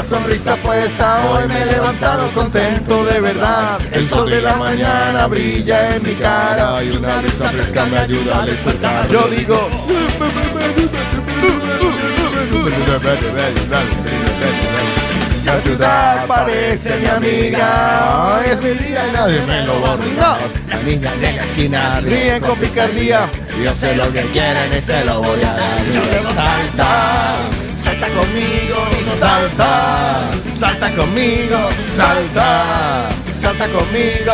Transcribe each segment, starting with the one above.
La sonrisa puesta, hoy me he levantado contento de verdad. El sol de la mañana brilla en mi cara y una brisa fresca me ayuda a despertar. Yo digo, la ciudad parece mi amiga, hoy es mi día y nadie me lo va a arruinar. Las niñas de la esquina ríen con picardía, yo sé lo que quieren y se lo voy a dar. Yo digo, salta. Salta conmigo, salta, salta conmigo, salta, salta conmigo.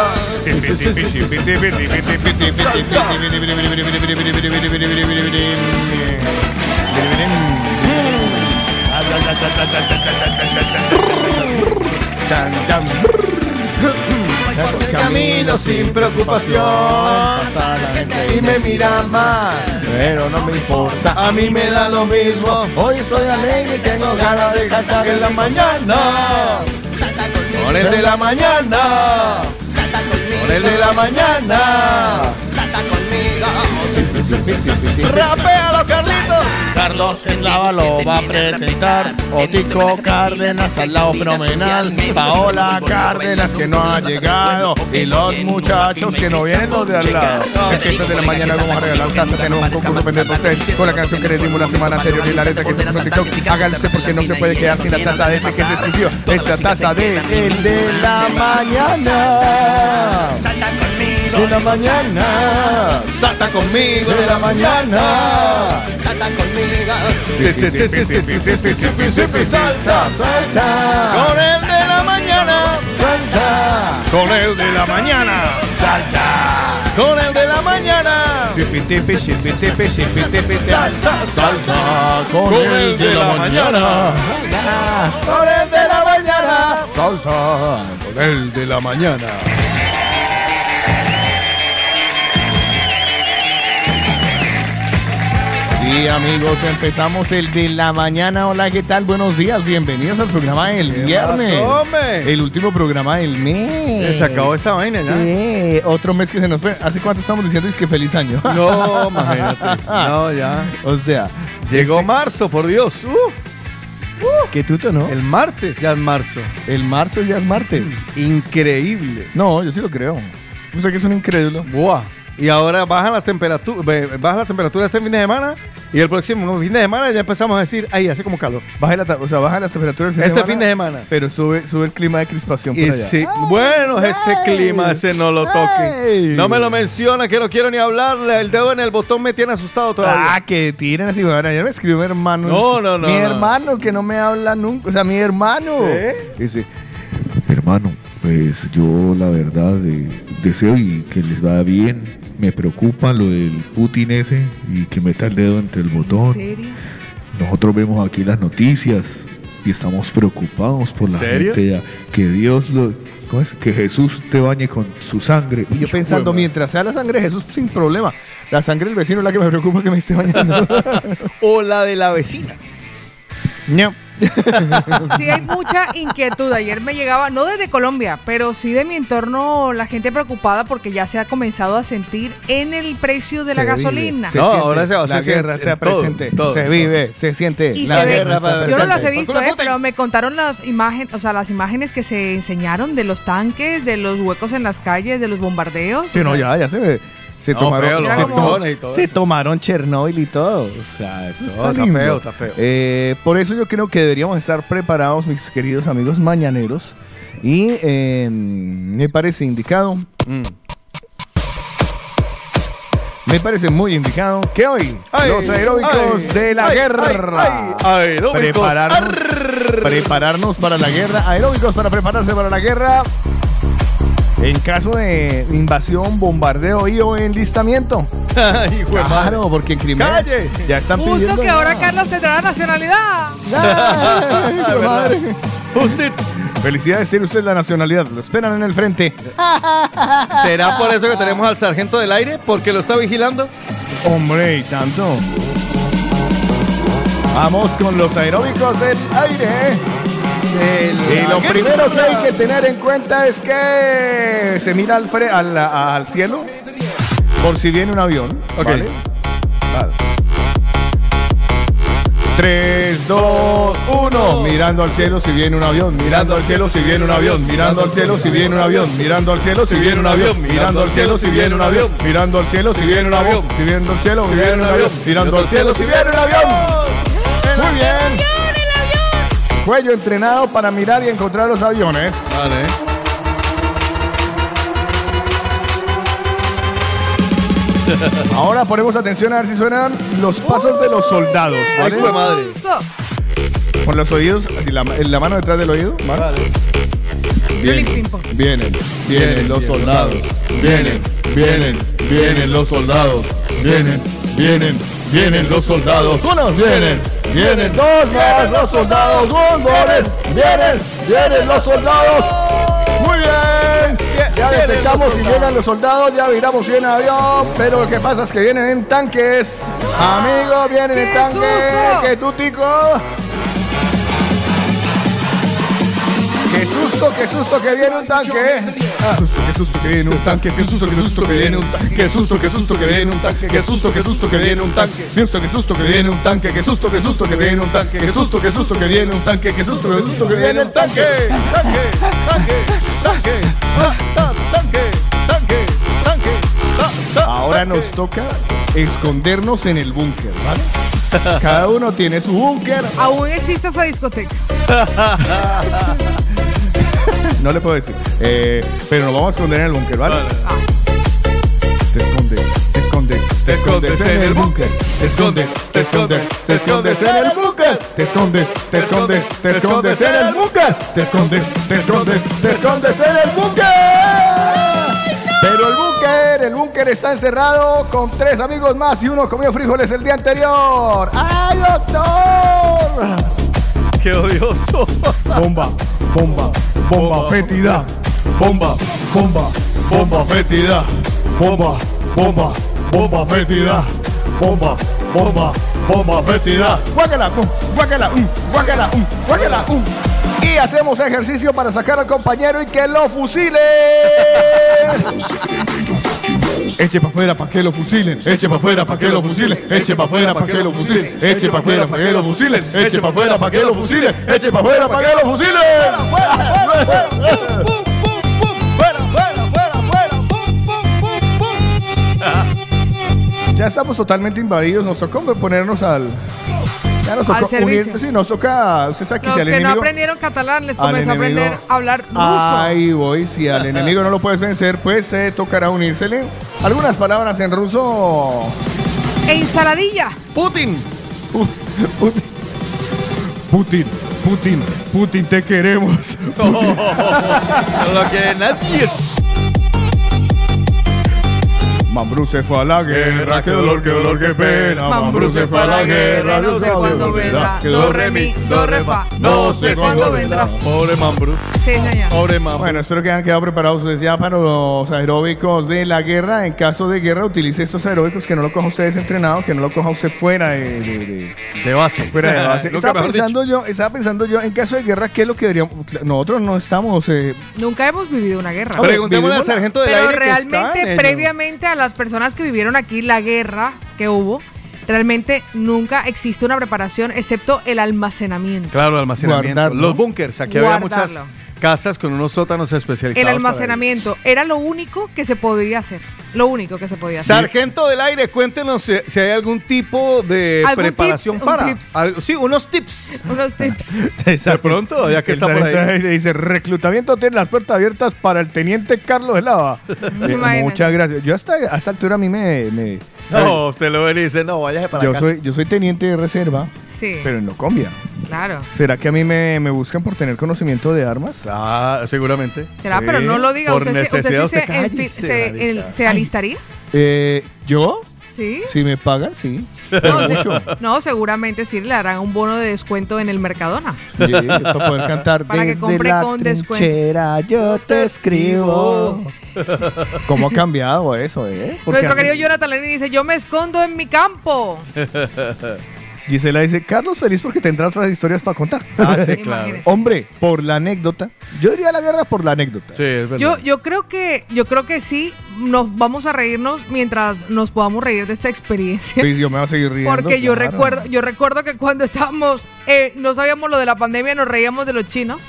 Sí, sí, Camino sin preocupación pasa la gente y me mira mal, pero no me importa, a mí me da lo mismo. Hoy estoy alegre y tengo ganas de saltar en la mañana. Con el de la mañana. Con el de la mañana. Rapealo, Carlitos. Carlos Eslava lo va a presentar. Otico Cárdenas al lado fenomenal. Paola Cárdenas que no ha llegado. Y los muchachos que no vienen los de al lado. En de la mañana vamos a regalar taza. Tenemos un concurso pendiente usted con la canción que le dimos la semana anterior y la letra que se puso en TikTok. Hágale usted porque no se puede quedar sin la taza de este que se escribió. Esta taza de el de la mañana. Salta conmigo. De la mañana. Salta conmigo de la mañana. Salta conmigo. Sí, sí, sí, sí, sí, sí, sí, sí, salta, salta. Con el de la mañana. Salta. Con el de la mañana. Salta. Con el de la mañana. Salta, salta. Con el de la mañana. Con el de la mañana. Salta. Con el de la mañana. Sí, amigos, empezamos el de la mañana. Hola, ¿qué tal? Buenos días, bienvenidos al programa del viernes. hombre? El último programa del mes. Se acabó esta vaina ya. Sí, otro mes que se nos fue. ¿Hace cuánto estamos diciendo? Es que feliz año. No, imagínate. No, ya. O sea, Llegó este- marzo, por Dios. Uh, qué tuto, ¿no? el martes ya es marzo. El marzo ya es martes. Increíble. No, yo sí lo creo. Usted que es un incrédulo. Buah. Y ahora bajan las temperaturas, bajan las temperaturas este fin de semana y el próximo fin de semana ya empezamos a decir, ay, hace como calor. Baja la, o sea, baja las temperaturas el Este fin de semana. Pero sube, sube el clima de crispación Y por allá. sí, bueno, ese clima, ese no lo toque. No me lo menciona, que no quiero ni hablarle. El dedo en el botón me tiene asustado todavía. Ah, que tiren así, bueno, ayer me escribió mi hermano. No, no, no, Mi no. hermano que no me habla nunca. O sea, mi hermano. ¿Eh? Dice, Hermano, pues yo la verdad eh, deseo y que les vaya bien. Me preocupa lo del Putin ese y que meta el dedo entre el botón. serio? Nosotros vemos aquí las noticias y estamos preocupados por la ¿Serio? gente ya. Que Dios lo, ¿cómo es? que Jesús te bañe con su sangre. y yo pensando, mientras sea la sangre de Jesús, sin problema. La sangre del vecino es la que me preocupa que me esté bañando. O la de la vecina. No. Sí, hay mucha inquietud. Ayer me llegaba, no desde Colombia, pero sí de mi entorno, la gente preocupada porque ya se ha comenzado a sentir en el precio de la Se gasolina. se No, siente, ahora se- la se guerra todo, presente. todo, se todo. vive, se siente. Y la se ve- guerra para- yo no las he visto, eh, pero me contaron las imágenes, o sea, las imágenes que se enseñaron de los tanques, de los huecos en las calles, de los bombardeos. Sí, o no, sea, ya, ya se ve. Se No, tomaron, feo, se, y todo se eso. tomaron Chernobyl y todo. O sea, eso está feo, está feo. Eh, por eso yo creo que deberíamos estar preparados, mis queridos amigos mañaneros. Y eh, me parece indicado, Mm. me parece muy indicado que hoy Ay, los aeróbicos ay, de la ay, guerra. Prepararnos, prepararnos para la guerra. Aeróbicos para prepararse para la guerra. En caso de invasión, bombardeo y o enlistamiento. Hijo madre. Claro, porque en Crimea ¡Calle! ya están Justo pidiendo. que ahora. Carlos tendrá la nacionalidad. Ay, hijo madre. Usted. Felicidades, tiene usted la nacionalidad. Lo esperan en el frente. ¿Será por eso que tenemos al sargento del aire? ¿Porque lo está vigilando? Hombre, y tanto. Vamos con los aeróbicos del aire. Y lo primero que hay que tener en cuenta es que se mira al, fre- al, cielo por si viene un avión. Ok. ¿vale? Vale. 3, 2, 1. Mirando al cielo si viene un avión. Mirando al cielo si viene un avión. Mirando al cielo si viene un avión. Mirando al cielo si viene un avión. Mirando al cielo si viene un avión. Mirando al cielo si viene un avión. Si viene al cielo si viene un avión. Mirando al cielo si viene un avión. Muy bien. Cuello entrenado para mirar y encontrar los aviones. Vale. Ahora ponemos atención a ver si suenan los pasos de los soldados. Ay, ¿vale? hijo de madre. Con los oídos, así la, en la mano detrás del oído. ¿vale? Ping, pong. Vienen, vienen los soldados. Vienen, vienen, vienen los soldados. Vienen, vienen, vienen los soldados. Vienen, vienen dos más los soldados. Un goles. Vienen, vienen los soldados. Muy bien. Ya detectamos si llegan los soldados, ya miramos si viene avión, pero lo que pasa es que vienen en tanques. Amigos, vienen en ¡Qué tanques. ¡Qué tutico! ¡Qué susto, qué susto que viene un tanque! Ah, ¡Qué susto que viene un tanque! ¡Qué susto, qué susto que viene un tanque! ¡Qué susto, qué susto que viene un tanque! ¡Qué susto, qué susto que viene un tanque! ¡Qué susto, qué susto que viene un tanque! ¡Qué susto, qué susto que viene un tanque! ¡Qué susto, qué susto que viene un tanque! ¡Qué susto, qué susto que viene un tanque! ¡Tanque! ¡Tanque! ¡Tanque! ¡Ta- ta- ¡Tanque! ¡Tanque! ¡Tanque! ta- ta- Ahora tanque. nos toca escondernos en el búnker, ¿vale? Cada uno tiene su búnker. Aún existe esa discoteca. No le puedo decir. Eh, pero nos vamos a esconder en el búnker, ¿vale? Te escondes, te escondes, te escondes en el búnker. Te escondes, te escondes, te escondes en el búnker. Te escondes, te escondes, te escondes en el búnker. Te escondes, te escondes, te escondes en el búnker. Pero el búnker, el búnker está encerrado con tres amigos más y uno comió frijoles el día anterior. ¡Ay, doctor! ¡Qué odioso! Bomba, bomba, bomba fétida. Bomba, bomba, bomba fétida. Bomba, bomba, bomba fétida. Bomba, bomba, bomba fétida. Guácala, um, guácala, um, guácala, um, guácala. Y hacemos ejercicio para sacar al compañero y que lo fusile. Eche para afuera para que lo fusilen. Eche para afuera para que lo fusilen. Eche para afuera para que lo fusilen. Eche para afuera para que lo fusilen. Eche para afuera para que lo fusilen. Eche para afuera para que lo fusilen. ¡Fuera, fuera, fuera. Ya estamos totalmente invadidos. Nos tocó ponernos al. Ya nos Al servicio. unir- Sí, nos toca. Usted sabe que Los si al que no aprendieron catalán les comenzó a aprender a hablar ruso. Ahí voy. Si al enemigo no lo puedes vencer, pues te tocará unírsele. Algunas palabras en ruso. Ensaladilla. ¡Putin! Putin. Putin. Putin. Putin, te queremos. No lo quiere nadie. Mambrú se fue a la guerra, qué dolor, qué dolor, qué pena. Mambrú se fue a la guerra, no sé cuándo vendrá. Do, re, mi, do, re, fa. No sé cuándo vendrá. Pobre Mambrú. Sí, señor. Pobre Mambrú. Bueno, espero que hayan quedado preparados ustedes ya para los aeróbicos de la guerra. En caso de guerra, utilice estos aeróbicos que no lo coja usted desentrenado, que no lo coja usted fuera de, de- de- de base. fuera de base. Estaba pensando yo, estaba pensando yo, en caso de guerra, ¿qué es lo que deberíamos? Nosotros no estamos. eh, Nunca hemos vivido una guerra. Preguntémosle al la- sargento del Pero aire que está en realmente, previamente a las personas que vivieron aquí la guerra que hubo, realmente nunca existe una preparación excepto el almacenamiento. Claro, almacenamiento. Guardarlo. Los bunkers. Aquí había muchas. Casas con unos sótanos especializados. El para almacenamiento era lo único que se podría hacer. Lo único que se podía hacer. Sargento del aire, cuéntenos si, si hay algún tipo de ¿Algún preparación tips? Un para. tips. Sí, unos tips. Unos tips. De pronto, ya que el está por ahí. le dice, reclutamiento tiene las puertas abiertas para el teniente Carlos de Lava. Eh, muchas gracias. Yo hasta a esta altura a mí me... me- No, usted lo ve y dice, no, váyase para yo, casa. soy, yo soy teniente de reserva, Sí. pero en Locombia. Claro. ¿Será que a mí me, me buscan por tener conocimiento de armas? Ah, seguramente. ¿Será? Sí. Pero no lo diga. Por ¿Usted, se- usted necesidad, sí se, usted enfi- cállese, se- marica. el- se alistaría? Eh, ¿Yo? Sí. Si me pagan, sí. No, Mucho. se- no, seguramente sí le harán un bono de descuento en el Mercadona. Sí, para poder cantar Para que desde compre la con descuento. trinchera yo te escribo. ¿Cómo ha cambiado eso, eh? Porque Nuestro antes- querido Jonathan Lenin dice, yo me escondo en mi campo. Gisela dice, Carlos feliz porque tendrá otras historias para contar. Ah, sí, claro. Imagínese. Hombre, por la anécdota. Yo diría la guerra por la anécdota. Sí, es verdad. Yo, yo creo que, yo creo que sí, nos vamos a reírnos mientras nos podamos reír de esta experiencia. Sí, yo me voy a seguir riendo. Porque yo claro. recuerdo, yo recuerdo que cuando estábamos, eh, no sabíamos lo de la pandemia, nos reíamos de los chinos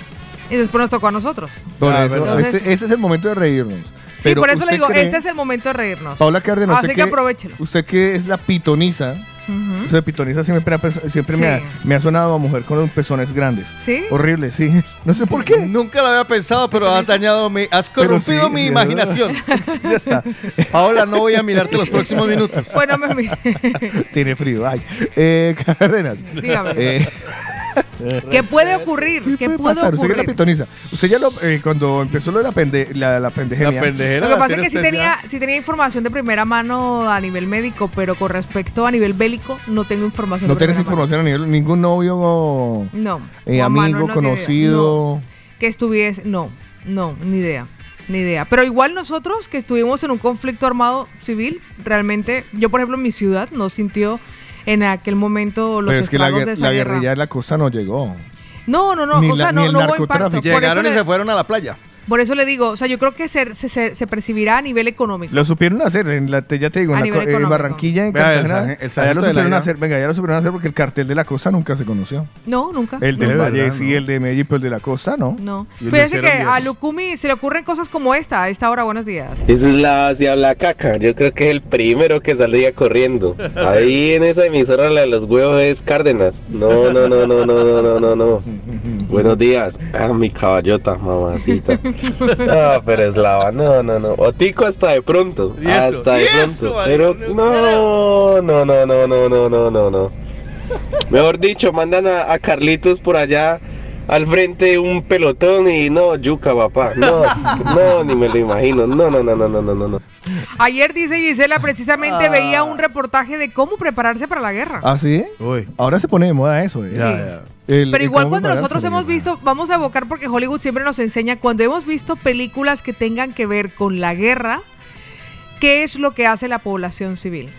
y después nos tocó a nosotros. Por Ah, ese, ese es el momento de reírnos. Sí, Pero por eso le ¿usted digo, cree- este es el momento de reírnos. Paula Cárdenas, Así usted que aprovechelo. Usted que es la pitoniza. Ujú. Usted pitoniza siempre, siempre me, ha, me ha sonado a mujer con los pezones grandes. ¿Sí? Horrible, sí. No sé por qué. Nunca lo había pensado, pero has dañado mi. Has corrompido sí, mi imaginación. ya está. Paola, no voy a mirarte los próximos minutos. Bueno, me mire. Tiene frío. Ay. Eh, Cárdenas. Dígame. Eh, ¿Qué puede ocurrir? ¿Qué, ¿Qué puede puede pasar? Usted que es la ocurrir? pitoniza. Usted ya lo, eh, cuando empezó lo de la, pende, la, la pendejemia. La pendejera. Lo que pasa es que sí tenía, sí tenía información de primera mano a nivel médico, pero con respecto a nivel bélico no tengo información no de tienes mano. información a nivel, ningún novio o No. eh, amigo, no conocido. No, que estuviese, no, no, ni idea, ni idea. Pero igual nosotros que estuvimos en un conflicto armado civil, realmente, yo por ejemplo en mi ciudad no sintió en aquel momento los Pero es que la, de esa la guerra. guerrilla de la costa no llegó. No, no, no, Ni o la- sea, ni no, el no hubo impacto. eso, Llegaron y le, se fueron a la playa. Por eso le digo, o sea, yo creo que se, se, se- se percibirá a nivel económico. Lo supieron hacer, en la, te- ya te digo, en, la en. Barranquilla, en Vea, Cartagena, sargen- el allá lo supieron hacer, venga, ya lo supieron hacer porque el cartel de la costa nunca se conoció. No, nunca. El del De Valle verdad, sí, no. el de Medellín, pero el de la costa no. No. Hicieron que a Lukumi se le ocurren cosas como esta a esta hora. Buenos días. Esa es la hacia la caca. Yo creo que es el primero que saldría corriendo. Ahí en esa emisora la de los huevos es Cárdenas. No, no, no, no, no, no, no, no, no. Buenos días. Ah, mi caballota, mamacita. No, pero es eslava, no, no, no. Otico hasta de pronto. ¿Y eso? Hasta de pronto. Pero no, no, no, no, no, no, no, no. Mejor dicho, mandan a Carlitos por allá al frente de un pelotón y no, yuca, papá. No, no, ni me lo imagino. No, no, no, no, no, no, no, no. Ayer dice Gisela, precisamente veía un reportaje de cómo prepararse para la guerra. ¿Ah, sí? Uy. Ahora se pone de moda eso. eh. Sí. Ya, ya. El- Pero el igual cuando nosotros hemos visto, vamos a evocar porque Hollywood siempre nos enseña, cuando hemos visto películas que tengan que ver con la guerra, ¿qué es lo que hace la población civil?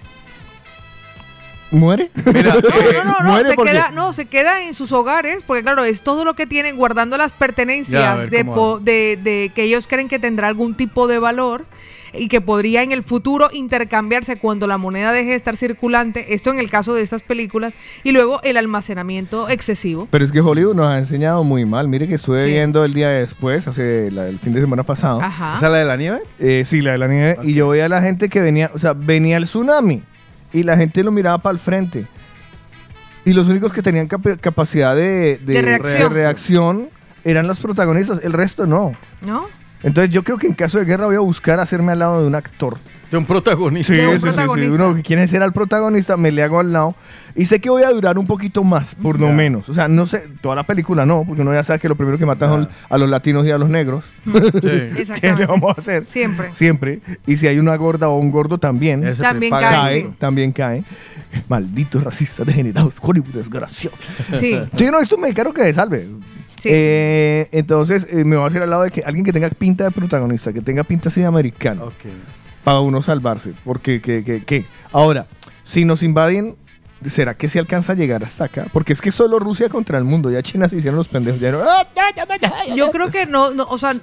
¿Muere? Mira, No, eh, no, no, no, muere se porque- queda, no, se queda en sus hogares, porque claro, es todo lo que tienen guardando las pertenencias ver, de, ¿cómo po- de, de que ellos creen que tendrá algún tipo de valor y que podría en el futuro intercambiarse cuando la moneda deje de estar circulante, esto en el caso de estas películas, y luego el almacenamiento excesivo. Pero es que Hollywood nos ha enseñado muy mal. Mire que estuve Sí. viendo el día después, hace la- el fin de semana pasado. Ajá. ¿Esa es la de la nieve? Eh, sí, la de la nieve. Y yo veía a la gente que venía, o sea, venía el tsunami y la gente lo miraba para el frente. Y los únicos que tenían capa- capacidad de, De reacción. reacción eran los protagonistas, el resto no. ¿No? Entonces yo creo que en caso de guerra voy a buscar hacerme al lado de un actor. De un protagonista. De un protagonista. Uno que quiere ser al protagonista, me le hago al lado. Y sé que voy a durar un poquito más, por lo menos. O sea, no sé, toda la película no, porque uno ya sabe que lo primero que matan son a los latinos y a los negros. Sí. ¿Qué le vamos a hacer? Siempre. Siempre. Y si hay una gorda o un gordo también, Ese También cae, cae, sí. también cae. Malditos racistas degenerados, Hollywood desgraciado. Sí, Sí, no, esto me caro que de salve. Sí. Eh, entonces eh, me voy a hacer al lado de que alguien que tenga pinta de protagonista, que tenga pinta así de americano, para uno salvarse. Porque, que, que, que. Ahora, si nos invaden, ¿será que se alcanza a llegar hasta acá? Porque es que solo Rusia contra el mundo, ya China se hicieron los pendejos. Ya no- ¡Ah! Yo creo que no, no, o sea,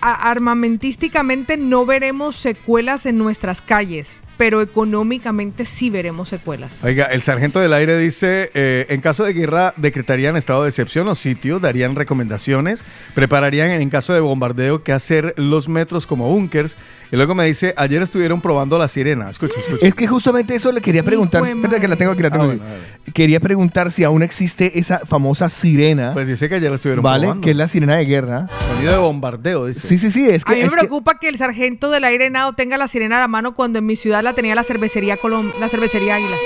armamentísticamente no veremos secuelas en nuestras calles, pero económicamente sí veremos secuelas. Oiga, el sargento del aire dice, eh, en caso de guerra decretarían estado de excepción los sitios, darían recomendaciones, prepararían en caso de bombardeo qué hacer los metros como búnkers. Y luego me dice, ayer estuvieron probando la sirena. Escucha, escucha. Es que justamente eso le quería preguntar. Espérate que la tengo aquí, la tengo Ah, aquí. bueno, dale. Quería preguntar si aún existe esa famosa sirena, Pues dice que ayer la estuvieron ¿vale? probando. Que es la sirena de guerra. Sonido de bombardeo, dice. Sí, sí, sí. Es A mí me es que- preocupa que el sargento del aire nado tenga la sirena a la mano cuando en mi ciudad la tenía la cervecería Colom la cervecería Águila.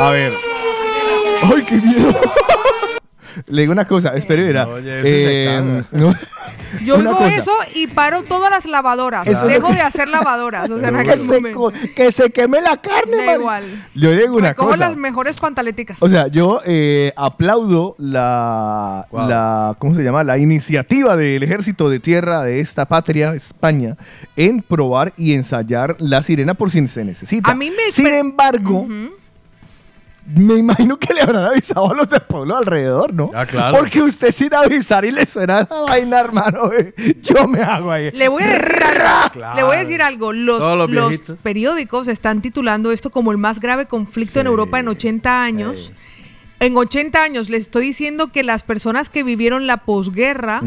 A ver. ¡Ay, qué miedo! Le digo una cosa, espere, verá. Oye, eso Eh, caga. no. Yo oigo cosa. eso y paro todas las lavadoras. Eso Dejo de hacer lavadoras. O sea, en que, se, que se queme la carne, Da igual. Yo le digo una Recojo cosa. las mejores pantaleticas. O sea, yo eh, aplaudo la, Wow. la, ¿cómo se llama? La iniciativa del Ejército de Tierra de esta patria, España, en probar y ensayar la sirena por si se necesita. A mí me- Sin embargo. Me imagino que le habrán avisado a los del pueblo alrededor, ¿no? Ah, claro. Porque usted sin avisar y le suena esa vaina, hermano, yo me hago ahí. Le voy a decir algo. Claro. Le voy a decir algo. Los, los periódicos están titulando esto como el más grave conflicto en. Europa en 80 años. Sí. En 80 años les estoy diciendo que las personas que vivieron la posguerra,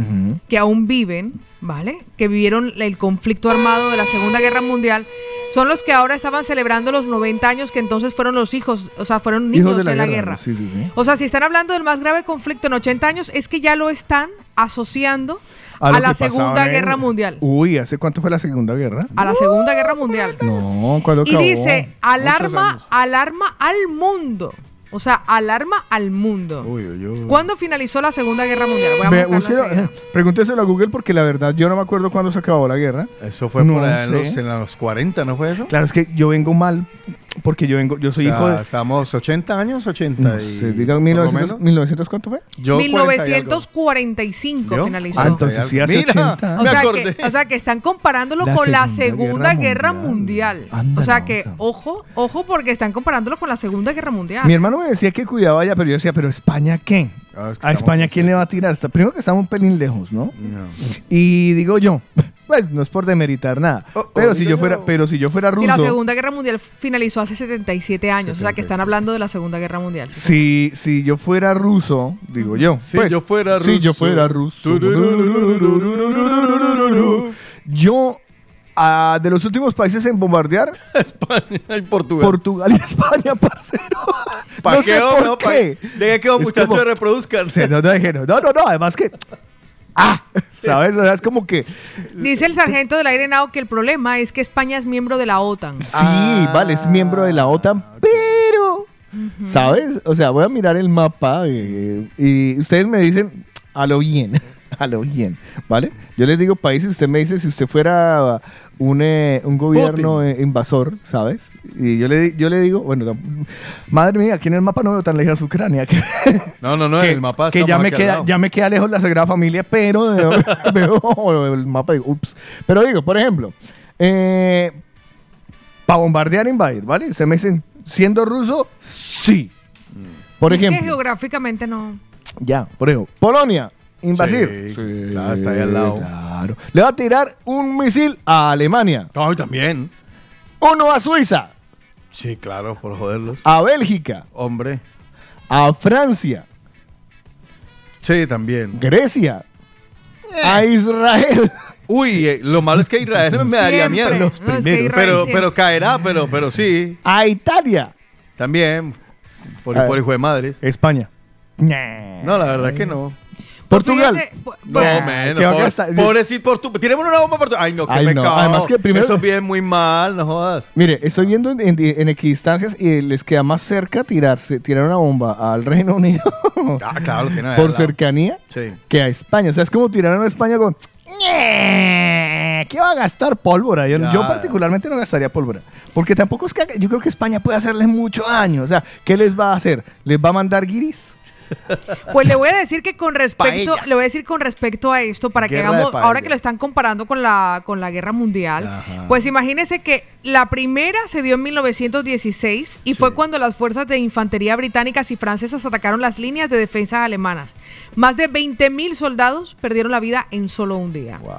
que aún viven, ¿vale? Que vivieron el conflicto armado de la Segunda Guerra Mundial, son los que ahora estaban celebrando los 90 años que entonces fueron los hijos, o sea, fueron niños de la en la guerra, guerra. sí, sí, sí. O sea, si están hablando del más grave conflicto en 80 años, es que ya lo están asociando a, la Segunda en- Guerra Mundial. Uy, ¿hace cuánto fue la Segunda Guerra? A la Segunda Guerra Mundial. No, ¿cuándo Y acabó? dice, Muchos alarma, alarma al mundo. O sea, alarma al mundo. Uy, uy, uy. ¿Cuándo finalizó la Segunda Guerra Mundial? Voy a Ve, buscarlo eh, pregúnteselo a Google porque la verdad yo no me acuerdo cuándo se acabó la guerra. Eso fue No por allá en los, en los 40, ¿no fue eso? Claro, es que yo vengo mal porque yo vengo, yo soy O sea, hijo de... Estamos 80 años, 80 No y... sé, diga por lo 1900, menos. 1900, ¿cuánto fue? Yo 40 y algo. 1945 ¿Yo? finalizó. Ah, entonces sí hace Mira, 80 o, sea que, o sea que están comparándolo La con la Segunda Guerra Guerra Mundial. Mundial. Anda o sea que, ojo, ojo, porque están comparándolo con la Segunda Guerra Mundial. Mi hermano me decía que cuidaba ya, pero yo decía, ¿pero España qué? Ah, es que A España, ¿quién le va a tirar? Primero que estamos un pelín lejos, ¿no? No. Y digo yo, pues no es por demeritar nada. Pero, si yo fuera, pero si yo fuera ruso. Si la Segunda Guerra Mundial finalizó hace 77 años, o sea que están hablando de la Segunda Guerra Mundial. Si, si yo fuera ruso, digo yo. Si yo fuera ruso. Si yo fuera ruso. Yo de los últimos países en bombardear. España y Portugal. Portugal y España, parcero. ¿Para no qué, sé por no, qué. Pa... Deje que los muchachos como... reproduzcan. Sí, no, no, no, no, no, además que ah, ¿sabes? O sea, es como que, Dice el sargento del aire Nao que el problema es que España es miembro de la OTAN. Sí, Ah, vale, es miembro de la OTAN, pero, ¿sabes? O sea, voy a mirar el mapa eh, y ustedes me dicen a lo bien, a lo bien, ¿vale? Yo les digo países y usted me dice si usted fuera un, eh, un gobierno Putin. eh, invasor, ¿sabes? Y yo le, di- yo le digo, bueno, madre mía, aquí en el mapa no veo tan lejos Ucrania, que, No, no, no, que, el mapa que ya me queda lado. ya me queda lejos la Sagrada Familia, pero veo, veo el mapa y digo, ups. Pero digo, por ejemplo, eh, para bombardear e invadir, ¿vale? Se me dicen, siendo ruso, sí. Por es que ejemplo, geográficamente no. ya, por ejemplo, Polonia, invasir. Sí, claro, está ahí al lado. Claro. Le va a tirar un misil a Alemania, Ay, también. uno a Suiza, Sí, claro, por joderlos. a Bélgica, Hombre. a Francia, Sí, también. Grecia, a Israel. Uy, eh, lo malo es que Israel me daría miedo. Los No, es que Pero, siempre- pero caerá, pero, pero sí. a Italia, También. Por, por hijo de madres. España. No, la verdad que no. Portugal. Fíjese, po- No, menos. que va a Pobre, pobrecito Portugal. Tiremos una bomba por Ay, no, qué Ay, no. pecado. Además que primero- Eso viene muy mal, no jodas. Mire, estoy viendo en, en- en equidistancias y les queda más cerca tirarse, tirar una bomba al Reino Unido Ah, claro, lo tiene por cercanía Sí. que a España. O sea, es como tirar a España con... "Ñe, ¿Qué va a gastar pólvora? Yo, Ya. yo particularmente no gastaría pólvora. Porque tampoco es que... Yo creo que España puede hacerles mucho daño. O sea, ¿qué les va a hacer? ¿Les va a mandar guiris? Pues le voy a decir que con respecto, Paella. le voy a decir con respecto a esto, para que Guerra hagamos, ahora que lo están comparando con la, con la guerra mundial, Ajá. pues imagínese que la primera se dio en 1916 y fue cuando las fuerzas de infantería británicas y francesas atacaron las líneas de defensa alemanas. Más de 20 mil soldados perdieron la vida en solo un día. Wow.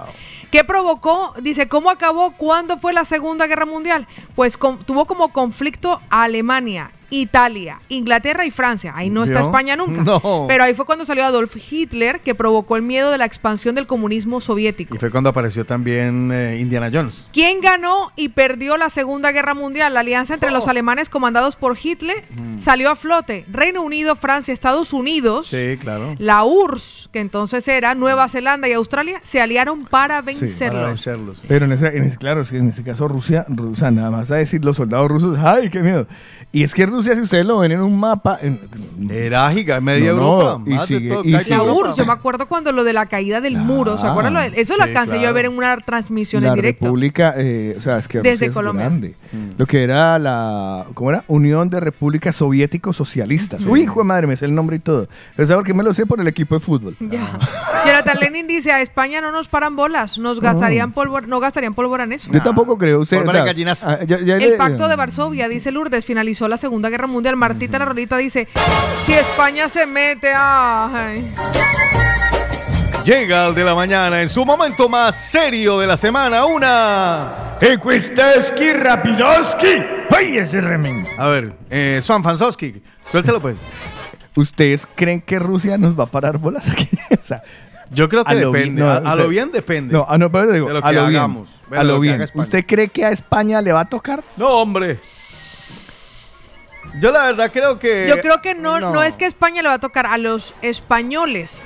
¿Qué provocó? Dice, ¿cómo acabó? ¿Cuándo fue la Segunda Guerra Mundial? Pues con- tuvo como conflicto a Alemania, Italia, Inglaterra y Francia. Ahí no está. España nunca. No. Pero ahí fue cuando salió Adolf Hitler, que provocó el miedo de la expansión del comunismo soviético. Y fue cuando apareció también eh, Indiana Jones. ¿Quién ganó y perdió la Segunda Guerra Mundial? La alianza entre Oh. los alemanes comandados por Hitler salió a flote. Reino Unido, Francia, Estados Unidos, Sí, claro. la URSS, que entonces era Nueva Zelanda y Australia, se aliaron para Para vencerlos. vencerlos. sí. Pero en ese, en ese- claro, es que en ese caso Rusia, Rusia, nada más a decir los soldados rusos, ¡ay, qué miedo! Y es que Rusia Rusia, si ustedes lo ven en un mapa, en- Era giga, media No, no, Europa. y más de sigue- todo, y sigue- La. URSS, yo me acuerdo cuando lo de la caída del muro, ¿se acuerdan? lo de- Eso lo Sí, alcancé yo a claro. ver en una transmisión la en directo. República, eh, o sea, es que Desde Rusia es Colombia. grande. Lo que era la, ¿cómo era? Unión de Repúblicas Soviéticos Socialistas. Uy, hijo de madre, me sé el nombre y todo. Pero ¿sabes por qué me lo sé? Por el equipo de fútbol. Ya. Jonathan Lenin dice, a España no nos paran bolas, nos gastarían pólvora, no gastarían pólvora en eso. Yo tampoco creo. Usted, Pólvora de gallinazo. ah, ya- ya El le- pacto de Varsovia, dice Lourdes, finalizó la Segunda Guerra Mundial. Martita la Rolita dice, si España se mete a... Llega el de la mañana en su momento más serio de la semana, una... Equisteski Rapidoski. ¡Ay, ese remen! A ver, eh, Swan Fansowski, suéltelo pues. ¿Ustedes creen que Rusia nos va a parar bolas aquí? o sea, Yo creo que a lo depende, bien- no, a, a o sea, lo bien depende. No, ah, no, pero digo, De lo a que lo bien. hagamos. Bueno, A lo lo bien. ¿Usted cree que a España le va a tocar? No, hombre. Yo la verdad creo que... Yo creo que no, no. es que España le va a tocar a los españoles.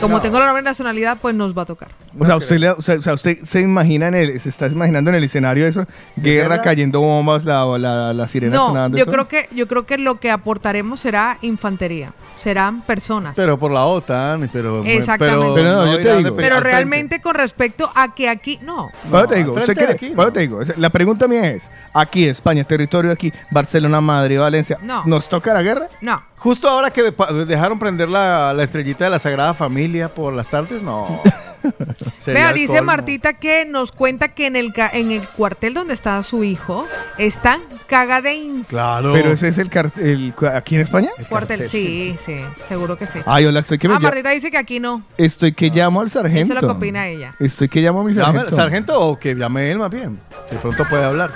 Como No. tengo la doble nacionalidad, pues nos va a tocar. O sea, usted, le- o, sea, o sea, usted se imagina en el, se está imaginando en el escenario eso, guerra, guerra? cayendo bombas, la, la, la sirena No, sonando. yo creo que yo creo que lo que aportaremos será infantería, serán personas. Pero, Pero por la OTAN, pero... Exactamente. Pero no, yo te digo. de pe- al frente. realmente con respecto a que aquí no. Bueno, te No, digo, ¿usted cree? aquí, no. te digo, la pregunta mía es, aquí España, territorio aquí, Barcelona, Madrid, Valencia, No. ¿nos toca la guerra? No. Justo ahora que dejaron prender la, la estrellita de la Sagrada Familia por las tardes, no. Vea, el dice colmo. Martita que nos cuenta que en el ca- en el cuartel donde está su hijo están cagadeins. Claro. Pero ese es el cartel, ¿aquí en España? Cuartel, sí, sí, seguro que sí. Ay, hola, estoy que me Ah, Martita dice que aquí no. Estoy que llamo al sargento. Eso es lo que opina ella. Estoy que llamo a mi Llame- sargento. ¿Sargento o que llame él más bien? De pronto puede hablar.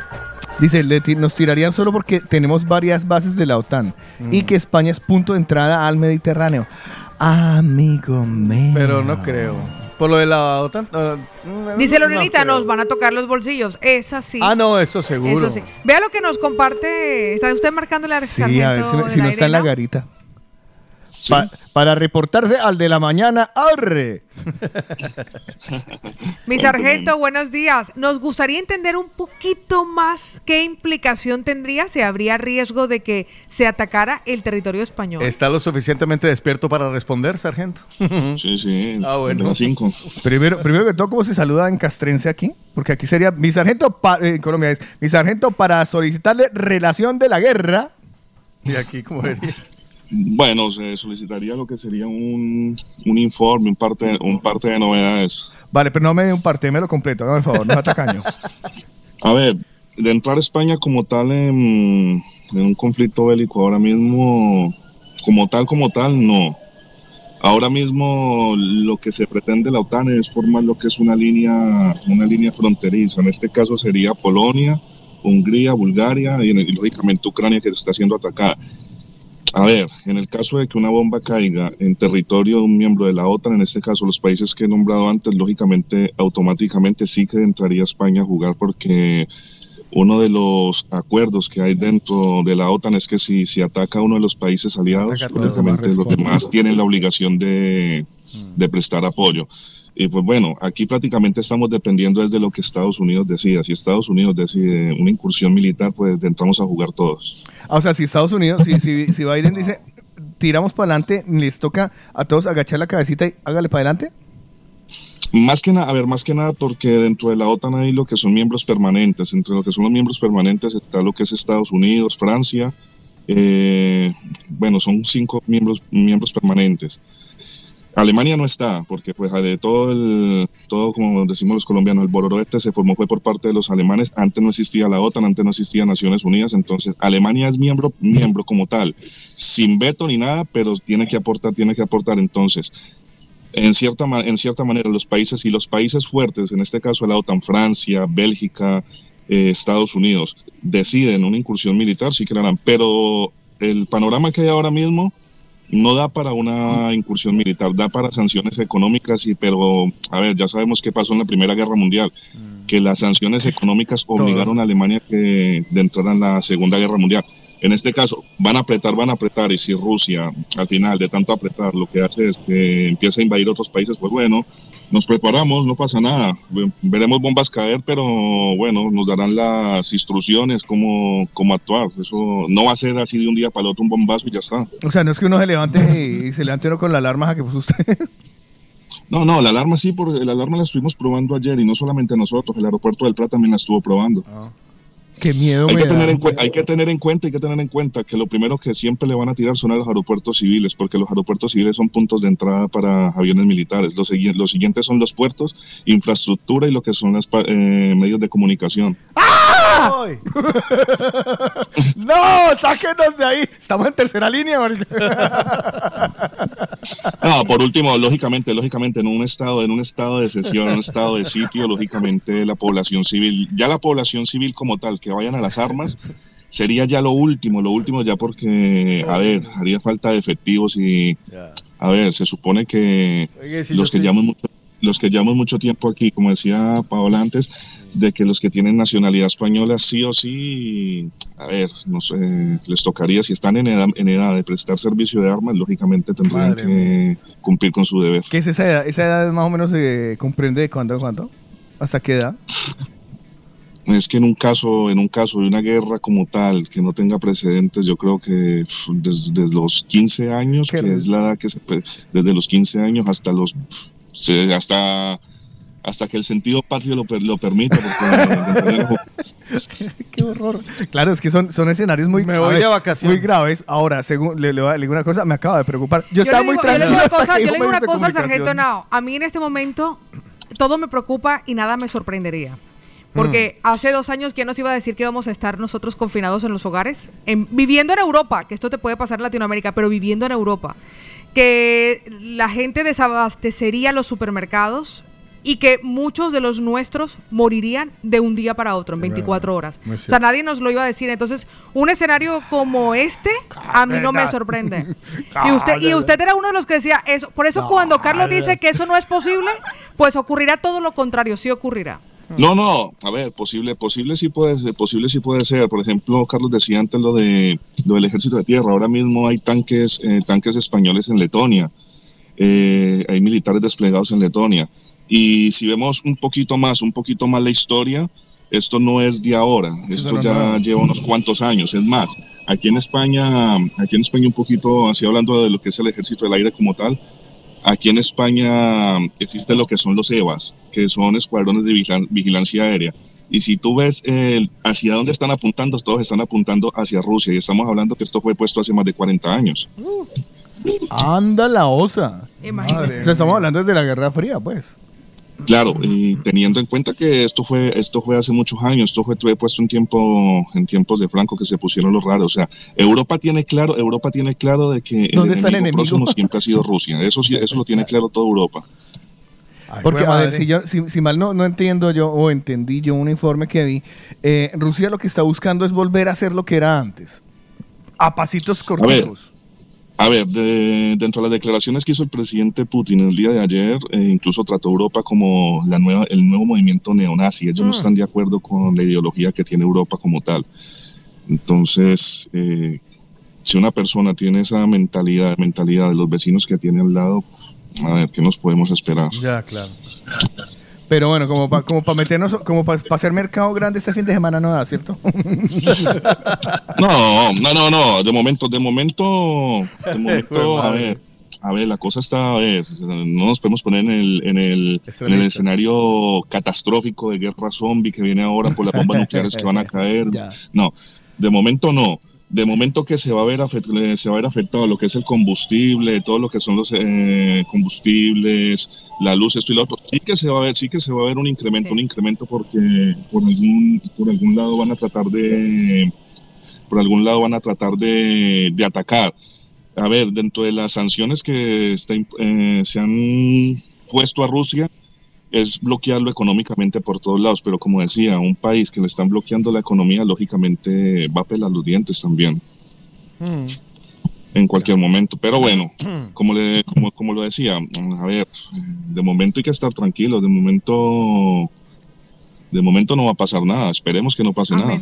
Dice, nos tirarían solo porque tenemos varias bases de la OTAN y Mm. que España es punto de entrada al Mediterráneo. Amigo mío. Pero no creo. Por lo de la OTAN. ah, Dice Lorenita, nos van a tocar los bolsillos. Es así. Ah, no, eso seguro. Eso sí. Vea lo que nos comparte. ¿Está usted marcándole al Sí, sargento a ver si, me- si del no está en la aire, Pa- para reportarse al de la mañana, ¡arre! Mi sargento, buenos días. Nos gustaría entender un poquito más qué implicación tendría si habría riesgo de que se atacara el territorio español. ¿Está lo suficientemente despierto para responder, sargento? Sí, sí. Ah, bueno. Cinco. Primero, primero que todo, ¿cómo se saluda en castrense aquí? Porque aquí sería mi sargento, en Colombia es mi sargento para solicitarle relación de la guerra. Y aquí, como diría. Bueno, se solicitaría lo que sería un, un informe, un parte, un parte de novedades. Vale, pero no me dé un parte, me lo completo, el favor, no atacaño. A ver, de entrar a España como tal en, en un conflicto bélico ahora mismo, como tal, como tal, no. Ahora mismo lo que se pretende la OTAN es formar lo que es una línea, una línea fronteriza. En este caso sería Polonia, Hungría, Bulgaria y, y lógicamente Ucrania que se está siendo atacada. A ver, en el caso de que una bomba caiga en territorio de un miembro de la OTAN, en este caso los países que he nombrado antes, lógicamente, automáticamente sí que entraría España a jugar porque uno de los acuerdos que hay dentro de la OTAN es que si, si ataca a uno de los países aliados, lógicamente los demás tienen la obligación de, de prestar apoyo. Y pues bueno, aquí prácticamente estamos dependiendo desde lo que Estados Unidos decida. Si Estados Unidos decide una incursión militar, pues entramos a jugar todos. Ah, O sea, si Estados Unidos, si, si, si Biden dice, tiramos para adelante, les toca a todos agachar la cabecita y hágale para adelante. Más que nada, a ver, más que nada porque dentro de la OTAN hay lo que son miembros permanentes. Entre lo que son los miembros permanentes está lo que es Estados Unidos, Francia. eh, bueno, son cinco miembros, miembros permanentes. Alemania no está, porque pues de todo el, todo como decimos los colombianos, el bororoete se formó fue por parte de los alemanes. Antes no existía la OTAN, antes no existía Naciones Unidas, entonces Alemania es miembro, miembro como tal, sin veto ni nada, pero tiene que aportar, tiene que aportar. Entonces, en cierta, en cierta manera, los países y los países fuertes, en este caso la OTAN, Francia, Bélgica, eh, Estados Unidos, deciden una incursión militar, sí que la pero el panorama que hay ahora mismo no da para una incursión militar, da para sanciones económicas, y, pero a ver, ya sabemos qué pasó en la Primera Guerra Mundial. Que las sanciones económicas obligaron a Alemania que de entrar en la Segunda Guerra Mundial. En este caso, van a apretar, van a apretar, y si Rusia al final de tanto apretar lo que hace es que empieza a invadir otros países, pues bueno, nos preparamos, no pasa nada, Ve- veremos bombas caer, pero bueno, nos darán las instrucciones cómo, cómo actuar. Eso no va a ser así de un día para el otro un bombazo y ya está. O sea, no es que uno se levante y, y se levante uno con la alarma a que puso usted. No, no, la alarma sí, porque la alarma la estuvimos probando ayer y no solamente nosotros, el aeropuerto del Prat también la estuvo probando. Qué miedo Hay me que, da. tener en, hay que tener en cuenta, hay que tener en cuenta que lo primero que siempre le van a tirar son a los aeropuertos civiles, porque los aeropuertos civiles son puntos de entrada para aviones militares. Los, los siguientes son los puertos, infraestructura y lo que son los medios de comunicación. ¡Ay! ¡No! ¡Sáquenos de ahí! Estamos en tercera línea. No, por último, lógicamente, lógicamente, en un estado, en un estado de sesión, en un estado de sitio, lógicamente la población civil, ya la población civil como tal, que vayan a las armas, sería ya lo último, lo último ya porque, a ver, haría falta de efectivos y, a ver, se supone que Oye, si los que llevamos mucho, los que llevamos mucho tiempo aquí, como decía Paola antes, de que los que tienen nacionalidad española sí o sí, a ver, no sé, les tocaría, si están en edad, en edad de prestar servicio de armas, lógicamente tendrían Madre que cumplir con su deber. ¿Qué es esa edad? ¿Esa edad más o menos se comprende de cuándo a cuándo? ¿Hasta qué edad? Es que en un caso, en un caso de una guerra como tal, que no tenga precedentes, yo creo que desde, desde los 15 años, que es la edad que se, desde los 15 años hasta los, hasta, hasta que el sentido patrio lo, lo permita, ¡Qué horror! Claro, es que son, son escenarios muy, Me voy a de vacaciones. muy graves. Ahora, según le, le voy a- le digo una cosa, me acaba de preocupar. Yo, Yo estaba muy digo, yo le tranquilo. digo cosa, yo le digo una cosa al sargento. Nao. A mí en este momento todo me preocupa y nada me sorprendería. Porque hace dos años, ¿quién nos iba a decir que íbamos a estar nosotros confinados en los hogares? En- viviendo en Europa, que esto te puede pasar en Latinoamérica, pero viviendo en Europa. Que la gente desabastecería los supermercados y que muchos de los nuestros morirían de un día para otro, en 24 horas. O sea, nadie nos lo iba a decir. Entonces, un escenario como este, a mí no me sorprende. Y usted, y usted era uno de los que decía eso. Por eso, cuando Carlos dice que eso no es posible, pues ocurrirá todo lo contrario, sí ocurrirá. No, no, a ver, posible, posible sí puede ser, posible sí puede ser. Por ejemplo, Carlos decía antes lo de lo del ejército de tierra. Ahora mismo hay tanques, eh, tanques españoles en Letonia. Eh, hay militares desplegados en Letonia. Y si vemos un poquito más, un poquito más la historia, esto no es de ahora, esto ya lleva unos cuantos años. Es más, aquí en España, aquí en España un poquito, así hablando de lo que es el ejército del aire como tal, Aquí en España existe lo que son los EVAs, que son escuadrones de vigilan- vigilancia aérea. Y si tú ves eh, hacia dónde están apuntando, todos están apuntando hacia Rusia. Y estamos hablando que esto fue puesto hace más de 40 años. Anda la osa. O sea, estamos hablando desde la Guerra Fría, pues. Claro, y teniendo en cuenta que esto fue, esto fue hace muchos años, esto fue, fue puesto en tiempo, en tiempos de Franco que se pusieron los raros. O sea, Europa tiene claro, Europa tiene claro de que el ¿Dónde está el enemigo, enemigo? próximo siempre ha sido Rusia. Eso sí, eso lo tiene claro toda Europa. Ay, Porque, a ver, si, yo, si, si mal no, no entiendo yo, o entendí yo un informe que vi, eh, Rusia lo que está buscando es volver a hacer lo que era antes. A pasitos cortos. A ver, de- dentro de las declaraciones que hizo el presidente Putin el día de ayer, eh, incluso trató a Europa como la nueva, el nuevo movimiento neonazi. Ellos no están de acuerdo con la ideología que tiene Europa como tal. Entonces, eh, si una persona tiene esa mentalidad, mentalidad de los vecinos que tiene al lado, a ver, ¿qué nos podemos esperar? Ya, claro. Pero bueno, como para como pa meternos, como para hacer mercado grande este fin de semana no da, ¿cierto? No, no, no, no. De momento, de momento, de momento, a ver, a ver, la cosa está, a ver, no nos podemos poner en el, en el, en el escenario catastrófico de guerra zombie que viene ahora por las bombas nucleares que van a caer. Ya. No, de momento no. De momento que se va a ver se va a ver afectado lo que es el combustible, todo lo que son los eh, combustibles, la luz, esto y lo otro. Sí que se va a ver, sí que se va a ver un incremento, Sí. un incremento porque por algún, por algún lado van a tratar de, por algún lado van a tratar de, de atacar. A ver, dentro de las sanciones que está eh, se han puesto a Rusia, es bloquearlo económicamente por todos lados, pero como decía, un país que le están bloqueando la economía, lógicamente va a pelar los dientes también Mm. en cualquier momento. Pero bueno, como, le, como, como lo decía, a ver, de momento hay que estar tranquilos, de momento, de momento no va a pasar nada. Esperemos que no pase nada.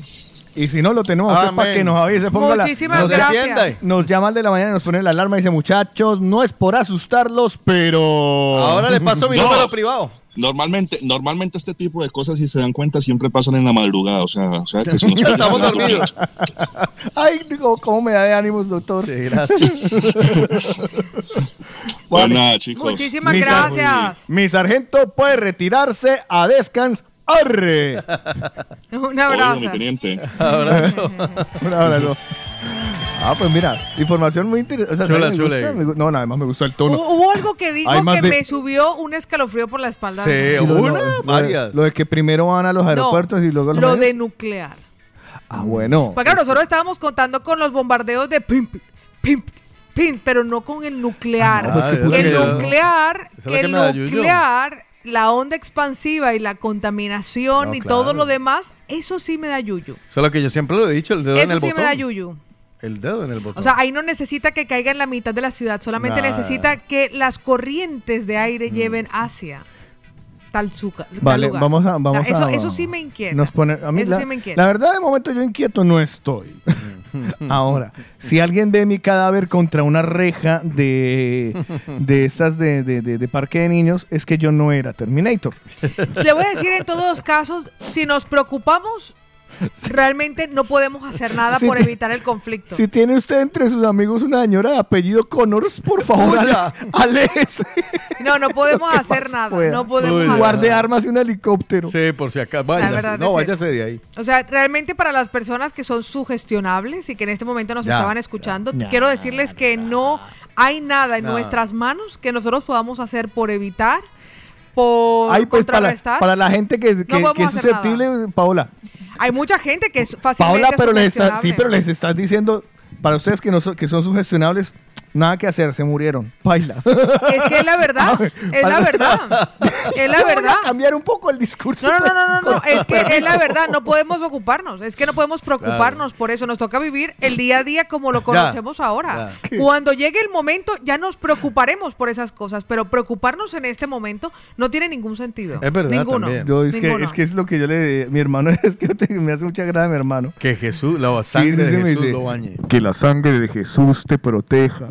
Y si no lo tenemos a usted para Amén. que nos avise, ponga la- Muchísimas nos, gracias. nos llama al de la mañana y nos pone la alarma y dice, muchachos, no es por asustarlos, pero... Ahora le paso mi No. número privado. Normalmente, normalmente este tipo de cosas, si se dan cuenta, siempre pasan en la madrugada. O sea, o sea que si nos Estamos dormidos. Ay, digo, cómo me da de ánimos, doctor. Sí, gracias. Pues nada, chicos. Muchísimas Mi sar- gracias. Mi sargento puede retirarse a descansar. Un abrazo. mi teniente. Un abrazo. Ah, pues mira, información muy interesante. O sea, Chula, ¿sabes? me chula. gusta, me gu- no, nada más me gustó el tono. Hu- Hubo algo que dijo que de- me subió un escalofrío por la espalda. Sí, Sí, lo- una, lo- lo de- varias. Lo de que primero van a los No, aeropuertos y luego a los lo medios. de nuclear. Ah, bueno. Pues claro, nosotros estábamos contando con los bombardeos de pimp, pimp, pimp, pero no con el nuclear. Ah, no, pues Ah, el nuclear, el nuclear, la onda expansiva y la contaminación No, y claro. todo lo demás, eso sí me da yuyu. Solo que yo siempre lo he dicho, el dedo en Eso el sí botón. me da yuyu. El dedo en el botón. O sea, ahí no necesita que caiga en la mitad de la ciudad, solamente necesita que las corrientes de aire lleven hacia tal, suca- tal Vale, lugar. vamos a. O sea, Vamos eso, a- eso sí me inquieta. Nos pone, a mí Eso la, sí me inquieta. la verdad, de momento yo inquieto no estoy. Ahora, si alguien ve mi cadáver contra una reja de, de esas de, de- de- parque de niños, es que yo no era Terminator. Le voy a decir en todos los casos, si nos preocupamos, realmente no podemos hacer nada Si por te- evitar el conflicto. Si tiene usted entre sus amigos una señora de apellido Connors, por favor, aléjese. No, no podemos hacer nada. pueda. No podemos Uy, Guarde nada. armas y un helicóptero. Sí, por si acaso. Váyase. No, es váyase de ahí. O sea, realmente para las personas que son sugestionables y que en este momento nos Ya, estaban escuchando, ya. quiero decirles que no hay nada en Nada. nuestras manos que nosotros podamos hacer por evitar, por Ay, pues para, contrarrestar. para la gente que, que- podemos que es hacer susceptible, Paola. Hay mucha gente que es fácilmente Paola, pero les está, sí, pero les estás diciendo, para ustedes que, no son, que son sugestionables, nada que hacer, se murieron. Baila. Es que es la verdad, es la verdad, es la verdad. cambiar un poco el discurso. No, no, no, no, no, no, es que es la verdad, no podemos ocuparnos, es que no podemos preocuparnos por eso, nos toca vivir el día a día como lo conocemos ahora. ya. Cuando llegue el momento ya nos preocuparemos por esas cosas, pero preocuparnos en este momento no tiene ningún sentido. Es verdad Ninguno. también. Yo, es, que, es que es lo que yo le mi hermano es que te- me hace mucha gracia mi hermano. Que Jesús, la sangre sí, sí, de Jesús dice, lo bañe. Que la sangre de Jesús te proteja.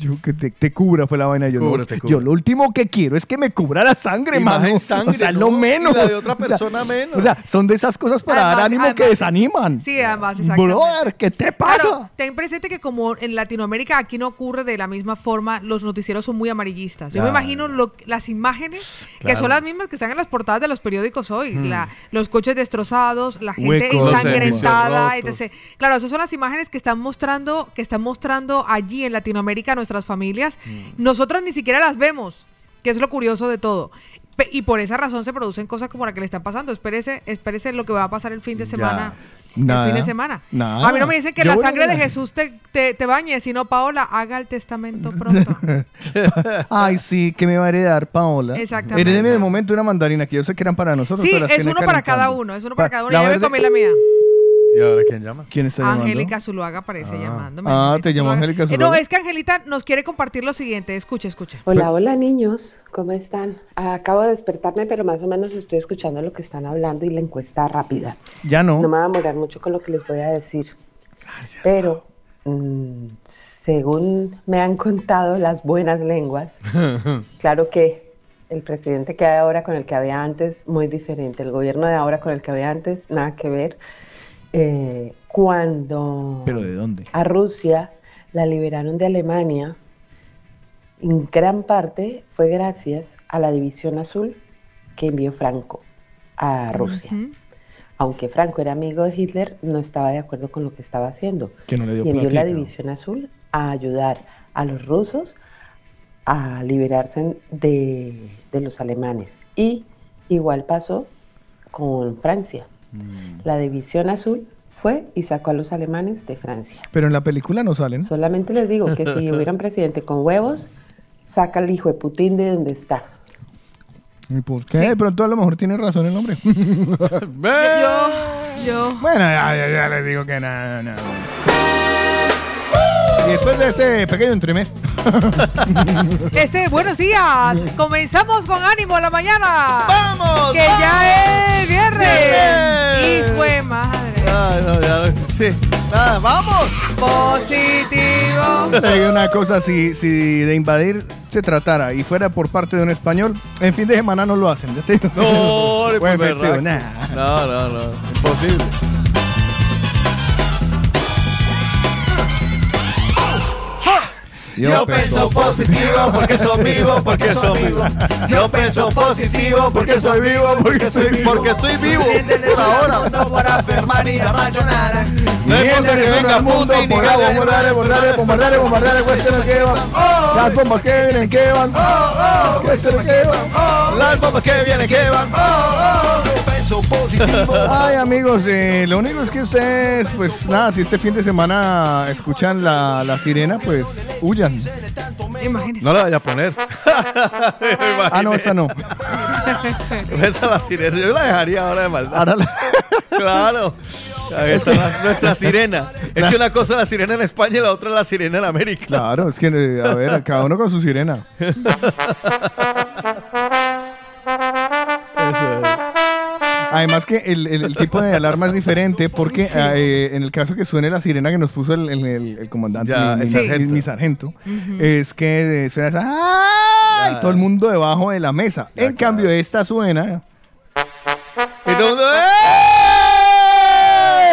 Yo que te, te cubra fue la vaina. Yo, Cubra, no, yo lo último que quiero es que me cubra la sangre, mano. en sangre, o sea, ¿no? lo Y menos. la de otra O sea, persona menos. O sea, son de esas cosas para dar Además- ánimo que desaniman. Sí, además, exactamente. Brother, ¿qué te pasa? Claro, ten presente que como en Latinoamérica aquí no ocurre de la misma forma, los noticieros son muy amarillistas. Yo me imagino lo- las imágenes que son las mismas que están en las portadas de los periódicos hoy. La- los coches destrozados, la gente Huecos, ensangrentada, etc. Claro, esas son las imágenes que están mostrando, que están mostrando allí en Latinoamérica nuestras familias. Nosotros ni siquiera las vemos, que es lo curioso de todo. Pe- Y por esa razón se producen cosas como la que le están pasando. Espérese, espérese lo que va a pasar el fin de semana. Nada. El fin de semana. Nada. A mí no me dicen que Yo la sangre de. Jesús te, te, te bañe, sino Paola, haga el testamento pronto. Ay, sí, que me va a heredar Paola. Exactamente. Heredeme de momento una mandarina que yo sé que eran para nosotros. sí, pero es uno para cada uno, es uno para Pa- cada uno. la Ya me comí la mía. ¿Y ahora quién llama? ¿Quién está llamando? Angélica Zuluaga aparece llamándome. Ah, te llamó Zuluaga. Angélica Eh, no, Zuluaga. es que Angelita nos quiere compartir lo siguiente. Escucha, escucha. Hola, hola niños, ¿cómo están? Acabo de despertarme, pero más o menos estoy escuchando lo que están hablando y la encuesta rápida. Ya no. No me voy a demorar mucho con lo que les voy a decir. Pero, mm, según me han contado las buenas lenguas, claro que el presidente que hay ahora con el que había antes, muy diferente. El gobierno de ahora con el que había antes, nada que ver. Eh, cuando ¿Pero de dónde? a Rusia la liberaron de Alemania, en gran parte fue gracias a la División Azul que envió Franco a Rusia. Aunque Franco era amigo de Hitler, no estaba de acuerdo con lo que estaba haciendo. Que no le dio Y envió la. División Azul a ayudar a los rusos a liberarse de, de los alemanes. Y igual pasó con Francia. Mm. La División Azul fue y sacó a los alemanes de Francia. Pero en la película no salen. Solamente les digo que si hubiera un presidente con huevos, saca al hijo de Putin de donde está. ¿Y por qué? De pronto a lo mejor tiene razón el hombre. Yo, yo. bueno, ya, ya, ya les digo que nada, nada. Y después de este pequeño entremés. Este, buenos días. Comenzamos con ánimo en la mañana. ¡Vamos! Que vamos! ya es viernes. ¡Viernes! Y fue madre. Ay, no, ya, sí. Nada, vamos. Positivo. Digo una cosa, si, si de invadir se tratara y fuera por parte de un español, en fin de semana no lo hacen. No, no, no, no, imposible. Yo pienso positivo porque soy vivo, porque soy vivo. Yo pienso positivo porque soy vivo, porque soy vivo. Porque estoy vivo por ahora. No para ni importa que venga mundo, Putin por gane. bombardear, bombardear, bombardear, bombardear, cuestiones que van. Las bombas que vienen, que van. Cuestiones que van. Las bombas que vienen, que van. Yo pienso positivo. Ay, amigos, eh, lo único es que ustedes, pues nada, si este fin de semana escuchan la, la sirena, pues huyan. No la vaya a poner. Ah, no, esta no. Esa la sirena. Yo la dejaría ahora de maldad. Ahora la- Claro. Ahí está la- nuestra sirena. Es que una cosa es la sirena en España y la otra es la sirena en América. Claro, es que, eh, a ver, cada uno con su sirena. Además que el, el- el tipo de alarma es diferente porque eh, en el caso que suene la sirena que nos puso el, el- el- el comandante, Ya, mi, el mi- sargento. mi sargento, es que eh, suena esa ¡ay! Ya. todo el mundo debajo de la mesa. Ya, en cambio, esta suena... Y todo el mundo. ¡eh!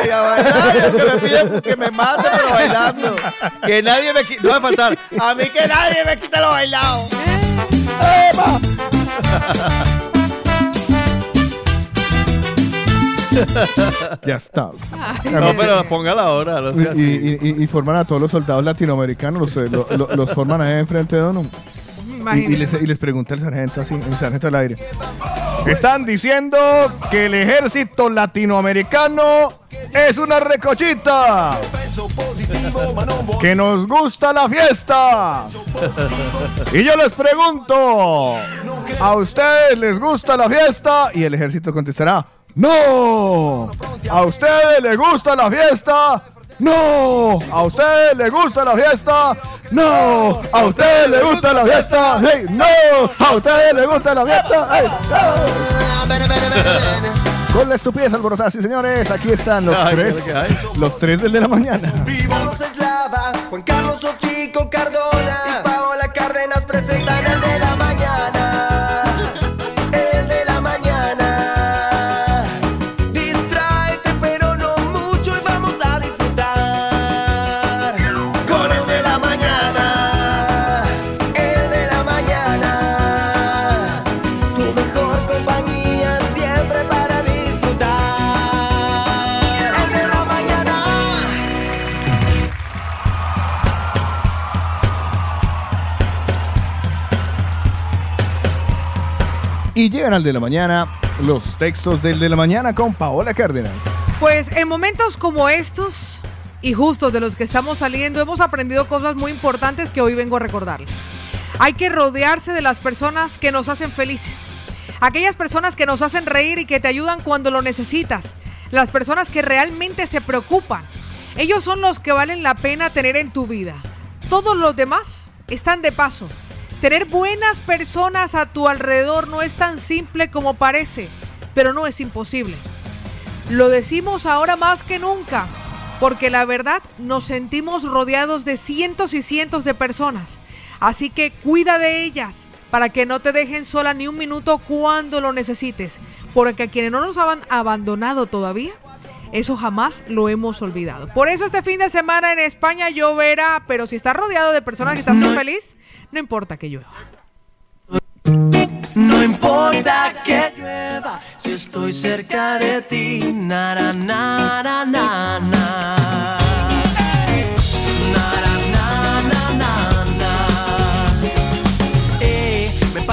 Y a bailar, que me piden que me mate, pero bailando. Que nadie me quite. No va a faltar. A mí que nadie me quite lo bailado. Ya está. No, pero póngala ahora. No Y, sea y- y- y forman a todos los soldados latinoamericanos, los, eh, los forman ahí enfrente de uno. Y, les, y les pregunta el sargento así, el sargento del aire. Están diciendo que el ejército latinoamericano es una recochita. Que nos gusta la fiesta. Y yo les pregunto, ¿a ustedes les gusta la fiesta? Y el ejército contestará, no. ¿A ustedes les gusta la fiesta? No. ¿A ustedes les gusta la fiesta? No. ¿A ustedes les gusta la fiesta? Hey, no. ¿A ustedes les gusta la fiesta? Hey, no. Con la estupidez alborotada, sí señores, aquí están los Ay, tres, los tres del de la mañana. Juan Carlos Cardona Y llegan al de la mañana los textos del de la mañana con Paola Cárdenas. Pues en momentos como estos y justos de los que estamos saliendo, hemos aprendido cosas muy importantes que hoy vengo a recordarles. Hay que rodearse de las personas que nos hacen felices. Aquellas personas que nos hacen reír y que te ayudan cuando lo necesitas. Las personas que realmente se preocupan. Ellos son los que valen la pena tener en tu vida. Todos los demás están de paso. Tener buenas personas a tu alrededor no es tan simple como parece, pero no es imposible. Lo decimos ahora más que nunca, porque la verdad nos sentimos rodeados de cientos y cientos de personas. Así que cuida de ellas para que no te dejen sola ni un minuto cuando lo necesites, porque a quienes no nos han abandonado todavía, eso jamás lo hemos olvidado. Por eso este fin de semana en España lloverá, pero si estás rodeado de personas que están muy feliz, no importa que llueva. No importa que llueva si estoy cerca de ti. Na,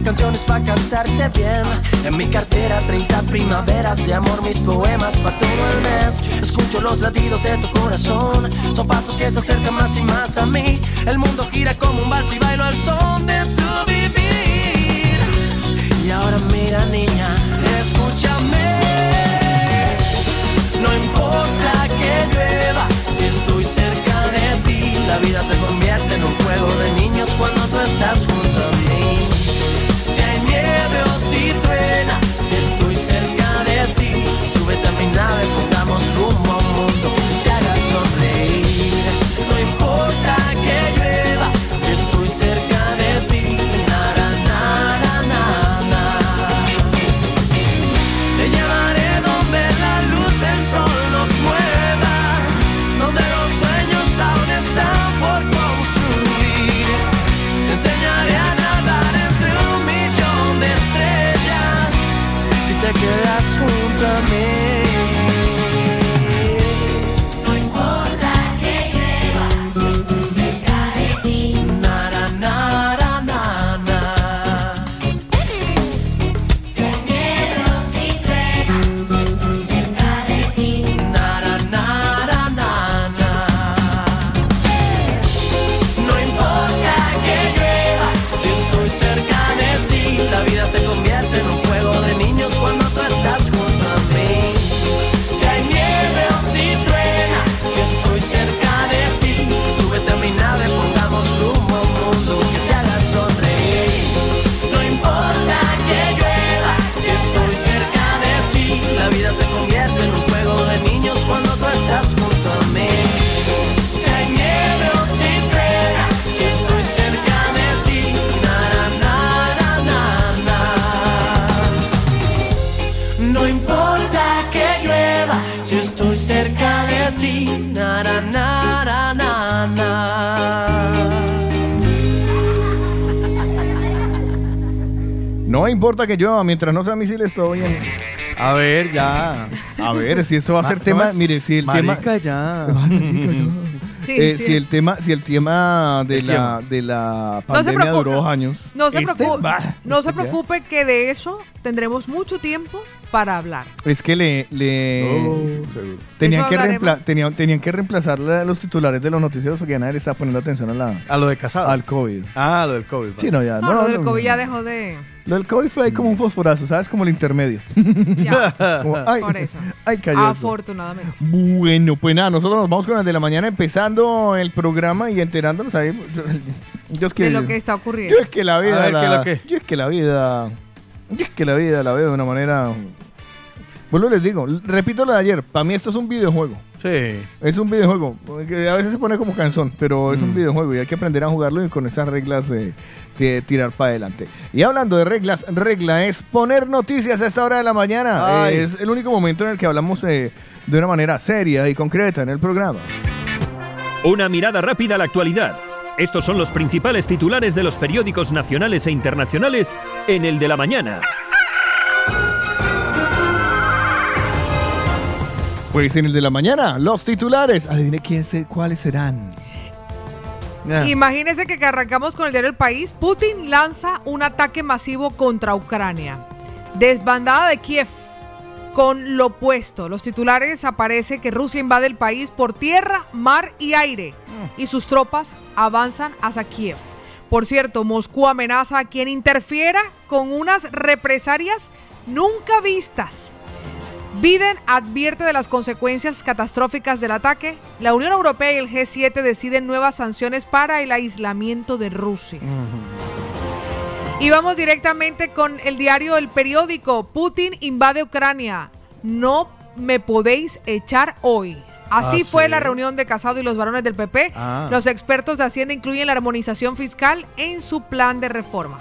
canciones para cantarte bien. En mi cartera 30 primaveras de amor, mis poemas para todo el mes. Escucho los latidos de tu corazón, son pasos que se acercan más y más a mí. El mundo gira como un vals y bailo al son de tu vivir. Y ahora mira niña, escúchame. No importa que llueva, si estoy cerca de ti, la vida se convierte en un juego de niños cuando tú estás junto a mí. Si estoy cerca de ti, súbete a mi nave, pongamos rumbo a un mundo que te haga sonreír. No importa importa que llueva, mientras no sea misiles, todo bien. A ver, ya. A ver, si eso va a ser Ma- tema, no, mire, si el marica, tema... ya. Sí, Eh, sí. si el tema, si el tema de El la, de la No pandemia preocupe, duró dos años. No se, este preocupe, va- no se este ya. preocupe que de eso tendremos mucho tiempo para hablar. Es que le, le Oh, tenían, que tenían, tenían que reemplazar la- los titulares de los noticieros porque ya nadie le está poniendo atención a la, A lo de casado. al COVID. Ah, lo del COVID. Sí, no, ya. No, no, lo no, del no, COVID ya no. dejó de... Lo del COVID fue ahí como un fosforazo, ¿sabes? Como el intermedio. Ya, Como, ay, por eso. ay, cayó. Afortunadamente. Bueno, pues nada, nosotros nos vamos con el de la mañana empezando el programa y enterándonos ahí. Yo, yo es que, de lo que está yo ocurriendo. es que la vida, A ver, la- ¿qué es lo que? yo es que la vida, yo es que la vida la veo de una manera. Vuelvo y les digo, repito lo de ayer, para mí esto es un videojuego. Sí. Es un videojuego, que a veces se pone como canción, pero es un Mm. videojuego y hay que aprender a jugarlo y con esas reglas de, de tirar para adelante. Y hablando de reglas, regla es poner noticias a esta hora de la mañana. Ay. Es el único momento en el que hablamos eh, de una manera seria y concreta en el programa. Una mirada rápida a la actualidad. Estos son los principales titulares de los periódicos nacionales e internacionales en el de la mañana. Pues en el de la mañana, los titulares. Adivine quién se- cuáles serán. Imagínense que arrancamos con el diario El País. Putin lanza un ataque masivo contra Ucrania. Desbandada de Kiev con lo opuesto. Los titulares aparece que Rusia invade el país por tierra, mar y aire y sus tropas avanzan hacia Kiev. Por cierto, Moscú amenaza a quien interfiera con unas represalias nunca vistas. Biden advierte de las consecuencias catastróficas del ataque. La Unión Europea y el G7 deciden nuevas sanciones para el aislamiento de Rusia. Y vamos directamente con el diario El Periódico. Putin invade Ucrania. No me podéis echar hoy. Así Ah, fue sí. la reunión de Casado y los varones del PP. Ah. Los expertos de Hacienda incluyen la armonización fiscal en su plan de reformas.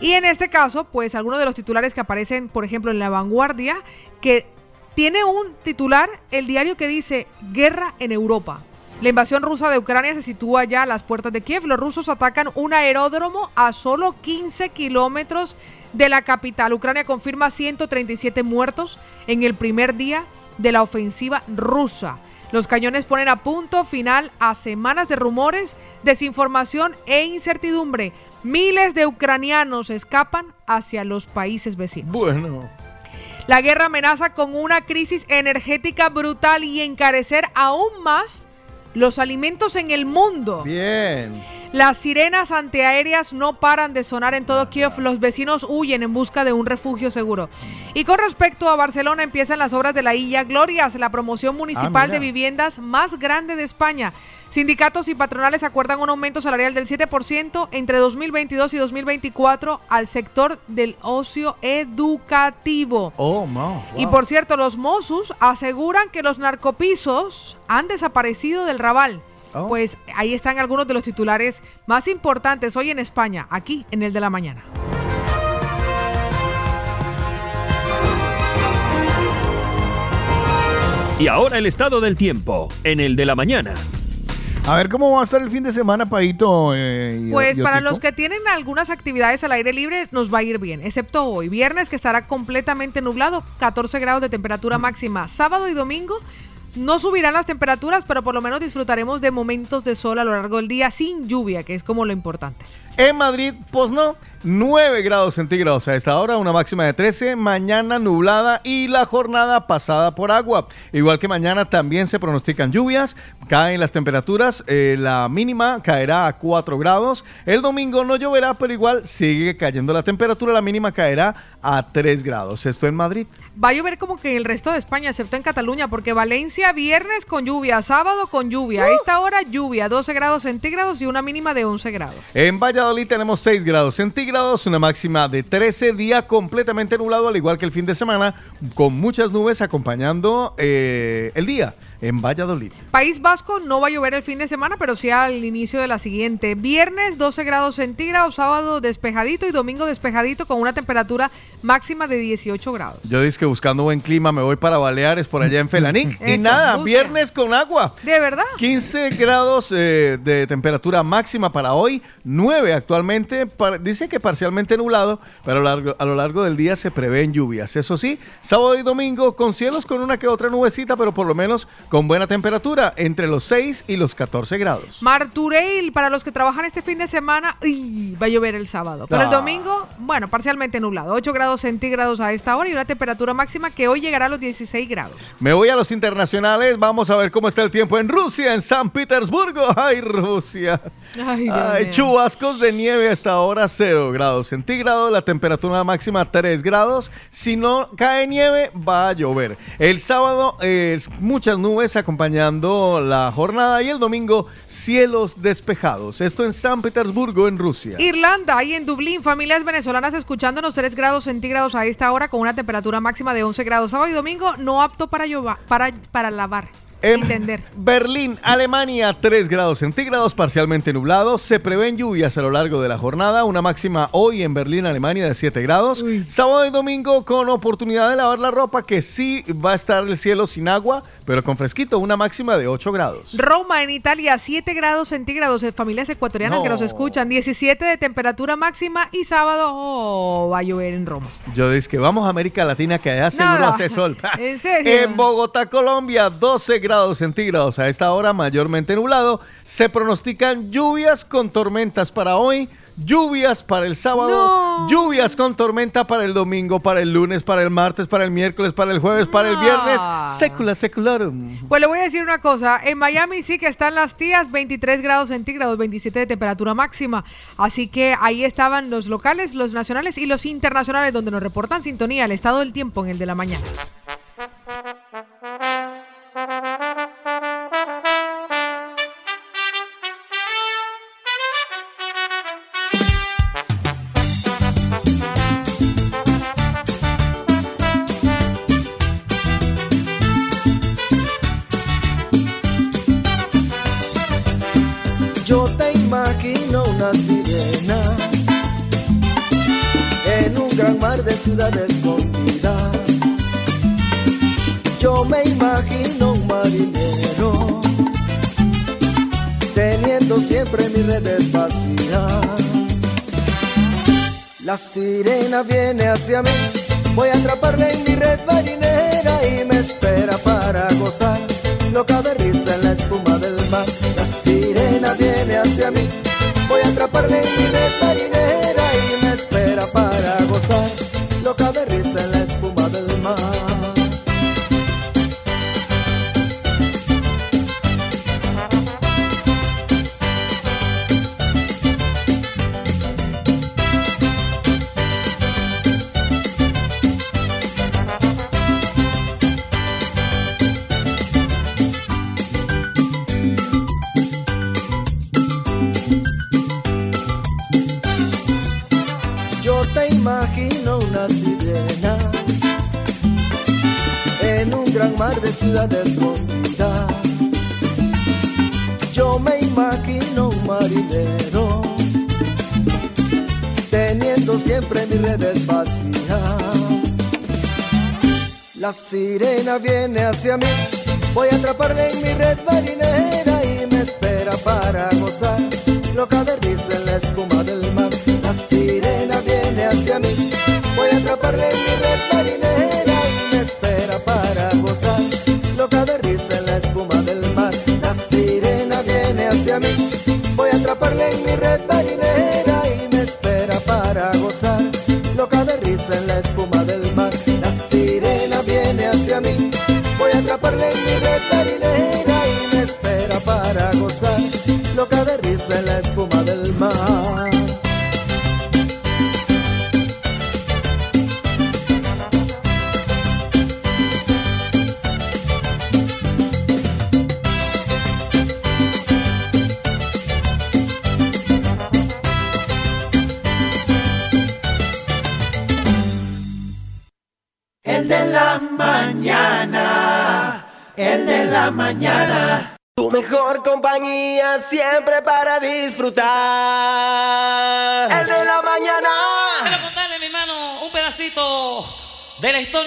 Y en este caso, pues algunos de los titulares que aparecen, por ejemplo, en La Vanguardia, que tiene un titular, el diario que dice Guerra en Europa. La invasión rusa de Ucrania se sitúa ya a las puertas de Kiev. Los rusos atacan un aeródromo a solo 15 kilómetros de la capital. Ucrania confirma 137 muertos en el primer día de la ofensiva rusa. Los cañones ponen a punto final a semanas de rumores, desinformación e incertidumbre. Miles de ucranianos escapan hacia los países vecinos. Bueno. La guerra amenaza con una crisis energética brutal y encarecer aún más los alimentos en el mundo. Bien. Las sirenas antiaéreas no paran de sonar en todo Kiev. Los vecinos huyen en busca de un refugio seguro. Y con respecto a Barcelona, empiezan las obras de la Illa Glorias, la promoción municipal mira. de viviendas más grande de España. Sindicatos y patronales acuerdan un aumento salarial del 7% entre 2022 y 2024 al sector del ocio educativo. Oh, no. Y por cierto, los Mossos aseguran que los narcopisos han desaparecido del Raval. Oh. Pues ahí están algunos de los titulares más importantes hoy en España, aquí en el de la mañana. Y ahora el estado del tiempo, en el de la mañana. A ver cómo va a estar el fin de semana, Paito. eh, Pues para los que tienen algunas actividades al aire libre nos va a ir bien, excepto hoy, viernes que estará completamente nublado, 14 grados de temperatura máxima. Sábado y domingo no subirán las temperaturas, pero por lo menos disfrutaremos de momentos de sol a lo largo del día sin lluvia, que es como lo importante. En Madrid, pues no, 9 grados centígrados a esta hora, una máxima de 13, mañana nublada y la jornada pasada por agua. Igual que mañana también se pronostican lluvias, caen las temperaturas, eh, la mínima caerá a 4 grados, el domingo no lloverá, pero igual sigue cayendo la temperatura, la mínima caerá a 3 grados. Esto en Madrid. Va a llover como que en el resto de España, excepto en Cataluña, porque Valencia viernes con lluvia, sábado con lluvia, a esta hora lluvia, 12 grados centígrados y una mínima de 11 grados. En Valladolid tenemos 6 grados centígrados, una máxima de 13, día completamente nublado, al igual que el fin de semana, con muchas nubes acompañando eh, el día en Valladolid. País Vasco no va a llover el fin de semana, pero sí al inicio de la siguiente. Viernes 12 grados centígrados, sábado despejadito y domingo despejadito con una temperatura máxima de 18 grados. Yo dije que buscando buen clima me voy para Baleares por allá en Felanic. y nada, viernes con agua. ¿De verdad? 15 grados eh, de temperatura máxima para hoy, 9 actualmente. Dice que parcialmente nublado, pero a lo, largo, a lo largo del día se prevén lluvias. Eso sí, sábado y domingo con cielos con una que otra nubecita, pero por lo menos con buena temperatura, entre los 6 y los 14 grados. Martureil, para los que trabajan este fin de semana, ¡ay! va a llover el sábado. Pero el Ah. domingo, bueno, parcialmente nublado. 8 grados centígrados a esta hora y una temperatura máxima que hoy llegará a los 16 grados. Me voy a los internacionales, vamos a ver cómo está el tiempo en Rusia, en San Petersburgo. ¡Ay, Rusia! Ay, Dios Ay, chubascos de nieve hasta ahora 0 grados centígrados, la temperatura máxima 3 grados. Si no cae nieve, va a llover. El sábado es muchas nubes acompañando la jornada y el domingo cielos despejados. Esto en San Petersburgo, en Rusia. Irlanda y en Dublín, familias venezolanas escuchándonos 3 grados centígrados a esta hora con una temperatura máxima de 11 grados. Sábado y domingo no apto para, llova- para, para lavar. En Entender. Berlín, Alemania, 3 grados centígrados, parcialmente nublado. Se prevén lluvias a lo largo de la jornada. Una máxima hoy en Berlín, Alemania, de 7 grados. Sábado y domingo con oportunidad de lavar la ropa, que sí va a estar el cielo sin agua, pero con fresquito. Una máxima de 8 grados. Roma en Italia, 7 grados centígrados. eh, Familias ecuatorianas que No. nos escuchan, 17 de temperatura máxima y sábado oh, va a llover en Roma. Yo dije que vamos a América Latina, que allá seguro Nada. hace sol. ¿En serio? En Bogotá, Colombia, 12 grados centígrados. A esta hora, mayormente nublado. Se pronostican lluvias con tormentas para hoy. Lluvias para el sábado, No. lluvias con tormenta para el domingo, para el lunes, para el martes, para el miércoles, para el jueves, para el No. viernes. Secula, secularum. Pues le voy a decir una cosa, en Miami sí que están las tías, 23 grados centígrados, 27 de temperatura máxima, así que ahí estaban los locales, los nacionales y los internacionales donde nos reportan sintonía, el estado del tiempo en el de la mañana. ciudad escondida. Yo me imagino un marinero teniendo siempre mis redes vacías. La sirena viene hacia mí, voy a atraparla en mi red marinera y me espera para gozar. Loca de risa en la espuma del mar, la sirena viene hacia mí, voy a atraparla en mi red marinera.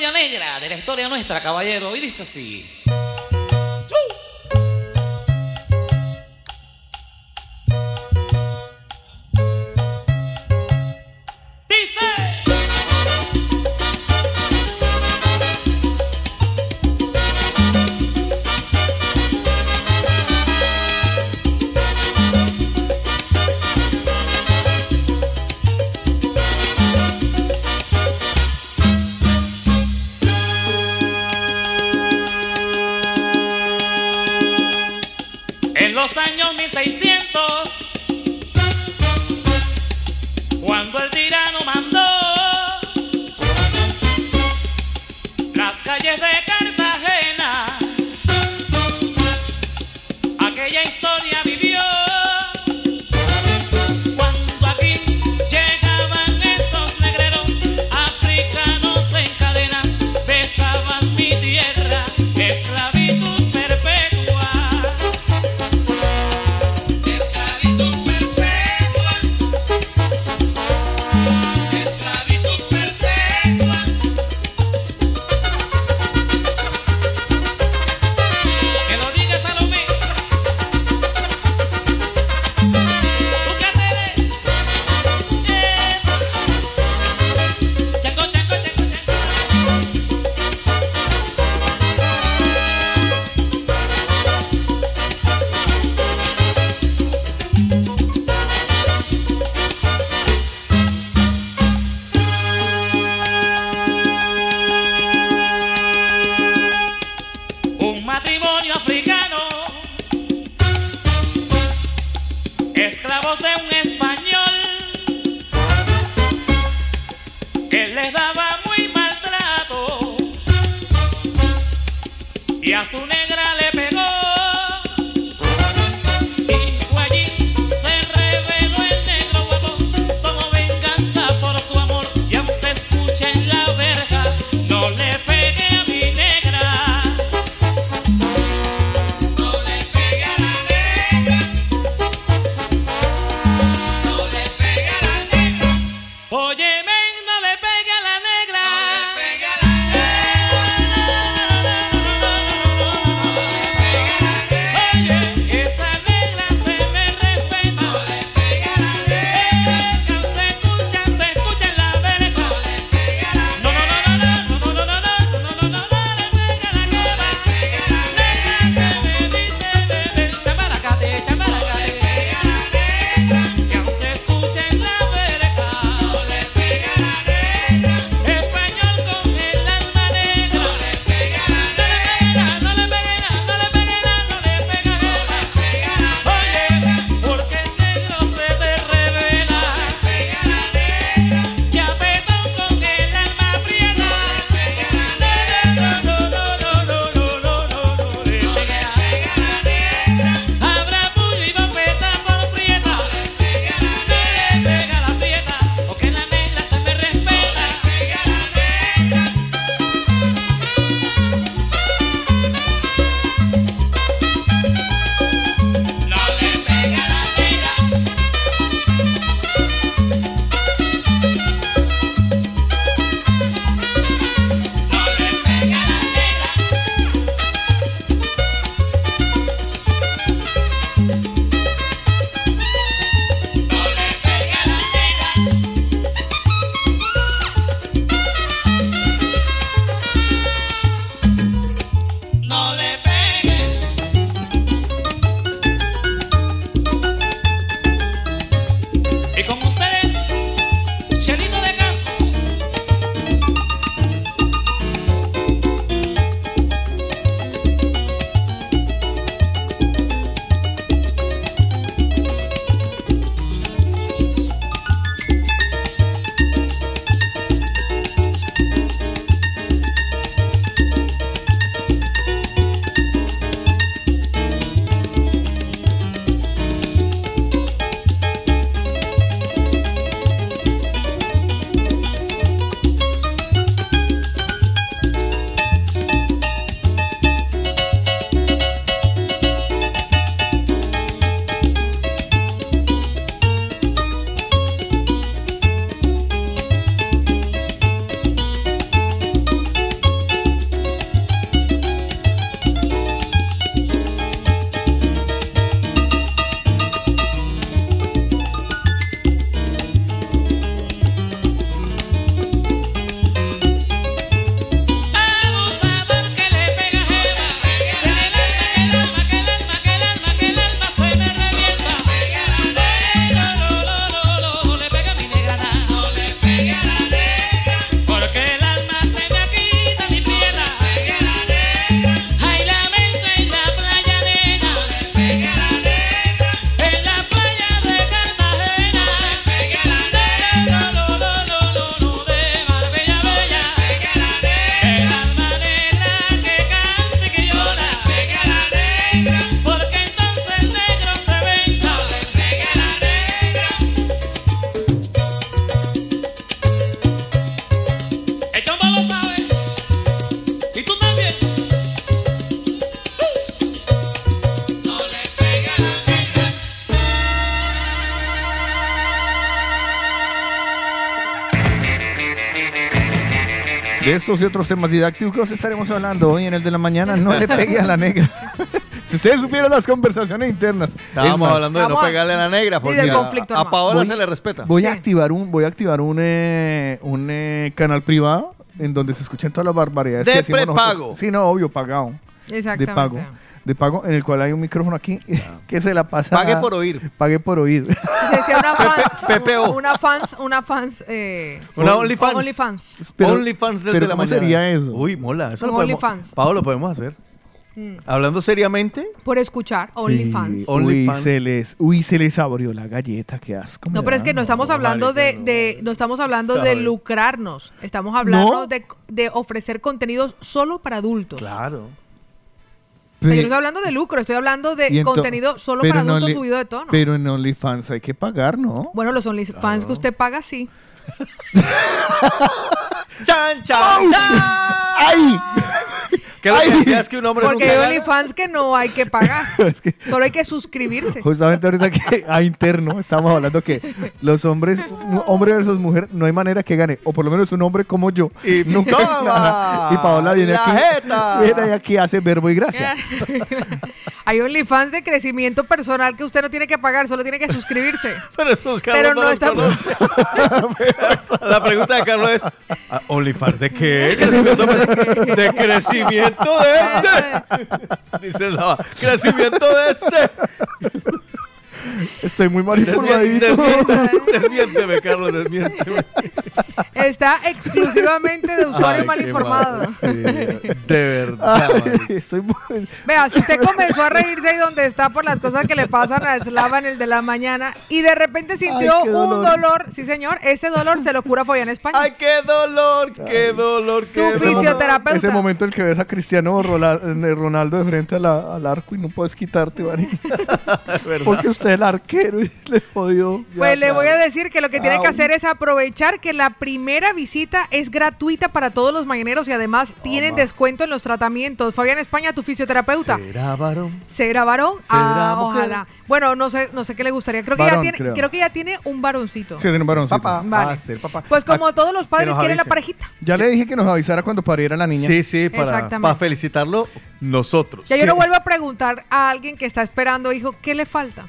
negra de la historia nuestra, caballero, y dice así. Y otros temas didácticos estaremos hablando hoy en el de la mañana. No le pegue a la negra. si ustedes supieran las conversaciones internas. Estábamos Es más, hablando de no pegarle a la negra, porque del a, conflicto a. Paola Voy- se le respeta. Voy a Sí. activar un, voy a activar un, eh, un eh, canal privado en donde se escuchen todas las barbaridades De que decimos prepago. nosotros. Sí, no, obvio, pagado. De Exactamente. pago. De pago, en el cual hay un micrófono aquí que se la pasa. Pague por oír. Pague por oír. Se decía una fans, una fans, una fans, eh, Una OnlyFans. OnlyFans. Pero- OnlyFans desde pero la ¿cómo mañana. sería eso? Uy, mola. Eso Un lo podemos, OnlyFans. Paola, lo podemos hacer. Mm. Hablando seriamente, Por escuchar OnlyFans. Sí. OnlyFans. Uy, se les, uy, se les abrió la galleta, qué asco. No, pero es que no estamos hablando de, no estamos hablando de lucrarnos. Estamos hablando ¿No? de, de ofrecer contenidos solo para adultos. claro. O sea, yo no estoy hablando de lucro, estoy hablando de contenido solo para adultos Only- subido de tono. Pero en OnlyFans hay que pagar, ¿no? bueno, los OnlyFans que usted paga, sí. ¡Chan, chan, chan! ¡Ay! ¿Qué es lo que Ay. decías que un hombre Porque nunca hay gana? OnlyFans que no hay que pagar. Es que Solo hay que suscribirse. justamente ahorita que a interno estamos hablando que los hombres, hombre versus mujer, no hay manera que gane. O por lo menos un hombre como yo. Y nunca toma, Y Paola viene la aquí. jeta. Viene aquí hace verbo y gracia. hay OnlyFans de crecimiento personal que usted no tiene que pagar, solo tiene que suscribirse. Pero esos Pero no, no está-. La pregunta de Carlos es: ¿ah, ¿OnlyFans de qué? ¿Crecimiento personal? ¿De crecimiento de este? Dice no, crecimiento de este. Estoy muy manipuladito. desmiénteme, Carlos, desmiénteme. Está exclusivamente de usuario Ay, mal informado. de verdad. Ay, estoy muy- Vea, si usted comenzó a reírse ahí donde está por las cosas que le pasan a Slava en el de la mañana y de repente sintió Ay, un dolor. sí señor, ese dolor se lo cura Fabián España. ¡Ay, qué dolor! ¡Qué dolor! Tu ¡Qué dolor! fisioterapeuta. Ese momento en el que ves a Cristiano Ronaldo de frente a la- al arco y no puedes quitarte. Porque usted es el arquero y le jodió. Pues le voy a decir que lo que tiene que Au. hacer es aprovechar que la primera visita es gratuita para todos los mañaneros y además tienen descuento en los tratamientos. Fabián España, tu fisioterapeuta. ¿Será varón? ¿Será varón? ¿Será ah, mujer? ojalá. Bueno, no sé, no sé qué le gustaría. Creo que Varón, ya tiene, creo. creo. que ya tiene un varoncito. Sí, tiene un varoncito. Papá, Vale. va a ser papá. Pues como Ah, todos los padres quieren la parejita. Ya le dije que nos avisara cuando pariera la niña. Sí, sí, para felicitarlo nosotros. Ya yo no vuelvo a preguntar a alguien que está esperando, hijo, ¿qué le falta?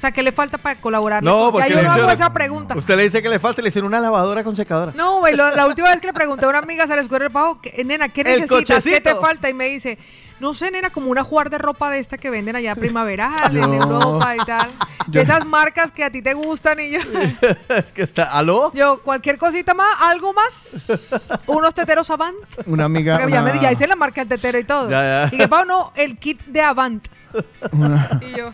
O sea, ¿qué le falta para colaborar? No, ya porque yo le no hago esa pregunta. Usted le dice que le falta, le hicieron una lavadora con secadora. No, güey, la última vez que le pregunté a una amiga se le escurrió el pajo, que, nena, ¿qué necesitas? ¿Qué te falta? Y me dice, no sé, nena, como una jugar de ropa de esta que venden allá primaveral en No. Europa y tal. Yo- De esas marcas que a ti te gustan y yo, es que está. ¿Aló? yo, cualquier cosita más, algo más, unos teteros Avant. Una amiga. Porque ya, me, ya hice la marca del tetero y todo. Ya, ya. Y que no, el kit de Avant. Y yo,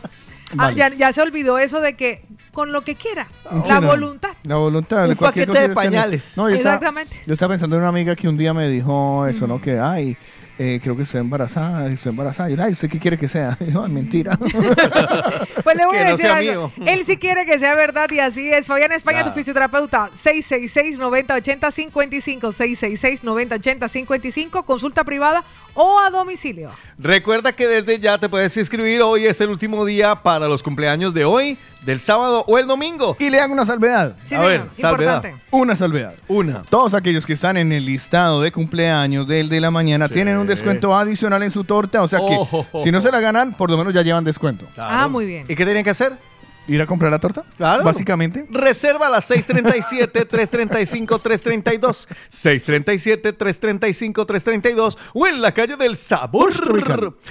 ah, ya, ya se olvidó eso de que con lo que quiera, Sí, la no. voluntad. La voluntad. Un cualquier paquete de pañales. No, yo estaba- Exactamente. yo estaba pensando en una amiga que un día me dijo eso, ¿no? Que, ay, eh, creo que estoy embarazada, estoy embarazada. Y yo, ay, ¿usted qué quiere que sea? Y yo, "Ay, mentira. Pues le voy Que a no decir sea algo. mío. Él sí quiere que sea verdad y así es. Fabián España, Claro. tu fisioterapeuta. 666-9080-55. 666-9080-55. Consulta privada o a domicilio. Recuerda que desde ya te puedes inscribir. Hoy es el último día para los cumpleaños de hoy, del sábado o el domingo. y le hago una salvedad. Sí, A señor. ver, salvedad. Importante. Una salvedad. Una. Todos aquellos que están en el listado de cumpleaños del de la mañana tienen un descuento adicional en su torta. O sea que Oh. si no se la ganan, por lo menos ya llevan descuento. Ah, muy bien. ¿Y qué tienen que hacer? ¿Ir a comprar la torta? Claro. Básicamente. Reserva a las 637-335-332. 637-335-332 o en la calle del Sabor.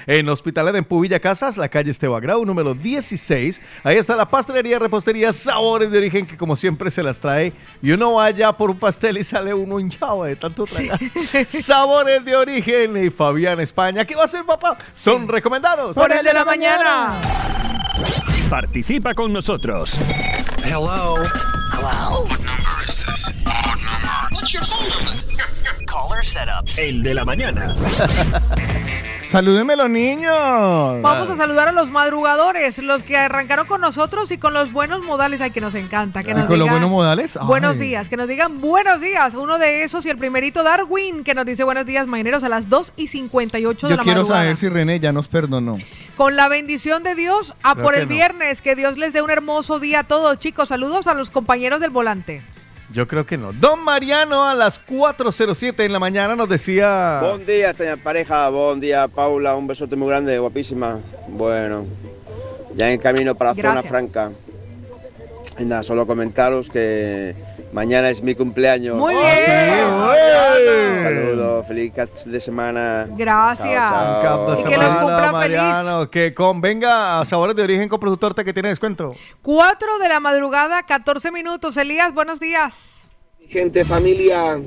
En Hospital en Pubilla Casas, la calle Esteban Grau, número 16. Ahí está la pastelería, repostería, sabores de origen que como siempre se las trae. Y uno va allá por un pastel y sale uno hinchado de tanto tragar. sabores de origen y Fabián España. ¿Qué va a hacer papá? Son recomendados. Por el de la mañana. Participa con nosotros. Hello. Hello. What number is this? What's your phone number? Caller setups. El de la mañana. ¡Salúdenme los niños! Vamos a saludar a los madrugadores, los que arrancaron con nosotros y con los buenos modales. Ay, que nos encanta. Que ¿Y nos con los buenos modales? Ay. Buenos días, que nos digan buenos días. Uno de esos y el primerito Darwin, que nos dice buenos días, mañaneros, a las 2 y 58 de Yo la quiero madrugada. saber si René ya nos perdonó. Con la bendición de Dios, a Creo por que el no. viernes. Que Dios les dé un hermoso día a todos, chicos. Saludos a los compañeros del volante. Yo creo que no. Don Mariano a las 4.07 en la mañana nos decía... Buen día, esta pareja. Buen día, Paula. Un besote muy grande, guapísima. Bueno, ya en camino para Zona Gracias. Franca. Y nada, solo comentaros que mañana es mi cumpleaños. Muy Ah, bien. Un saludo, feliz catch de semana. Gracias. Chao, chao. Cap de Y que los cumpla Mariano, que convenga a Sabores de Origen con Productor que tiene descuento. 4 de la madrugada, 14 minutos. Elías, buenos días. Gente, familia,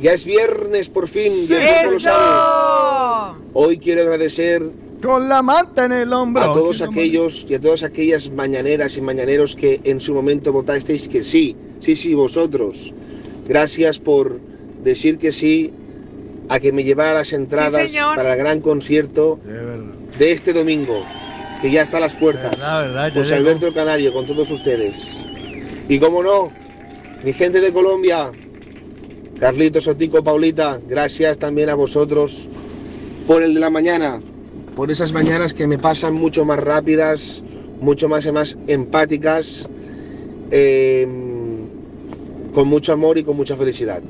ya es viernes por fin, y el lo. Hoy quiero agradecer Con la manta en el hombro. a todos aquellos y a todas aquellas mañaneras y mañaneros que en su momento votasteis que sí, sí, sí, vosotros. Gracias por decir que sí a que me llevara las entradas para el gran concierto de este domingo, que ya está a las puertas. Verdad, ya José llegó. Alberto Canario, con todos ustedes. Y como no, mi gente de Colombia, Carlitos, Otico, Paulita, gracias también a vosotros por el de la mañana, por esas mañanas que me pasan mucho más rápidas, mucho más, más empáticas, eh, con mucho amor y con mucha felicidad.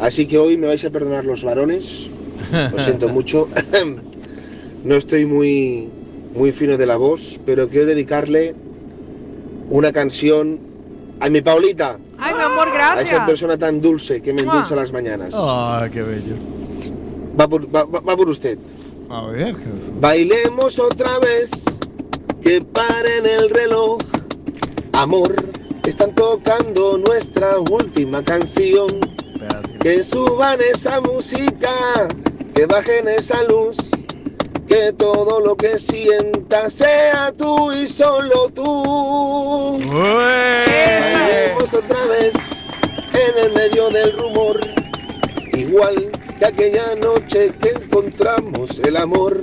Así que hoy me vais a perdonar los varones, lo siento mucho, no estoy muy, muy fino de la voz, pero quiero dedicarle una canción a mi Paulita, Ay, mi amor, a esa gracias. persona tan dulce que me endulza las mañanas. Ah, qué bello. Va por, va por usted. A ver. Bailemos otra vez, que paren el reloj. Amor, están tocando nuestra última canción. Que suban esa música, que bajen esa luz. Que todo lo que sientas sea tú y solo tú. Bailemos otra vez en el medio del rumor. Igual que aquella noche que encontramos el amor.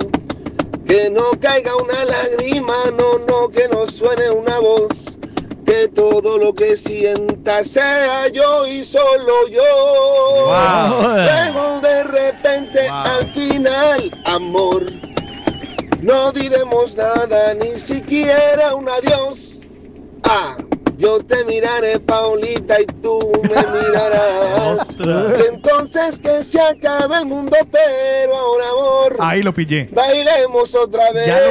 Que no caiga una lágrima, no, no, que no suene una voz. Que todo lo que sienta sea yo y solo yo. Wow. Luego de repente al final, amor. No diremos nada, ni siquiera un adiós. Ah, yo te miraré, Paulita, y tú me mirarás. Entonces que se acabe el mundo, pero ahora, amor, Ahí lo pillé. bailemos otra vez. Ya lo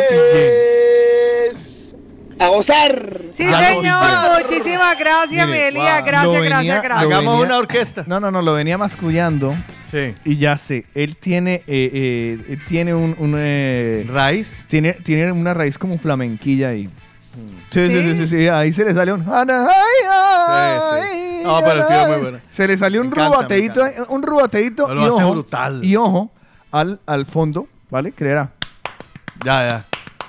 A gozar. Sí, Ya señor. pillé. Muchísimas gracias, mi Mire, lo Gracias, venía- gracias, gracias. Hagamos venía- una orquesta. No, no, no, lo venía mascullando. Sí. Y ya sé, él tiene, eh, eh, él tiene un, un, eh, Raíz. tiene, tiene una raíz como flamenquilla ahí. Sí, sí, ¿Sí? sí, sí, sí, ahí se le sale un... Ana, ay, ay, Sí, sí. No, pero el tío es muy bueno. Se le salió un Me encanta, me rubateíto, encanta. un rubateíto y lo hace ojo, brutal. y ojo al, al fondo, ¿vale? Que era, Ya, ya.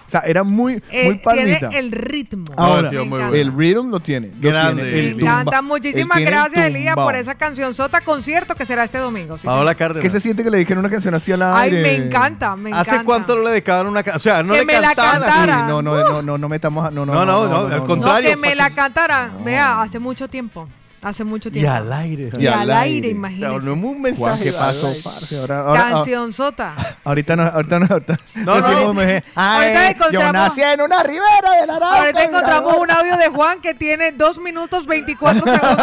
O sea, era muy, Eh, muy palmita. tiene el ritmo. Ahora, No, tío, muy Me bueno. el rhythm lo tiene. lo Grande, tiene, el Me tumba- encanta. él Muchísimas tiene el gracias, Elías, tumbao. por esa canción sota concierto que será este domingo. sí, Paola señor. Cárdenas. ¿Qué se siente que le dijeron una canción así al Ay, aire? me encanta, me encanta. ¿Hace cuánto no le dedicaban una canción? O sea, no Que le me la cantaban así. cantara. Sí, no, no, no, no, no metamos a... No, no, No, no, no, al No, contrario. que me la cantara. Vea, hace mucho tiempo. Hace mucho Y tiempo. al aire. Y al aire, imagínese. Claro, no es un mensaje. Juan, ¿qué pasó, aire. parce? Ahora, ahora, Canción sota. ah, ahorita no, ahorita no, ahorita No, decimos, no. mujer, "Ay, Ahorita yo encontramos- nací en una ribera del Arauca. Ahorita encontramos un audio de Juan que tiene 2 minutos 24 segundos.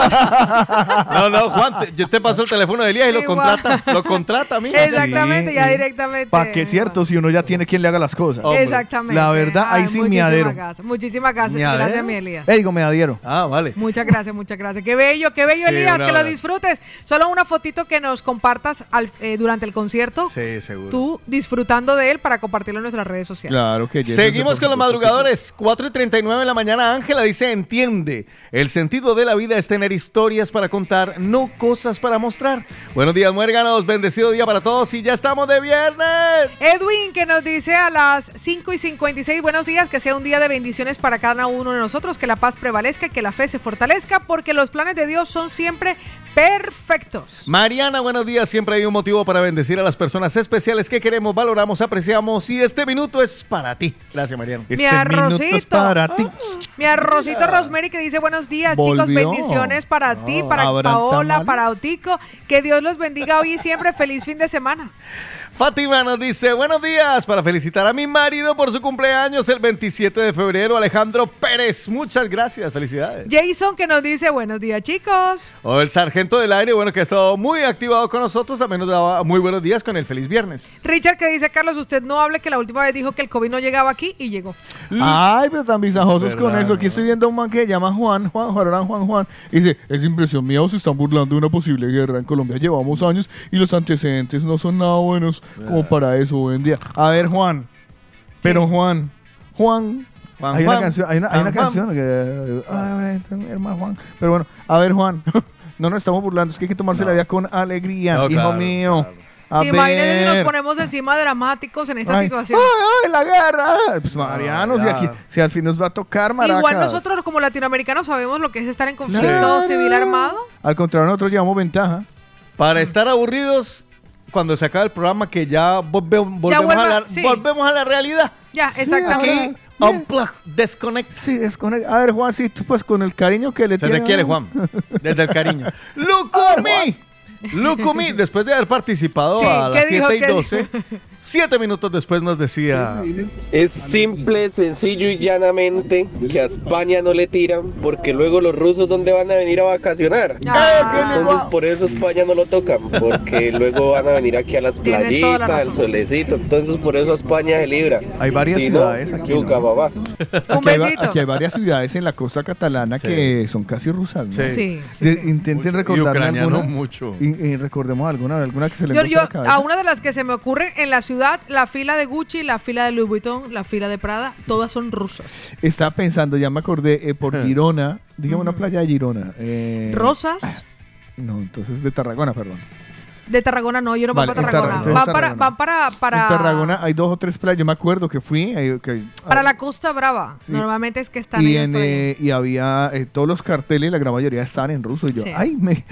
No, no, Juan, te- yo te paso el teléfono de Elías y lo contrata. Lo contrata a mí. Exactamente, Sí, ya directamente. ¿Para qué es cierto si uno ya tiene quien le haga las cosas? Hombre. Exactamente. La verdad, ahí Ay, sí muchísimas miadero. Gracias, muchísimas gracias. ¿Miadero? Gracias, mi Elías. Eh, digo, me adhiero. Ah, vale. Muchas gracias, muchas gracias. Qué bello, qué bello, Sí, Elías, que lo disfrutes. Solo una fotito que nos compartas al- eh, durante el concierto. Sí, seguro. Tú disfrutando de él para compartirlo en nuestras redes sociales. Claro que yes, Seguimos con los madrugadores. 4 y 39 de la mañana. Ángela dice: Entiende. El sentido de la vida es tener historias para contar, no cosas para mostrar. Buenos días, muérganos. Bendecido día para todos. Y ya estamos de viernes. Edwin, que nos dice a las 5 y 56, buenos días, que sea un día de bendiciones para cada uno de nosotros, que la paz prevalezca y que la fe se fortalezca, porque los planes de Dios son siempre perfectos. Mariana, buenos días. Siempre hay un motivo para bendecir a las personas especiales que queremos, valoramos, apreciamos y este minuto es para ti. Gracias, Mariana. Mi arrocito. Mi arrocito Rosemary que dice buenos días, chicos. Bendiciones para ti, para ¿habrán Paola, tamales? para Otico. Que Dios los bendiga hoy y siempre. Feliz fin de semana. Fátima nos dice, buenos días, para felicitar a mi marido por su cumpleaños el 27 de febrero, Alejandro Pérez. Muchas gracias, felicidades. Jason que nos dice buenos días, chicos. O el sargento del aire, bueno, que ha estado muy activado con nosotros, también nos daba muy buenos días con el feliz viernes. Richard que dice, Carlos, usted no hable que la última vez dijo que el COVID no llegaba aquí y llegó. Ay, pero tan visajosos con eso. Aquí estoy viendo a un man que se llama Juan, Juan, Juan, Juan, Juan. Y dice, es impresión mía o se están burlando de una posible guerra. En Colombia llevamos años y los antecedentes no son nada buenos como para eso hoy en día. A ver, Juan. Pero Juan, Juan. Juan, hay, Juan. una canción, hay una, hay canción que... Ay, mi hermano Juan. Pero bueno, a ver, Juan. No nos estamos burlando, es que hay que tomarse la vida con alegría, No, hijo claro, mío. A Sí, imagínense si nos ponemos encima dramáticos en esta Ay, situación. ¡Ay, ay, la guerra! Pues Mariano, si, aquí, si al fin nos va a tocar, maracas. Igual nosotros como latinoamericanos sabemos lo que es estar en conflicto Claro. civil armado. Al contrario, nosotros llevamos ventaja. Para estar aburridos, cuando se acaba el programa, que ya volve- volvemos, vuelva, a, la, sí. volvemos a la realidad. Ya, exactamente. Aquí, unplug, desconnect. Sí, desconecta. A ver, Juancito, pues con el cariño que le Se tiene. te quiere, Juan. Desde el cariño. ¡Lucumi! Lucumi, después de haber participado Sí, a las ¿qué dijo? 7 y ¿Qué 12, siete minutos después nos decía... Es simple, sencillo y llanamente que a España no le tiran porque luego los rusos dónde van a venir a vacacionar. Ah. Entonces por eso España no lo tocan, porque luego van a venir aquí a las playitas, al solecito. Entonces por eso España se libra. Hay varias Si no, ciudades aquí, yuca, ¿no? babá. Aquí hay, aquí hay varias ciudades en la costa catalana que son casi rusas, ¿no? Sí. Sí, sí, De- Intenten recordarme alguna. mucho. Y, y recordemos alguna, alguna que se le Yo, yo, la cabeza. a una de las que se me ocurre en la ciudad, la fila de Gucci, la fila de Louis Vuitton, la fila de Prada, todas son rusas. Estaba pensando, ya me acordé, eh, por Girona, dígame una playa de Girona. eh, Rosas. No, entonces de Tarragona, perdón. De Tarragona no, yo no Vale, voy para Tarragona. Van, para, Tarragona. van para, para, En Tarragona hay dos o tres playas, yo me acuerdo que fui. eh, que- para la Costa Brava. Sí. Normalmente es que están y, ellos en, por ahí. eh, y había eh, todos los carteles, la gran mayoría estaban en ruso. Y yo, Sí. ay, me,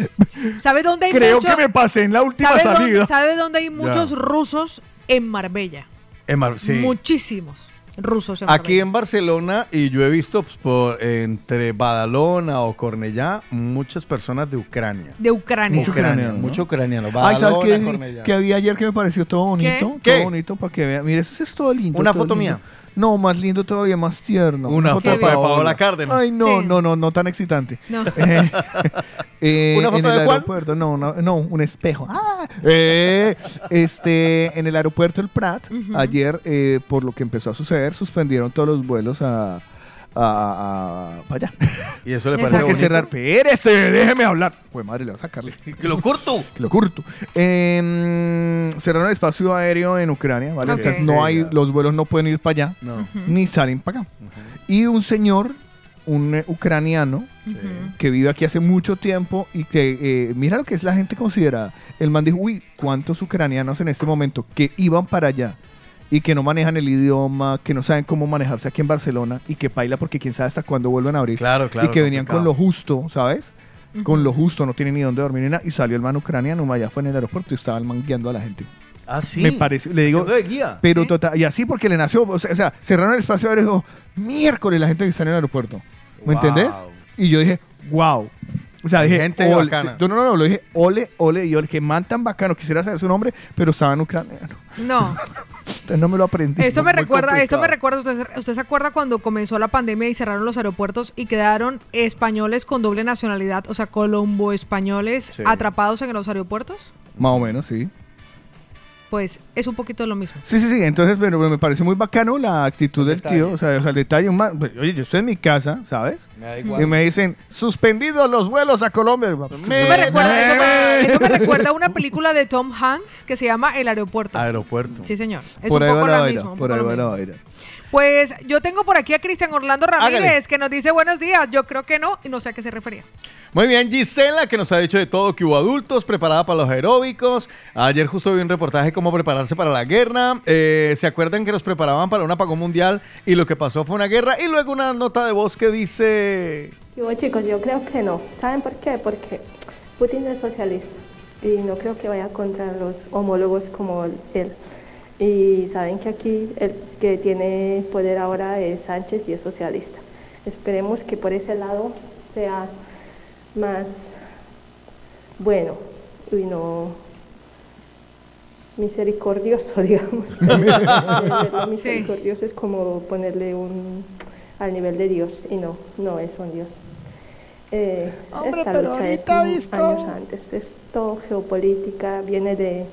¿Sabe dónde hay creo mucho- que me pasé en la última ¿sabe salida. Dónde, ¿Sabe dónde hay muchos rusos? En Marbella. En Mar- sí. Muchísimos rusos en Aquí Marbella. en Barcelona, y yo he visto pues, por, entre Badalona o Cornellá, muchas personas de Ucrania. De Ucrania. Mucho ucraniano, ¿no? mucho ucraniano. Ay, ¿sabes qué, Cornellá. que había ayer que me pareció todo bonito? ¿Qué? Todo bonito para que vean. Mira, eso es todo lindo. ¿Una todo foto lindo. mía? No, más lindo todavía, más tierno. Una foto foto de Paola Cárdenas. Ay, no, Sí. no, no, no tan excitante. No. Eh, eh, ¿Una foto en el de cuál? aeropuerto, no, no, no, un espejo. Ah, eh, este, en el aeropuerto El Prat, ayer, eh, por lo que empezó a suceder, suspendieron todos los vuelos a, a, a- para allá. Y eso le parece que cerrar. Pérese, déjeme hablar. Pues madre, le va a sacarle. Que lo corto. Que lo curto. Eh, cerraron el espacio aéreo en Ucrania, ¿vale? Entonces no hay, los vuelos no pueden ir para allá, No. ni salen para acá. Y un señor, un eh, ucraniano, que vive aquí hace mucho tiempo y que eh, mira lo que es la gente considerada. El man dijo, uy, ¿cuántos ucranianos en este momento que iban para allá y que no manejan el idioma, que no saben cómo manejarse aquí en Barcelona y que paila porque quién sabe hasta cuándo vuelven a abrir? Claro, claro, Y que venían con lo justo, ¿sabes? Con lo justo, no tienen ni dónde dormir ni nada. Y salió el man ucraniano, allá fue en el aeropuerto y estaba el man guiando a la gente. Ah, sí. Me parece, le digo, de guía. pero total, y así porque le nació, o sea, o sea, cerraron el espacio aéreo y dijo, miércoles la gente que está en el aeropuerto. ¿Me Wow. entendés? Y yo dije, wow. O sea, dije, gente ole, bacana. no, no, no, lo dije, ole, ole, y yo, el que man tan bacano, quisiera saber su nombre, pero estaba en ucraniano. No. Entonces no me lo aprendí. Esto me recuerda, esto me recuerda, ¿usted, usted se acuerda cuando comenzó la pandemia y cerraron los aeropuertos y quedaron españoles con doble nacionalidad, o sea, colombo españoles Sí. atrapados en los aeropuertos? Más o menos, sí. Pues es un poquito lo mismo. Sí, sí, sí. Entonces, pero me parece muy bacano la actitud del tío. O sea, o sea, el detalle. un man- pues, Oye, yo estoy en mi casa, ¿sabes? Me da igual. Y me dicen, suspendidos los vuelos a Colombia. Eso me, recuerda, eso me- eso me recuerda a una película de Tom Hanks que se llama El Aeropuerto. Aeropuerto. Sí, señor. Es Por un poco lo mismo. por ahí va la vaina. Pues yo tengo por aquí a Cristian Orlando Ramírez Hágale. que nos dice buenos días. Yo creo que no y no sé a qué se refería. Muy bien, Gisela, que nos ha dicho de todo que hubo adultos, preparada para los aeróbicos. Ayer justo vi un reportaje cómo prepararse para la guerra. Eh, ¿Se acuerdan que nos preparaban para un apagón mundial y lo que pasó fue una guerra? Y luego una nota de voz que dice... Yo, chicos, yo creo que no. ¿Saben por qué? Porque Putin es socialista y no creo que vaya contra los homólogos como él. Y saben que aquí el que tiene poder ahora es Sánchez y es socialista. Esperemos que por ese lado sea más bueno y no misericordioso, digamos. Misericordioso es como ponerle un al nivel de Dios y no, no es un Dios. Eh, Hombre, esta pero lucha es visto. años antes. Esto geopolítica viene de,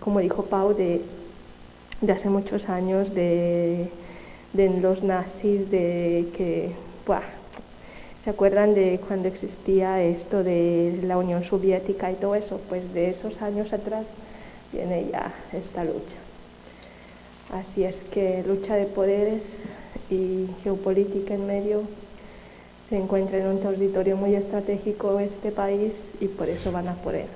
como dijo Pau, de, hace muchos años, de, los nazis, de que, ¿se acuerdan de cuando existía esto de la Unión Soviética y todo eso? Pues de esos años atrás viene ya esta lucha. Así es que lucha de poderes y geopolítica en medio se encuentra en un territorio muy estratégico este país y por eso van a por él.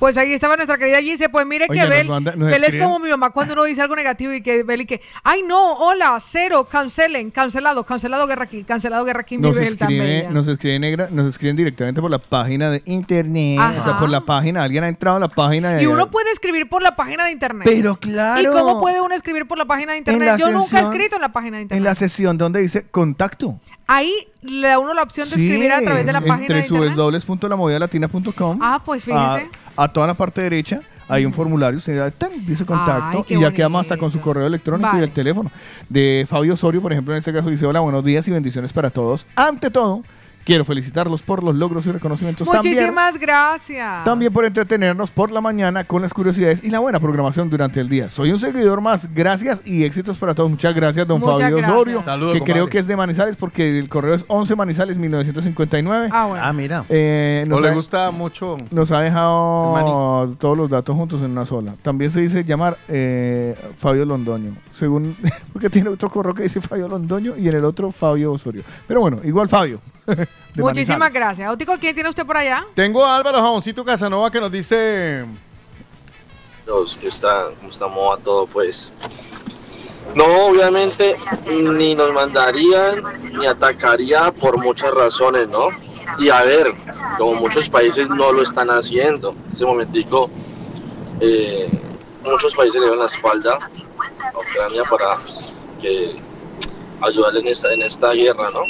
Pues ahí estaba nuestra querida Gise. Pues mire Oiga, que Bel, manda- Bel es escriben- como mi mamá cuando uno dice algo negativo y que Bel y que, ay no, hola, cero, cancelen, cancelado, cancelado guerra aquí, cancelado guerra aquí, mi Nos Bel escribe, bella. nos escribe negra, nos escriben directamente por la página de internet, o sea, por la página, alguien ha entrado a la página de Y uno puede escribir por la página de internet. Pero claro. ¿Y cómo puede uno escribir por la página de internet? Yo nunca he escrito en la página de internet. en la sesión donde dice contacto. Ahí le da uno la opción de escribir a través de la página de internet. www.lamovidalatina.com Ah, pues fíjese. A, a toda la parte derecha hay un formulario, usted da, tan, dice contacto Ay, y ya quedamos hasta con su correo electrónico y el teléfono. De Fabio Osorio, por ejemplo, en este caso dice, hola, buenos días y bendiciones para todos. Ante todo, quiero felicitarlos por los logros y reconocimientos también. Muchísimas gracias. También por entretenernos por la mañana con las curiosidades y la buena programación durante el día. Soy un seguidor más. Gracias y éxitos para todos. Muchas gracias, don Muchas Fabio gracias. Osorio, Saludos, que compadre. creo que es de Manizales porque el correo es 11 Manizales 1959. Ah, bueno. Ah, mira. Eh, ¿No nos, le gusta mucho? nos ha dejado todos los datos juntos en una sola. También se dice llamar eh, Fabio Londoño. Según, porque tiene otro correo que dice Fabio Londoño y en el otro Fabio Osorio. Pero bueno, igual Fabio. Muchísimas Manizales. gracias. Otico, ¿quién tiene usted por allá? Tengo a Álvaro Jamoncito Casanova que nos dice... Los que están, como estamos a todo, pues. No, obviamente ni nos mandarían ni atacaría por muchas razones, ¿no? Y a ver, como muchos países no lo están haciendo. Ese momentico, eh, muchos países le dieron la espalda a Ucrania para que ayudarle en esta, en esta guerra, ¿no?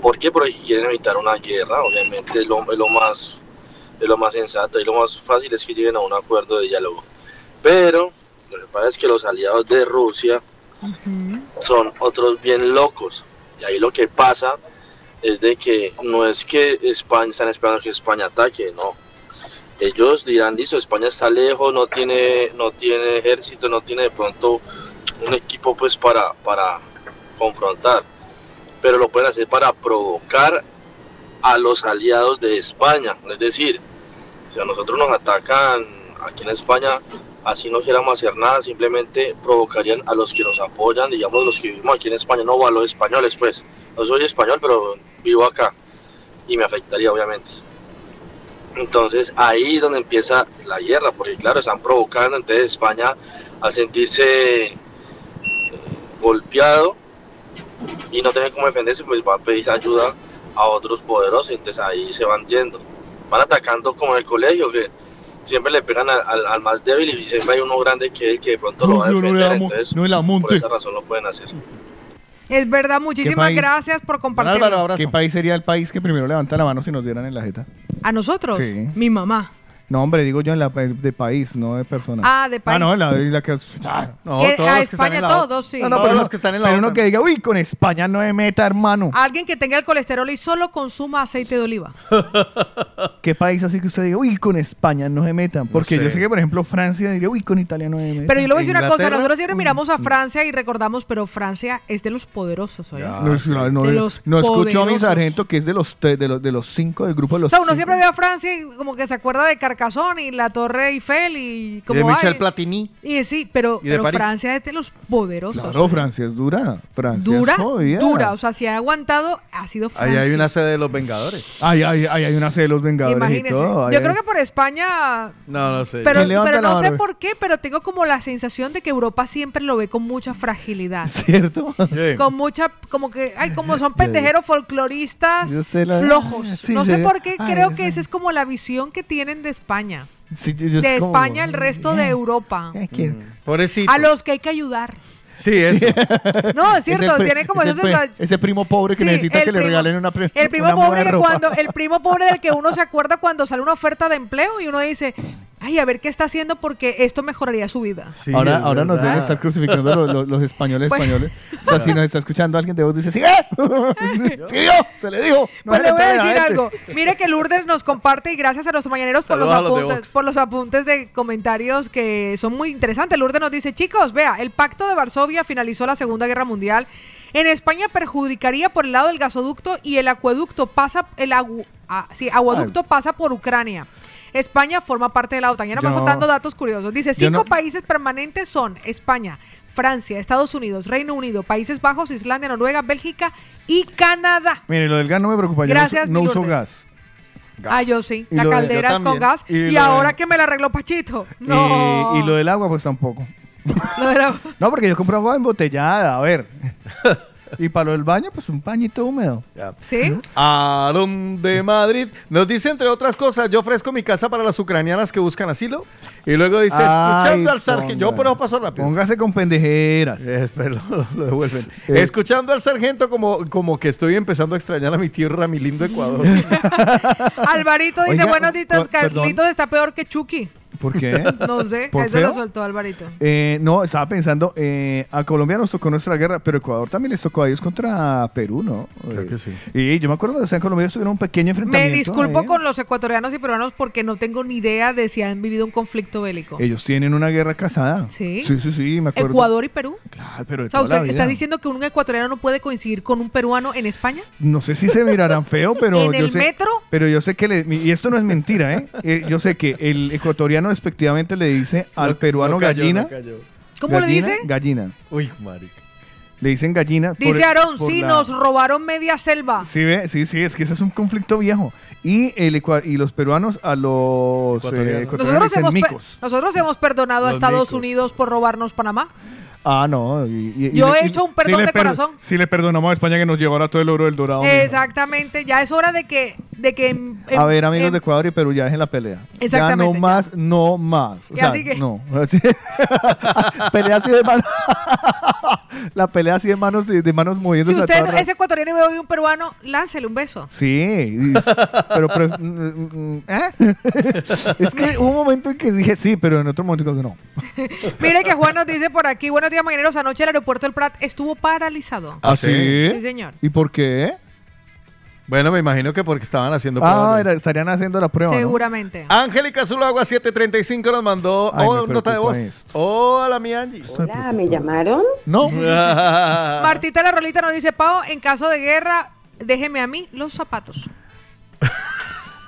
¿Por qué? Porque quieren evitar una guerra, obviamente es lo, es lo más es lo más sensato y lo más fácil es que lleguen a un acuerdo de diálogo. Pero lo que pasa es que los aliados de Rusia son otros bien locos. Y ahí lo que pasa es de que no es que España están esperando que España ataque, no. Ellos dirán, listo, España está lejos, no tiene, no tiene ejército, no tiene de pronto un equipo pues para, para confrontar. Pero lo pueden hacer para provocar a los aliados de España. Es decir, si a nosotros nos atacan aquí en España, así no quieramos hacer nada, simplemente provocarían a los que nos apoyan, digamos los que vivimos aquí en España, no a los españoles, pues. No soy español, pero vivo acá y me afectaría, obviamente. Entonces ahí es donde empieza la guerra, porque claro, están provocando, entonces España al sentirse eh, golpeado y no tener cómo defenderse, pues va a pedir ayuda a otros poderosos, entonces ahí se van yendo. Van atacando como en el colegio, que siempre le pegan al, al- al más débil y siempre hay uno grande que, que de pronto lo va a No, no defender, amo, entonces no por esa razón lo pueden hacer. Es verdad, muchísimas país? gracias por compartirlo. ¿Qué país sería el país que primero levanta la mano si nos dieran en la jeta? ¿A nosotros? Sí. Mi mamá. No, hombre, digo yo en la de país, no de persona. Ah, de país. Ah, no, la, la que. ah, no, todos a los que están España en la- todos, sí. No, no, Todos pero los uno- que están en la Pero uno que diga, uy, con España no me meta, hermano. Alguien que tenga el colesterol y solo consuma aceite de oliva. ¿Qué país así que usted diga, uy, con España no se metan? Porque sé. yo sé que, por ejemplo, Francia diría, uy, con Italia no se metan. Pero yo le voy a decir una cosa, nosotros siempre uy, miramos a Francia y recordamos, pero Francia es de los poderosos, ¿oye? No, no, no, de los no escucho a mi sargento que es de los, te- de los de los cinco del grupo de O los sea, uno cinco. siempre ve a Francia y como que se acuerda de Carcasón y la Torre Eiffel y Y de como Michel Platini. Y sí, pero, Y pero. Francia es de los poderosos. Claro, Francia es dura. Francia dura, es jodida. dura. O sea, si ha aguantado, ha sido Ahí Francia. hay una sede de los Vengadores. Ay, ay, ay, hay una sede de los Vengadores Imagínese. y todo. ay, Yo ay. creo que por España No, no sé. Pero, ¿Quién levanta pero no sé por qué, pero tengo como la sensación de que Europa siempre lo ve con mucha fragilidad. ¿Cierto? Con mucha, como que, ay, como son pendejeros folcloristas Yo sé la- flojos. sí, no sé sí. por qué, Ay, creo que esa es como la visión que tienen de España. Sí, de España al resto de Europa. Pobrecito. A los que hay que ayudar. Sí, eso. No, es Ese cierto, pri- tiene como ese pri- sensación- Ese primo pobre que Sí, necesita el que le primo- regalen una pre- El primo una pobre que ropa. cuando, el primo pobre del que uno se acuerda cuando sale una oferta de empleo y uno dice, ay, a ver qué está haciendo porque esto mejoraría su vida. ahora ahora nos deben estar crucificando los, los- los españoles Bueno. españoles. O sea, si nos está escuchando alguien de vos, dice, ¡sí! ¡Sí, yo! ¡Se le dijo! No Pues le voy a decir gente. algo. Mire que Lourdes nos comparte y gracias a los mañaneros por los, a los apuntes, Vox. por los apuntes de comentarios que son muy interesantes. Lourdes nos dice, chicos, vea, el pacto de Varsovia finalizó la Segunda Guerra Mundial. En España perjudicaría por el lado del gasoducto y el acueducto pasa, el agu- ah, sí, aguaducto pasa por Ucrania. España forma parte de la OTAN. Ya nos va Yo- soltando datos curiosos. Dice, yo cinco no- países permanentes son España, Francia, Estados Unidos, Reino Unido, Países Bajos, Islandia, Noruega, Bélgica y Canadá. Mire, lo del gas no me preocupa. Yo Gracias, no, uso- no mi uso gas. Ah, yo sí. Y La caldera yo es con gas. Y Y, lo de- ahora que me la arregló Pachito. No. Y, y lo del agua, pues tampoco. No, porque yo compro agua embotellada, a ver. y para lo del baño, pues un pañito húmedo. ¿Sí? Aaron de Madrid nos dice, entre otras cosas, yo ofrezco mi casa para las ucranianas que buscan asilo. Y luego dice, escuchando Ay, al sargento, yo por eso paso rápido. Póngase con pendejeras. Eh, pero lo, lo devuelven. Eh. Escuchando al sargento como, como que estoy empezando a extrañar a mi tierra, mi lindo Ecuador. Alvarito dice, Oiga, buenos días. Carlitos está peor que Chucky. ¿Por qué? No sé, ¿Por eso lo soltó Alvarito. Eh, no, estaba pensando, eh, a Colombia nos tocó nuestra guerra, pero Ecuador también les tocó a ellos contra Perú, ¿no? Creo que sí. Y yo me acuerdo que o sea, en Colombia estuvieron un pequeño Me enfrentamiento. disculpo ahí. con los ecuatorianos y peruanos porque no tengo ni idea de si han vivido un conflicto bélico. Ellos tienen una guerra casada. ¿Sí? Sí, sí, sí, me acuerdo. ¿Ecuador y Perú? Ah, pero de O sea, toda la ¿usted vida. está diciendo que un ecuatoriano no puede coincidir con un peruano en España? No sé si se mirarán feo, pero ¿En yo el sé, metro? Pero yo sé que le, y esto no es mentira, ¿eh? Eh, Yo sé que el ecuatoriano despectivamente le dice al No- peruano no cayó, gallina. no. ¿Cómo le Gallina, dice? Gallina. Uy, marica. Le dicen gallina. Dice Aarón, sí, la- nos robaron media selva. Sí, ve, sí, sí, es que ese es un conflicto viejo. Y, el ecua- y los peruanos a los Ecuatorianos. eh, ecuatorianos Nosotros dicen hemos, micos. nosotros hemos perdonado a Los Estados micos. Unidos por robarnos Panamá. Ah, no. y- Yo he hecho un perdón de corazón. Sí le perdonamos a España que nos llevara todo el oro del dorado. Exactamente, ya es hora de que... De que A ver, amigos de Ecuador y Perú, ya dejen la pelea. Exactamente, Ya no ya. más, no más. O sea, así que- No. pelea así de manos. la pelea así de manos, de, de manos moviéndose. Si usted es ecuatoriano y ve hoy un peruano, láncele un beso. Sí, pero, pero mm, mm, ¿eh? es que hubo un momento en que dije sí, pero en otro momento creo que no. Mire que Juan nos dice por aquí, buenos días mañaneros, anoche el aeropuerto del Prat estuvo paralizado. ¿Ah, sí? Sí, señor. ¿Y por qué? Bueno, me imagino que porque estaban haciendo Ah, pruebas. era- estarían haciendo la prueba. ¿no? Seguramente. Angélica Zulagua 735 nos mandó Ay, oh, nota de preocupa voz. esto. Hola, mi Angie. Hola, ¿me llamaron? No. Martita la Rolita nos dice, Pau, en caso de guerra, déjeme a mí los zapatos.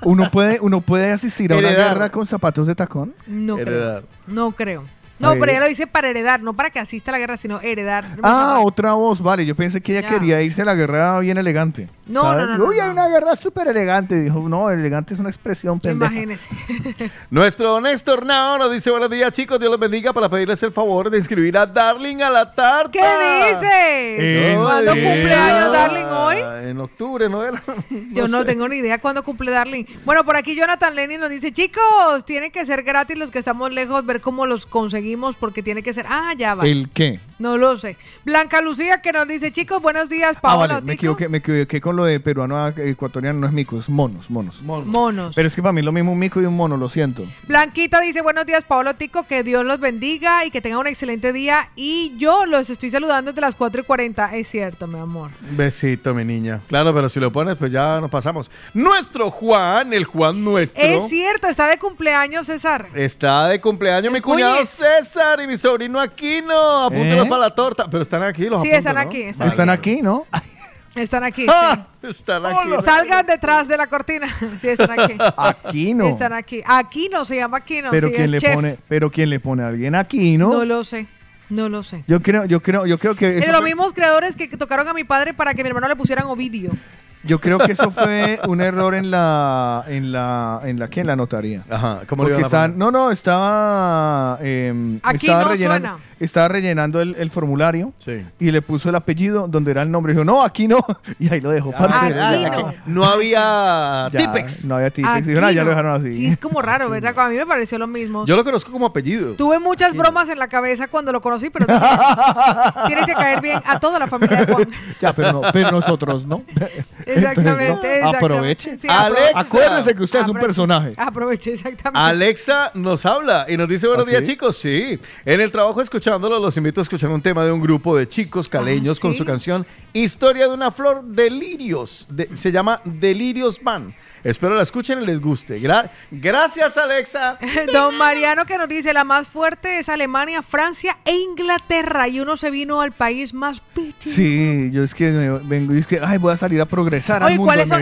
Uno puede, uno puede asistir a una Heredar. guerra con zapatos de tacón. No Heredar. creo. No creo. No, pero ella lo dice para heredar, no para que asista a la guerra, sino heredar. Ah, otra voz, vale. Yo pensé que ella Ya. quería irse a la guerra bien elegante. No, ¿sabes? no, no, Uy, hay no. una guerra súper elegante. Dijo, no, elegante es una expresión pendeja. Imagínese. Nuestro Néstor Nao nos dice buenos días chicos, Dios los bendiga para pedirles el favor de inscribir a Darling a la tarta. ¿Qué dices? ¿En ¿Cuándo serio? cumpleaños Darling hoy? En octubre, ¿no era? Yo no sé. tengo ni idea cuándo cumple Darling. Bueno, por aquí Jonathan Lenny nos dice, chicos, tiene que ser gratis los que estamos lejos, ver cómo los conseguimos, porque tiene que ser... Ah, ya va. ¿El qué? No lo sé. Blanca Lucía que nos dice, chicos, buenos días, Ah, Paola. vale, me Tico". equivoqué, me equivoqué con lo de peruano a ecuatoriano, no es mico, es monos, monos. Monos. Pero es que para mí es lo mismo un mico y un mono, lo siento. Blanquita dice, buenos días, Paolo Tico, que Dios los bendiga y que tengan un excelente día. Y yo los estoy saludando desde las 4 y 40. Es cierto, mi amor. Besito, mi niña. Claro, pero si lo pones, pues ya nos pasamos. Nuestro Juan, el Juan nuestro. Es cierto, está de cumpleaños, César. Está de cumpleaños mi cuñado. César y mi sobrino Aquino. Apúntelos ¿Eh? para la torta. Pero están aquí los Sí, apunto, están ¿no? aquí, están Están aquí, ¿no? Están aquí. Ah, sí. Están aquí. Salgan detrás de la cortina. Sí, están aquí. Aquí no. Están aquí. Aquí no se llama Aquino. Pero sí, quién es le chef. pone, pero quién le pone a alguien aquí, ¿no? No lo sé. No lo sé. Yo creo, yo creo, yo creo que de los mismos creadores que tocaron a mi padre para que mi hermano le pusieran Ovidio. Yo creo que eso fue un error en la, en la, en la, ¿qué? En la notaría. Ajá, ¿cómo Porque iban a estaban- poner? no, no, estaba, em, Aquí estaba no rellenando, suena. estaba rellenando el, el formulario Sí. y le puso el apellido donde era el nombre. Dijo, no, aquí no. Y ahí lo dejó. parce. Ya- no. No había ya, Tipex. No había Tipex. Aquí Dijo, "No, ya no. lo dejaron así. Sí, es como raro, ¿verdad? A mí me pareció lo mismo. Yo lo conozco como apellido. Tuve muchas bromas en la cabeza cuando lo conocí, pero dije, tiene que caer bien a toda la familia de Juan. Ya, pero, no, pero nosotros no. Exactamente, Entonces, no, exactamente. Aproveche. Sí, Alexa. Acuérdese que usted es un Aproveche. personaje. Aproveché, exactamente. Alexa nos habla y nos dice buenos ¿Ah, días sí? chicos, sí. En el trabajo escuchándolo los invito a escuchar un tema de un grupo de chicos caleños con ¿sí? su canción Historia de una flor, Delirios. De- se llama Delirios Van. Espero la escuchen y les guste. Gra- gracias Alexa. Don Mariano que nos dice, la más fuerte es Alemania, Francia e Inglaterra. Y uno se vino al país más pichi. Sí, yo es que me vengo y es que, ay, voy a salir a progresar al Oye.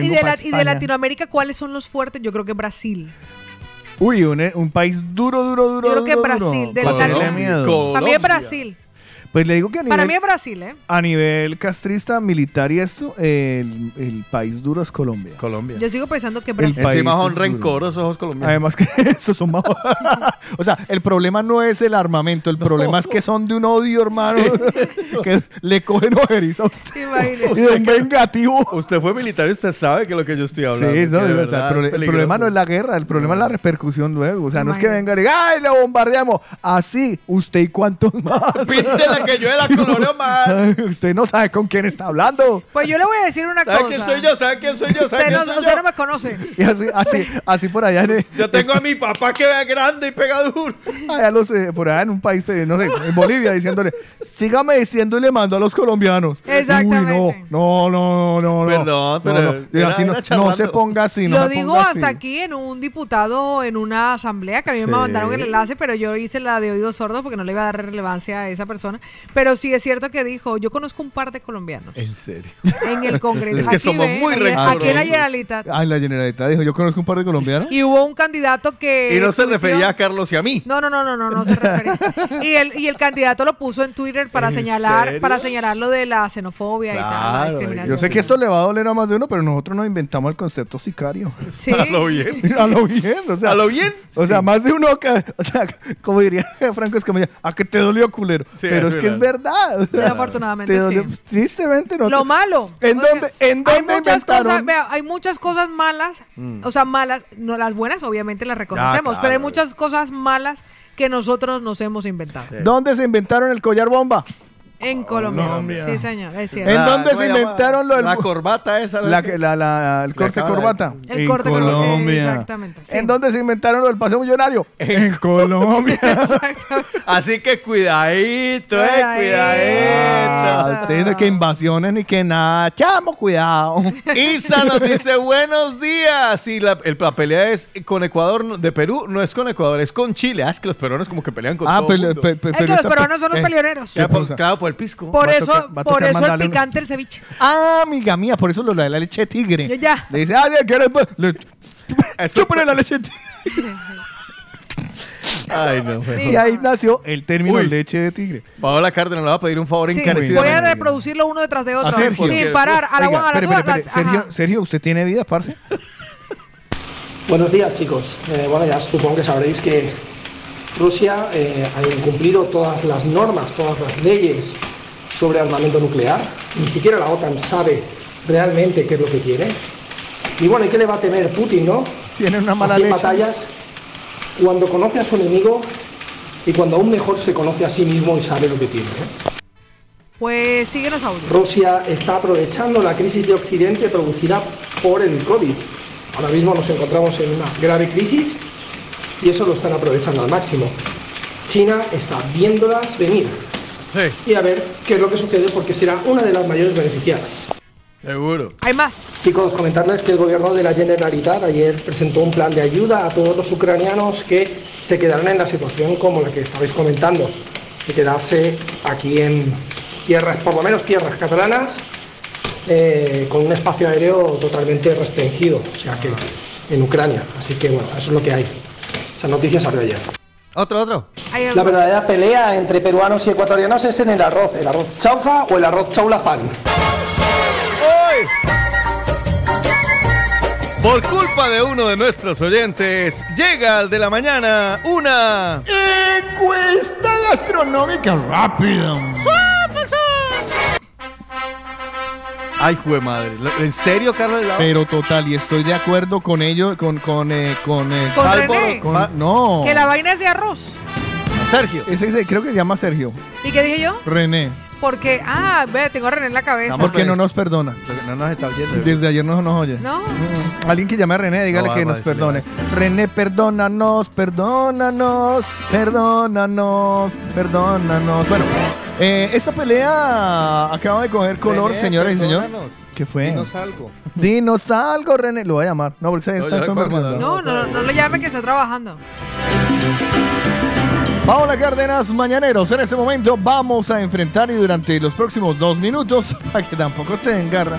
Y de, la- y de. Latinoamérica, ¿cuáles son los fuertes? Yo creo que Brasil. Uy, un, un país duro, duro, duro. Yo creo que duro, Brasil, duro. del mí es Brasil. Pues le digo que a nivel, Para mí es Brasil, ¿eh? a nivel castrista, militar y esto, el, el país duro es Colombia. Colombia. Yo sigo pensando que El Brasil. país Encima son es rencorosos ojos colombianos. Además que esos son más... o sea, el problema no es el armamento, el problema es que son de un odio, hermano, que le cogen ojeriza a usted. Imagínese. Y de un vengativo. Usted fue militar y usted sabe que lo que yo estoy hablando. Sí, no, de o verdad sea, el, es el problema no es la guerra, el problema es la repercusión luego. O sea, no es que venga y diga, ¡ay, le bombardeamos! Así, usted y cuántos más. Que yo la coloreo más. usted no sabe con quién está hablando. Pues yo le voy a decir una ¿Sabe cosa. quién soy yo? ¿Sabe quién soy yo? ¿Sabe Usted quién no, soy usted yo? no me conoce. Y así, así, así por allá en, Yo tengo a mi papá que vea grande y pega duro. allá los, eh, por allá en un país, eh, no sé, en Bolivia, diciéndole, sígame diciendo y le mando a los colombianos. Exactamente. Uy, no, no, no, no, no. Perdón, pero No, no. Y era- así no, se ponga así, no Lo digo hasta así. aquí en un diputado, en una asamblea, que a mí Sí. me mandaron el enlace, pero yo hice la de oído sordo porque no le iba a dar relevancia a esa persona. Pero sí es cierto que dijo, yo conozco un par de colombianos En serio. en el Congreso. Es que Aquí somos ve, muy aquí- Aquí en la rencorosos. Generalitat. Ay, la Generalitat dijo, yo conozco un par de colombianos. Y hubo un candidato que... Y no se refería a Carlos y a mí. No, no, no, no, no, no se refería. Y el, y el candidato lo puso en Twitter para ¿En señalar, serio? para señalar lo de la xenofobia y tal, la discriminación. Yo sé que esto le va a doler a más de uno, pero nosotros nos inventamos el concepto sicario. Sí. A lo bien. a lo bien, o sea. ¿A lo bien? O sea, más de uno o sea, como diría Franco Escamilla, a que te dolió culero. Sí, pero es es que es verdad. Desafortunadamente, sí. Tristemente no. Lo malo. ¿En o sea, dónde, en hay dónde muchas cosas, vea, hay muchas cosas malas, Mm. o sea, malas, no las buenas obviamente las reconocemos, claro. pero hay muchas cosas malas que nosotros nos hemos inventado. ¿Dónde se inventaron el collar bomba? En Colombia. Colombia. Sí, señor, es cierto. ¿En La- dónde ¿cómo se inventaron lo del La corbata esa. la, que- la- la- el corte de corbata? El En corte con- Colombia. exactamente, sí. ¿En dónde se inventaron lo del paseo millonario? En Colombia. Así que cuidadito, eh, Ah, cuidadito. usted dice que invasiones ni que nada. Chamo, cuidado. Isa nos dice buenos días. Y la, el- la pelea es con Ecuador no- de Perú, no es con Ecuador, es con Chile. Ah, es que los peruanos como que pelean con Ah, todo pero- mundo. pe- pe- Es que los esta- peruanos son los eh, peleoneros. Ya, por- cosa? claro, por el pisco. Por va a eso, tocar- va a por tocar eso el mandarle un- picante el ceviche. Ah, amiga mía, por eso lo de la leche de tigre. Ya, ya. Le dice, ah, ¿quieres? Le, chúpale la leche de tigre. Ay, no. Sí. Y ahí nació el término Uy. leche de tigre. Paola Cárdenas le va a pedir un favor Sí, encarecidamente. voy a reproducirlo uno detrás de otro. Ah, Sergio. sin parar. A la Oiga, a la espere, Sergio, ¿usted tiene vida, parce? Buenos días chicos. Eh, bueno, ya supongo que sabréis que Rusia eh, ha incumplido todas las normas, todas las leyes sobre armamento nuclear. Ni siquiera la OTAN sabe realmente qué es lo que quiere. Y bueno, ¿y qué le va a temer Putin, no? Tiene una mala leche. batallas, cuando conoce a su enemigo y cuando aún mejor se conoce a sí mismo y sabe lo que tiene. ¿eh? Pues síguenos audio. Rusia está aprovechando la crisis de Occidente producida por el COVID. Ahora mismo nos encontramos en una grave crisis y eso lo están aprovechando al máximo. China está viéndolas venir y a ver qué es lo que sucede porque será una de las mayores beneficiadas. Seguro. Hay más. Chicos, comentarles que el gobierno de la Generalitat ayer presentó un plan de ayuda a todos los ucranianos que se quedarán en la situación como la que estabais comentando, de quedarse aquí en tierras, por lo menos tierras catalanas, eh, con un espacio aéreo totalmente restringido, o sea que en Ucrania. Así que bueno, eso es lo que hay. Esa noticia salió ayer. Otro, otro. La verdadera pelea entre peruanos y ecuatorianos es en el arroz, el arroz chaufa o el arroz chaulafán. Por culpa de uno de nuestros oyentes, llega al de la mañana una... Encuesta gastronómica rápida. Ay, jue madre. ¿En serio, Carlos? Pero total, y estoy de acuerdo con ello, con, con, eh, con, eh, ¿Con René? con- no. Que la vaina es de arroz. Sergio. Ese, ese creo que se llama Sergio. ¿Y qué dije yo? René. Porque, ah, ve, tengo a René en la cabeza. Porque no nos perdona. No nos está oyendo. Desde ayer no nos oye. No. Mm, Alguien que llame a René, dígale No, que vamos a nos decirle, perdone. René, perdónanos, perdónanos, perdónanos, perdónanos. Bueno, eh, esta pelea acaba de coger color, René, señoras y señores. perdónanos. ¿Qué fue? Dinos algo. Dinos algo, René. Lo voy a llamar. No, porque se No, está yo todo le. No, no, no, no lo llame que está trabajando. Paola Cárdenas, mañaneros. En este momento vamos a enfrentar y durante los próximos dos minutos, para que tampoco esté en garra,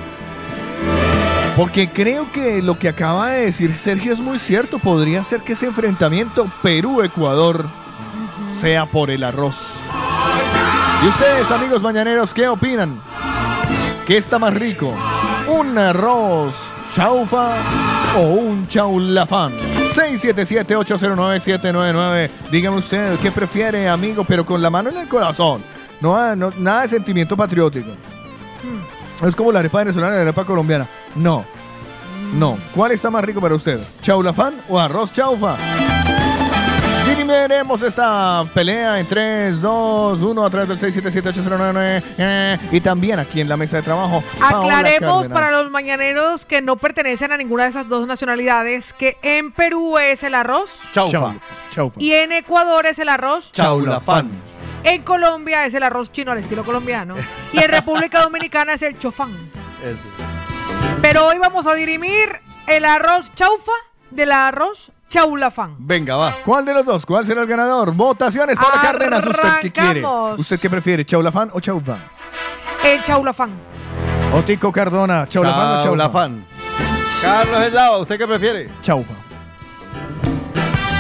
porque creo que lo que acaba de decir Sergio es muy cierto. Podría ser que ese enfrentamiento Perú-Ecuador sea por el arroz. ¿Y ustedes, amigos mañaneros, qué opinan? ¿Qué está más rico? ¿Un arroz chaufa o un chaulafán? 677-809-799. Dígame usted, ¿qué prefiere, amigo? Pero con la mano en el corazón. No, ah, no- nada de sentimiento patriótico. Es como la arepa venezolana y la arepa colombiana. No. No. ¿Cuál está más rico para usted? ¿Chaulafán o arroz chaufa? Dirimiremos esta pelea en 3, 2, 1 a través del 677-8099 eh, y también aquí en la mesa de trabajo. Paola Aclaremos Cárdenas. para los mañaneros que no pertenecen a ninguna de esas dos nacionalidades que en Perú es el arroz Chaufa. Chaufa. y en Ecuador es el arroz Chaulafán. En Colombia es el arroz chino al estilo colombiano y en República Dominicana es el chofán. Pero hoy vamos a dirimir el arroz chaufa del arroz chaulafán. Venga, va. ¿Cuál de los dos? ¿Cuál será el ganador? Votaciones para Cárdenas. ¿Usted qué quiere? ¿Usted qué prefiere? ¿Chaulafán o chaufa? El chaulafán. ¿O Tico Cardona? ¿Chaulafán o chaufa? Chaulafán. Carlos Eslava, ¿usted qué prefiere? Chaufa.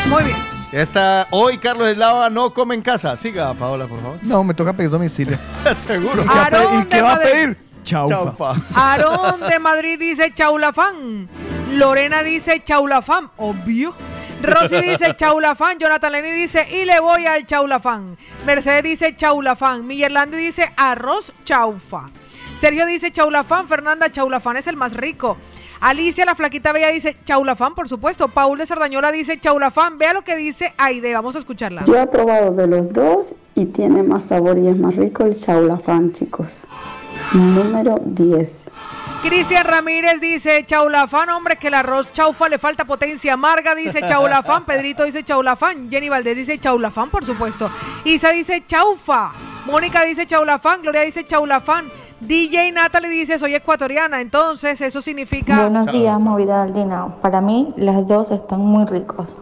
Muy bien. Esta, hoy Carlos Eslava no come en casa. Siga, Paola, por favor. No, me toca pedir domicilio. Seguro. ¿Y qué va a pe- Aarón ¿Y qué de va a Madrid. pedir? Chaufa. Aarón de Madrid dice chaulafán. Lorena dice chaulafán. Obvio. Rosy dice chaulafán. Jonathan Lenny dice y le voy al chaulafán. Mercedes dice chaulafán. Millerlandi dice arroz chaufa. Sergio dice chaulafán. Fernanda chaulafán es el más rico. Alicia, la flaquita bella, dice chaulafán, por supuesto. Paul de Sardañola dice chaulafán. Vea lo que dice Aide. Vamos a escucharla. Yo he probado de los dos y tiene más sabor y es más rico el chaulafán, chicos. Número 10. Cristian Ramírez dice chaulafán, hombre, que el arroz chaufa le falta potencia. Marga dice chaulafán, Pedrito dice chaulafán, Jenny Valdés dice chaulafán, por supuesto. Isa dice chaufa, Mónica dice chaulafán, Gloria dice chaulafán. DJ Natalie dice soy ecuatoriana, entonces eso significa... Buenos días, movida Aldina. Para mí, las dos están muy ricos.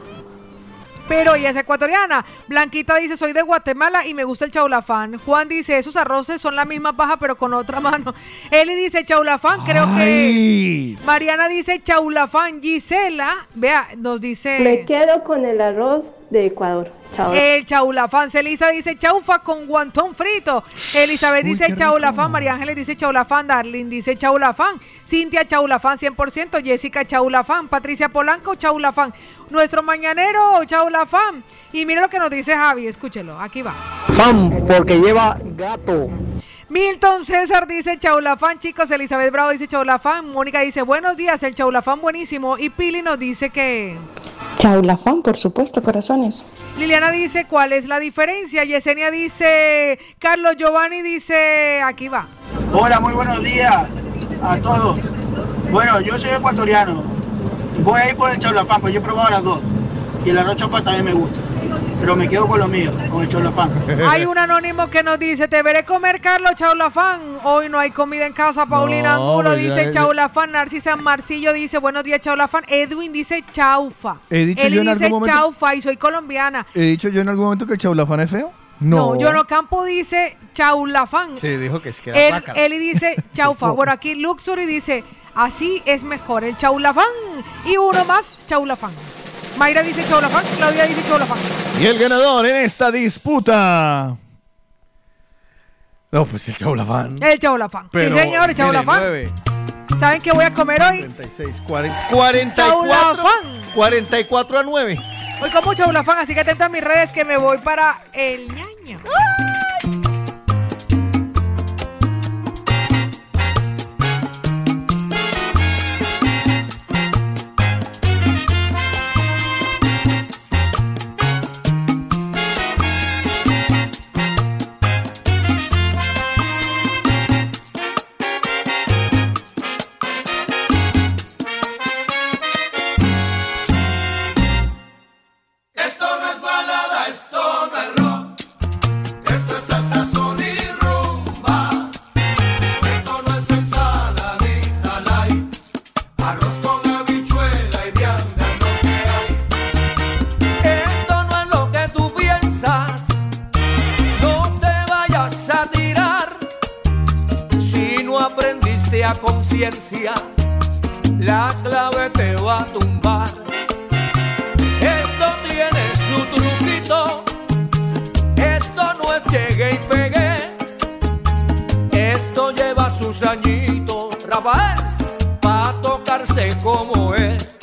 Pero ella es ecuatoriana. Blanquita dice, soy de Guatemala y me gusta el chaulafán. Juan dice, esos arroces son la misma paja pero con otra mano. Eli dice, chaulafán, creo que es. Mariana dice, chaulafán. Gisela, vea, nos dice... Me quedo con el arroz de Ecuador. Chao. El chaulafán. Celisa dice chaufa con guantón frito. Elizabeth Uy, dice chaulafán. María Ángeles dice chaulafán. Darlene dice chaulafán. Cintia chaulafán 100%. Jessica chaulafán. Patricia Polanco chaulafán. Nuestro mañanero chaulafán. Y mire lo que nos dice Javi. Escúchelo. Aquí va. Fan, porque lleva gato. Milton César dice chaulafán, chicos. Elizabeth Bravo dice chaulafán. Mónica dice buenos días. El chaulafán buenísimo. Y Pili nos dice que... Chaulafán, por supuesto, corazones. Liliana dice, ¿cuál es la diferencia? Yesenia dice, Carlos Giovanni dice, aquí va. Hola, muy buenos días a todos. Bueno, yo soy ecuatoriano. Voy a ir por el chaulafán, pues yo he probado las dos. Y el arroz también me gusta pero me quedo con lo mío, con el cholofán. Hay un anónimo que nos dice, te veré comer, Carlos Chaulafán. Hoy no hay comida en casa. Paulina no, Angulo dice ya, Chaulafán. Narcisa Marcillo dice, buenos días, Chaulafán. Edwin dice chaufa. He Él yo dice chaufa y soy colombiana. ¿He dicho yo en algún momento que el Chaulafán es feo? No. no, Yono Campo dice chaulafán. Sí, dijo que se queda Él, guácala. Eli dice chaufa. bueno, aquí Luxury dice así es mejor el chaulafán. Y uno más, chaulafán. Mayra dice Cholopan, Claudia dice Cholopan. Y el ganador en esta disputa. No, pues el Chaulafán. El Chaulafán. Sí, señor, el Chaulafán. ¿Saben qué voy a comer hoy? 36, 40, 44. 44 a 9. Hoy como Chaulafán, así que atentos a mis redes que me voy para el ñaño. ¡Ah! conciencia, la clave te va a tumbar. Esto tiene su truquito, esto no es llegue y pegué, esto lleva sus añitos, Rafael, para tocarse como es.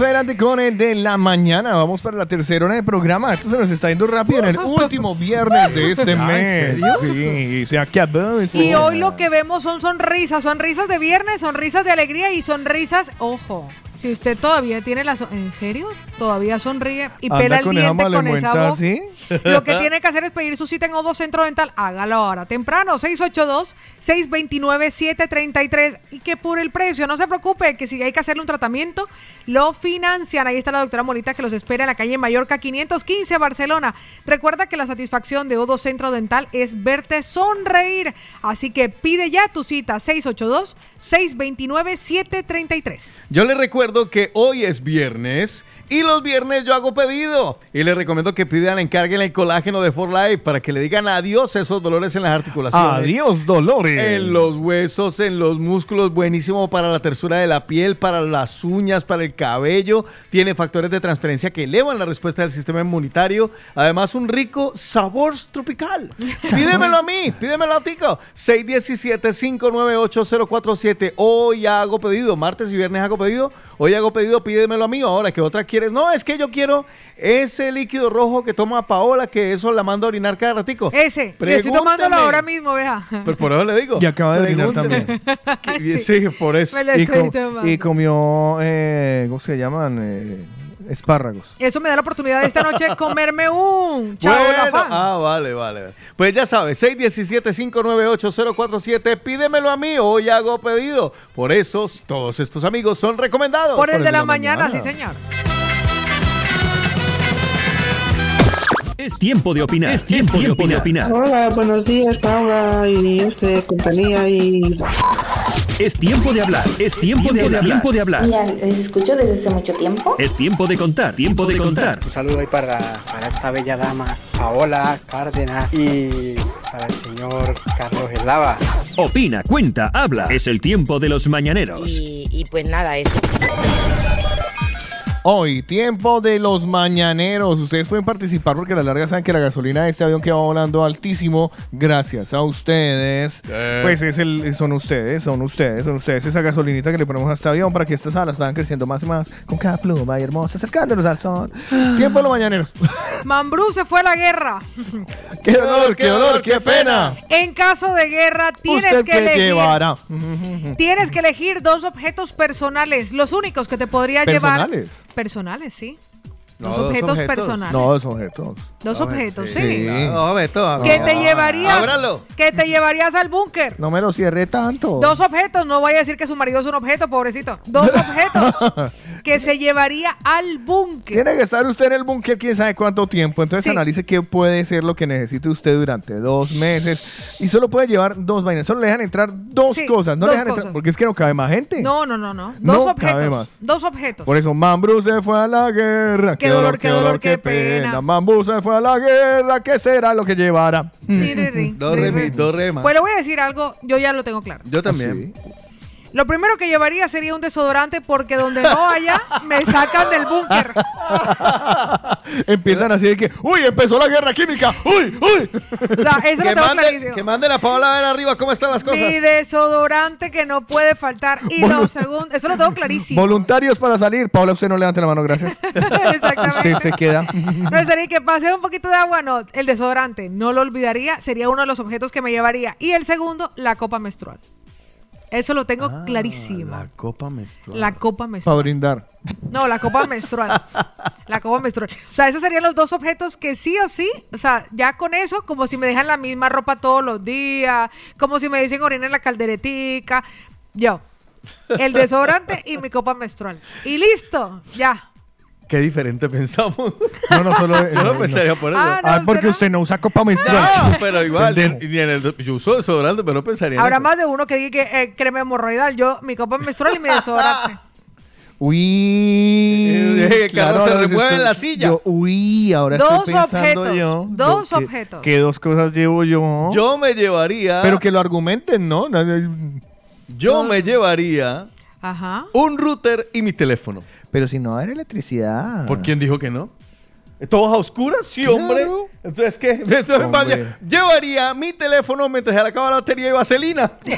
Adelante con el de la mañana. Vamos para la tercera hora de programa. Esto se nos está yendo rápido en el último viernes de este mes. Sí, se acabó. Y hoy lo que vemos son sonrisas, sonrisas de viernes, sonrisas de alegría y sonrisas, ojo. Si usted todavía tiene la... So ¿En serio? Todavía sonríe y pela el diente con esa voz. Lo que tiene que hacer es pedir su cita en Odo Centro Dental. Hágalo ahora. Temprano, 682-629-733. Que por el precio, no se preocupe, que si hay que hacerle un tratamiento, lo financian. Ahí está la doctora Molita que los espera en la calle Mallorca 515, Barcelona. Recuerda que la satisfacción de Odo Centro Dental es verte sonreír. Así que pide ya tu cita, 682-629-733. Yo les recuerdo que hoy es viernes y los viernes yo hago pedido. Y les recomiendo que pidan, encarguen el colágeno de For Life para que le digan adiós a esos dolores en las articulaciones. Adiós, dolores. En los huesos, en los músculos, buenísimo para la tersura de la piel, para las uñas, para el cabello. Tiene factores de transferencia que elevan la respuesta del sistema inmunitario. Además, un rico sabor tropical. Pídemelo a mí, pídemelo a Tico. 617-598-047. Hoy hago pedido, martes y viernes hago pedido. Hoy hago pedido, pídemelo a mí. Ahora que otra quieres, no, es que yo quiero ese líquido rojo que toma Paola, que eso la mando a orinar cada ratico. Ese, le estoy tomándolo ahora mismo, vea. Pues por eso le digo. Y acaba de orinar también. Sí, por eso. Me lo Y, estoy com- tomando. y comió, eh, ¿cómo se llaman? Eh, espárragos. Eso me da la oportunidad de esta noche comerme un chao Bueno, ah, vale, vale. Pues ya sabes, 617-598-047, pídemelo a mí, hoy hago pedido. Por eso, todos estos amigos son recomendados. Por el de la mañana, sí señor. Es tiempo de opinar. Es tiempo, de opinar. Hola, buenos días, Paula y este compañía y Es tiempo de hablar. Es tiempo de hablar. Tiempo de hablar. Mira, les escucho desde hace mucho tiempo. Es tiempo de contar. Tiempo de contar. Un saludo ahí para, para esta bella dama, Paola Cárdenas, y para el señor Carlos Eslava. Opina, cuenta, habla. Es el tiempo de los mañaneros. Y, y pues nada, eso. Hoy, tiempo de los mañaneros. Ustedes pueden participar porque a la larga saben que la gasolina de este avión que va volando altísimo, gracias a ustedes. Pues es el, son ustedes, son ustedes, son ustedes. Esa gasolinita que le ponemos a este avión para que estas alas vayan creciendo más y más con cada pluma y hermosa, acercándonos al sol. tiempo de los mañaneros. Mambrú se fue a la guerra. ¡Qué dolor, qué dolor, qué pena! En caso de guerra, tienes ¿Usted que qué elegir. llevará? Tienes que elegir dos objetos personales, los únicos que te podría llevar. ¿Personales? Personales, sí. No, dos, dos objetos, objetos. personales. No, dos objetos. Dos objetos, sí. No, Beto, Que te llevarías. Ábralo. Que te llevarías al búnker. No me lo cierre tanto. Dos objetos, no vaya a decir que su marido es un objeto, pobrecito. Dos objetos que se llevaría al búnker. Tiene que estar usted en el búnker quién sabe cuánto tiempo. Entonces Sí. analice qué puede ser lo que necesite usted durante dos meses. Y solo puede llevar dos vainas. Solo le dejan entrar dos Sí, cosas. No dos le dejan entrar porque es que no cabe más gente. No, no, no, no. Dos No objetos. cabe más. Dos objetos. Por eso Mambrú se fue a la guerra. Qué dolor, qué dolor, qué pena. Mambrú se fue a la guerra. ¿Qué será lo que llevará? Tiriri, Do, re, mi, tiriri. do, re, ma. Pues le voy a decir algo, yo ya lo tengo claro. Yo también. Lo primero que llevaría sería un desodorante porque donde no haya, me sacan del búnker. Empiezan así de que, uy, empezó la guerra química. Uy, uy. O sea, eso que, lo tengo mande, clarísimo. que mande la Paola a ver arriba cómo están las cosas. Mi desodorante que no puede faltar. Y lo segundo, eso lo tengo clarísimo. Voluntarios para salir. Paula, usted no levante la mano, gracias. Exactamente. Usted se queda. No, sería que pase un poquito de agua, no. El desodorante, no lo olvidaría, sería uno de los objetos que me llevaría. Y el segundo, la copa menstrual. Eso lo tengo Ah, clarísimo. La copa menstrual. La copa Para menstrual. brindar. No, la copa menstrual. La copa menstrual. O sea, esos serían los dos objetos que sí o sí, o sea, ya con eso, como si me dejan la misma ropa todos los días, como si me dicen orina en la calderetica. Yo, el desodorante y mi copa menstrual. Y listo, ya. Qué diferente pensamos. No, no, solo. Yo no pensaría por eso. Ah, no, Ah, usted porque no. usted no usa copa menstrual. No, pero igual. Pendejo. ni- ni en el, yo uso desodorante, pero no pensaría en Habrá eso. más de uno que diga que eh, crema hemorroidal. Yo, mi copa menstrual y mi desodorante. Uy. Eh, Carlos se ahora remueve estoy- en la silla. yo, uy, ahora Dos estoy pensando objetos, yo. dos ¿qué- objetos. ¿Qué dos cosas llevo yo? Yo me llevaría. Pero que lo argumenten, ¿no? No, no, Yo me llevaría Ajá. un router y mi teléfono. Pero si no hay electricidad. ¿Por quién dijo que no? ¿Todos a oscuras? Sí, Claro. hombre. Entonces, ¿qué? Entonces, Hombre. vaya, llevaría mi teléfono mientras se le acaba la batería y vaselina.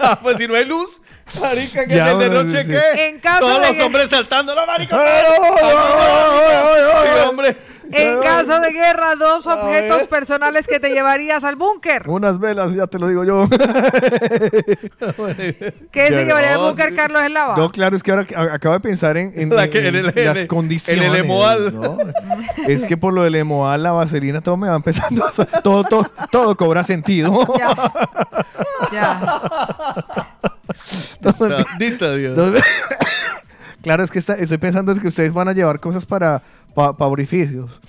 Ah, pues si no hay luz, marica, que Ya, de bueno, noche, sí. ¿qué? En caso Todos de los que- hombres saltando, ¡no, marica! Ay, ay, ay, ay, Sí, ay. hombre. En caso de guerra, dos objetos personales que te llevarías al búnker. Unas velas, ya te lo digo yo. ¿Qué se Ya llevaría al búnker. Carlos Eslava? No, claro, es que ahora a- acabo de pensar en, en- La que- en- en el- en las en el- condiciones. en el emoal. ¿no? Es que por lo del emoal, la vaselina, todo me va empezando a... sa- Todo, todo, todo cobra sentido. Todo- Dita Dios. Entonces, claro, es que está- estoy pensando es que ustedes van a llevar cosas para, pa- para orificios.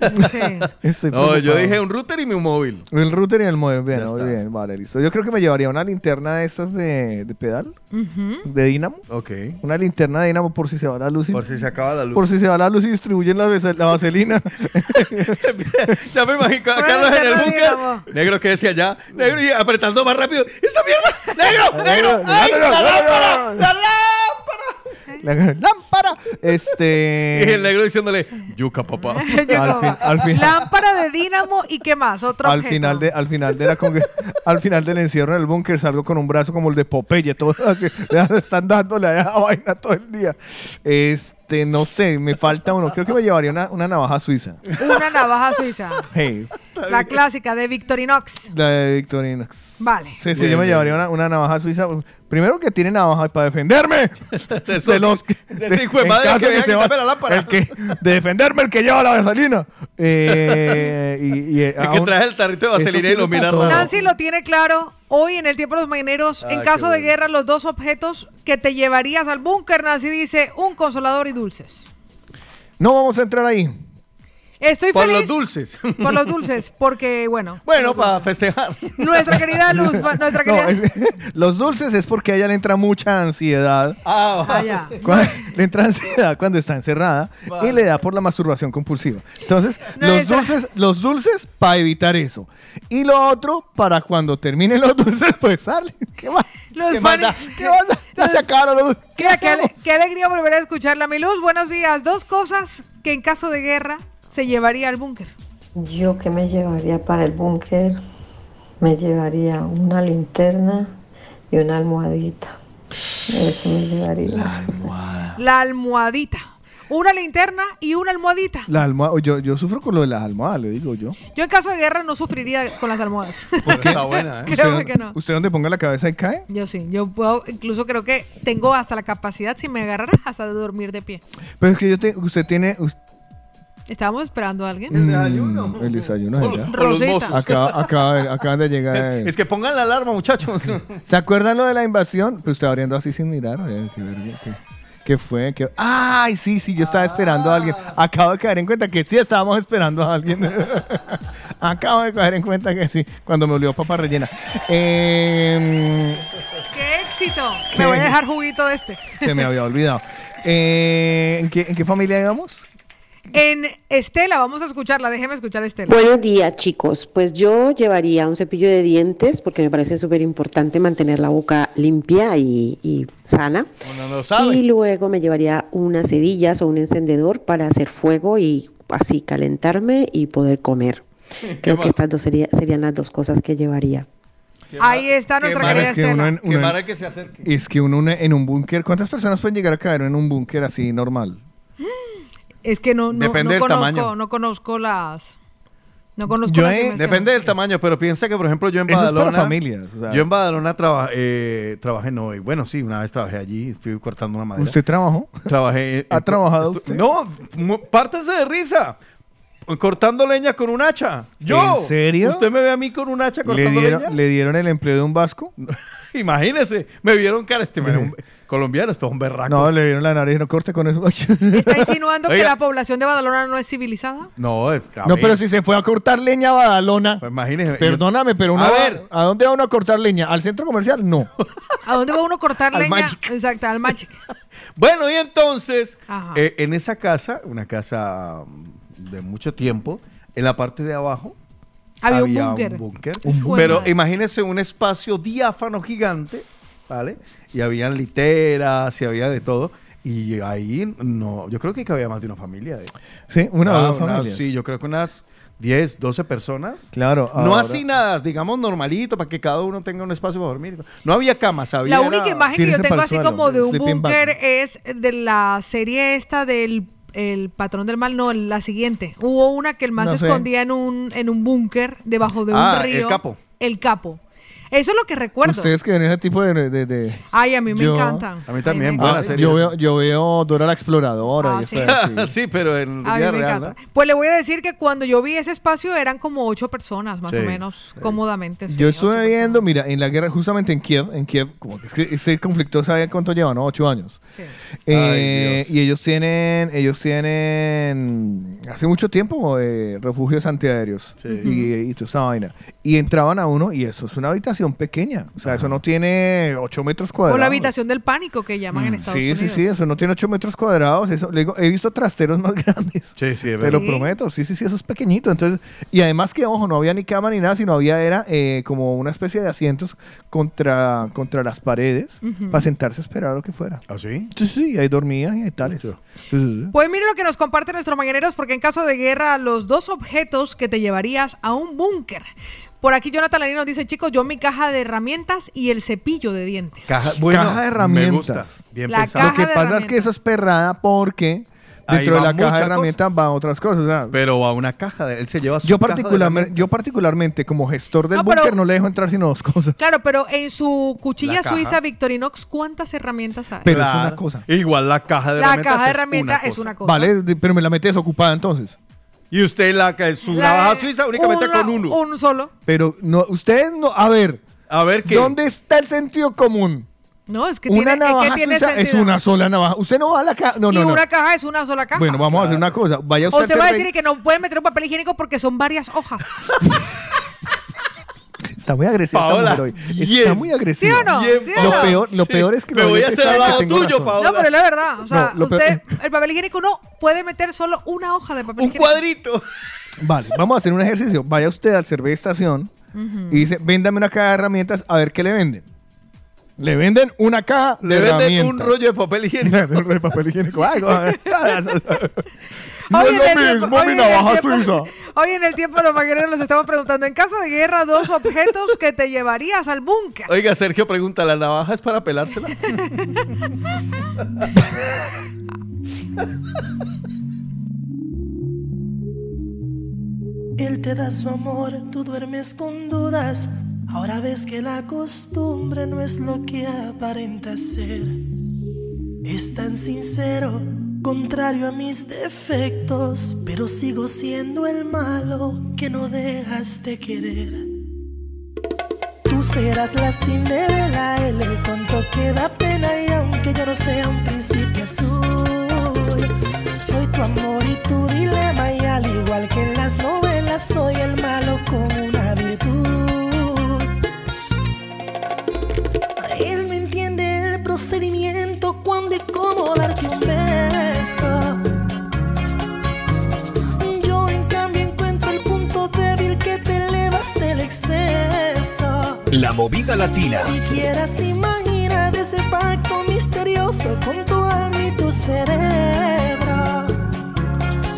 Estoy No, yo dije un router y mi móvil. El router y el modem, bien, muy bien, vale, listo. Yo creo que me llevaría una linterna de estas de, de pedal, de dínamo. Ok. Una linterna de dínamo por si se va la luz. y- Por si se acaba la luz. Por si se va la luz y distribuyen la, vase- la vaselina. ya me imagino a Carlos en el búnker. Negro que decía ya. Negro y apretando más rápido. ¡Esa mierda! ¡Negro! ¡Negro! ¡Ay, la lámpara! ¡La lámpara! La lámpara. Este. Y el negro diciéndole, yuca, papá. al, fin- al fin- Lámpara de dínamo y qué más, otro al objeto. final de al final de la al final del encierro en el búnker salgo con un brazo como el de Popeye todo así ya están dándole a esa vaina todo el día este no sé me falta uno creo que me llevaría una, una navaja suiza Una navaja suiza. hey La clásica de Victorinox. la de Victorinox Vale. sí sí Bien, yo me llevaría una, una navaja suiza primero que tiene navaja para defenderme de, esos- los que- de hijo de en madre que que venga se a va quitarme la lámpara. el que de defenderme el que lleva la vaselina eh, y, y, El que trae el tarrito de vaselina y lo mira raro. Nancy lo tiene claro. Hoy en el tiempo de los mañaneros, Ah, en caso de bueno. guerra, los dos objetos que te llevarías al búnker, Nancy dice, un consolador y dulces. no vamos a entrar ahí Estoy Por feliz. los dulces. Por los dulces, porque, bueno, Bueno, para festejar. nuestra querida Luz, nuestra No, querida... es- los dulces es porque a ella le entra mucha ansiedad. Ah, Ah, ya. Cuando- le entra ansiedad cuando está encerrada y le da por la masturbación compulsiva. Entonces, No, los dulces, los dulces para evitar eso. Y lo otro, para cuando terminen los dulces, pues sale. ¿Qué más? Los ¿Qué más fani- da? ¿Qué más da? Ya se acabaron los dulces. ¿Qué ale- qué alegría volver a escucharla. Mi Luz, buenos días. Dos cosas que en caso de guerra se llevaría al búnker. Yo que me llevaría para el búnker, me llevaría una linterna y una almohadita. Eso me llevaría. La almohadita. Una linterna y una almohadita. La almohada, yo, yo sufro con lo de las almohadas, le digo yo. Yo en caso de guerra no sufriría con las almohadas. Está buena, ¿eh? ¿Usted, que no. ¿Usted donde ponga la cabeza y cae? Yo sí, yo puedo, incluso creo que tengo hasta la capacidad, si me agarrara, hasta de dormir de pie. Pero es que yo te- usted tiene... Estábamos esperando a alguien. Mm, el desayuno. O- ¿verdad? o los Rosita. mozos. Acaba- acaba- acaban de llegar. Es que pongan la alarma, muchachos. ¿Se acuerdan lo de la invasión? Pues usted abriendo así sin mirar. qué verga, qué- ¿Qué fue? ¿Qué- Ay, sí, sí, yo estaba esperando a alguien. Acabo de caer en cuenta que sí estábamos esperando a alguien. Acabo de caer en cuenta que sí, cuando me olió papa rellena. Em, ¡Qué éxito! ¿Qué? Me voy a dejar juguito de este. se me había olvidado. Eh, ¿en, qué, en qué familia íbamos? En Estela, vamos a escucharla, déjeme escuchar a Estela. Buenos días, chicos. Pues yo llevaría un cepillo de dientes porque me parece súper importante mantener la boca limpia y, y sana. Uno no sabe. Y luego me llevaría unas cerillas o un encendedor para hacer fuego y así calentarme y poder comer. Creo que estas dos sería- serían las dos cosas que llevaría. Ahí está nuestra querida es que Estela. en, uno que se acerque. es que uno en un búnker, ¿cuántas personas pueden llegar a caer en un búnker así normal? Es que no, no, Depende no del conozco, tamaño. no conozco las... No conozco Yo las he- depende del tamaño, pero piensa que, por ejemplo, yo en Eso es para Badalona. familias, o sea. Yo en Badalona traba- eh, trabajé, no, y bueno, sí, una vez trabajé allí, estuve cortando una madera. ¿Usted trabajó? Trabajé. ¿Ha trabajado usted? No, pártese de risa. Cortando leña con un hacha. Yo. ¿En serio? ¿Usted me ve a mí con un hacha ¿Le cortando leña? ¿Le dieron el empleo de un vasco? Imagínese, me vieron cara este man, colombiano, esto es un berraco. No, le dieron la nariz, no corte con eso. ¿Está insinuando que la población de Badalona no es civilizada? No, es- a No, pero si se fue a cortar leña a Badalona. Pues imagínese. Perdóname, pero uno A va- ver. ¿a dónde va uno a cortar leña? ¿Al centro comercial? No. ¿A dónde va uno a cortar Al leña? Magic. Exacto, al Magic. Bueno, y entonces, eh, en esa casa, una casa mm, de mucho tiempo, en la parte de abajo Había un búnker. búnker. Un búnker. Pero Madre. imagínese un espacio diáfano gigante, ¿vale? Y habían literas y había de todo. Y ahí no, yo creo que cabía más de una familia. eh. Sí, una o Ah, dos unas- familias. Sí, yo creo que unas 10, 12 personas. Claro. No ahora- así nada, digamos normalito, para que cada uno tenga un espacio para dormir. No había camas, había... La única imagen que yo tengo así suelo, como de un búnker es de la serie esta del el patrón del mal, no, la siguiente. Hubo una que el man No se sé. escondía en un, en un búnker debajo de un Ah, río. el capo. El capo. Eso es lo que recuerdo. Ustedes que ven ese tipo de... de- de- Ay, a mí me Yo- encantan. A mí también, buena Ah, serie. yo, veo, yo veo Dora la Exploradora. Ah, y sí. eso así. sí, pero en A mí vida me real. encanta. Pues le voy a decir que cuando yo vi ese espacio eran como ocho personas, más Sí, o menos, cómodamente. sí, Yo ocho estuve viendo, mira, en la guerra, justamente en Kiev, en Kiev, como que es que ese conflicto, ¿sabe cuánto lleva? ¿No? Ocho años. Sí. Eh, y ellos tienen, ellos tienen, hace mucho tiempo, eh, refugios antiaéreos y, y toda esa vaina. Y entraban a uno y eso es una habitación pequeña. O sea, eso no tiene ocho metros cuadrados. O la habitación del pánico que llaman en Estados Mm, Sí, Unidos. sí, sí, eso no tiene 8 metros cuadrados. Eso, le digo, he visto trasteros más grandes. Sí, sí, es Te lo Sí. prometo, sí, sí, sí, eso es pequeñito. Entonces, y además que, ojo, no había ni cama ni nada, sino había era eh, como una especie de asientos contra, contra las paredes para sentarse a esperar lo que fuera. ¿Ah, sí? Sí, sí, ahí dormían y ahí tales. Sí, sí, sí. Pues mire lo que nos comparte nuestro mañaneros, porque en caso de guerra, los dos objetos que te llevarías a un búnker. Por aquí Jonathan Larín nos dice, chicos, yo mi caja de herramientas y el cepillo de dientes. Caja, bueno, caja de me herramientas. gusta. Bien La pensado. Lo que caja de pasa es que eso es perrada porque dentro de va la caja de herramientas van otras cosas. Pero a una caja, de, él se lleva su yo, caja de particularmente, herramientas. yo particularmente, como gestor del No, pero- búnker, no le dejo entrar sino dos cosas. Claro, pero en su cuchilla La caja. suiza Victorinox, ¿cuántas herramientas hay? Pero es una cosa. Igual la caja de la herramientas. caja de es herramientas una es cosa. una cosa. Vale, pero me la metes desocupada entonces. Y usted la que su La- navaja suiza únicamente una- con uno. Un solo. Pero no, ustedes no, a ver, A ver qué. ¿dónde está el sentido común? No, es que una tiene, es que navaja tiene suiza es una sola navaja. Usted no va a la caja. No, y no, no. una caja es una sola caja. Bueno, vamos a hacer una cosa. Vaya o usted, usted va a decir que no puede meter un papel higiénico porque son varias hojas. Está muy agresiva esta Paola, mujer hoy. Está bien. muy agresiva. ¿Sí o no? Bien, ¿Sí o Lo peor, lo Sí. peor es que Me voy a hacer al lado tuyo. Paola. No, pero es la verdad. O sea, No, lo peor- usted, el papel higiénico no puede meter solo una hoja de papel Un higiénico. cuadrito. Vale, vamos a hacer un ejercicio. Vaya usted al Cerveza Estación y dice, véndame una caja de herramientas a ver qué le venden. Le venden una caja de Le venden un rollo de papel higiénico. un rollo de papel higiénico. Ay, no Hoy es lo tiempo- mi navaja suiza. Hoy en el tiempo de los mañaneros nos estamos preguntando, en caso de guerra, dos objetos que te llevarías al búnker. Oiga, Sergio pregunta, ¿la navaja es para pelársela? Él te da su amor, tú duermes con dudas. Ahora ves que la costumbre no es lo que aparenta ser. Es tan sincero, contrario a mis defectos, pero sigo siendo el malo que no dejas de querer. Tú serás la Cinderela, él el tonto que da pena y aunque yo no sea un príncipe azul, soy tu amor y tu dilema y al igual que en las novelas soy el malo con una virtud. Él no entiende el procedimiento La movida latina. Quieras imagina de ese pacto misterioso con tu alma y tu cerebro.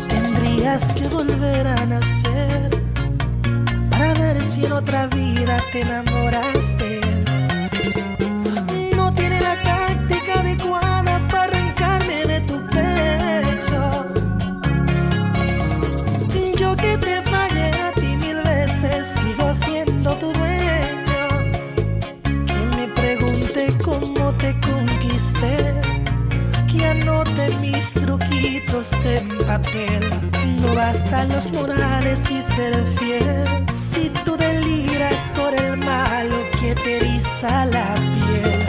Tendrías que volver a nacer para ver si en otra vida te enamoras truquitos en papel. No bastan los morales y ser fiel. Si tú deliras por el malo que te eriza la piel.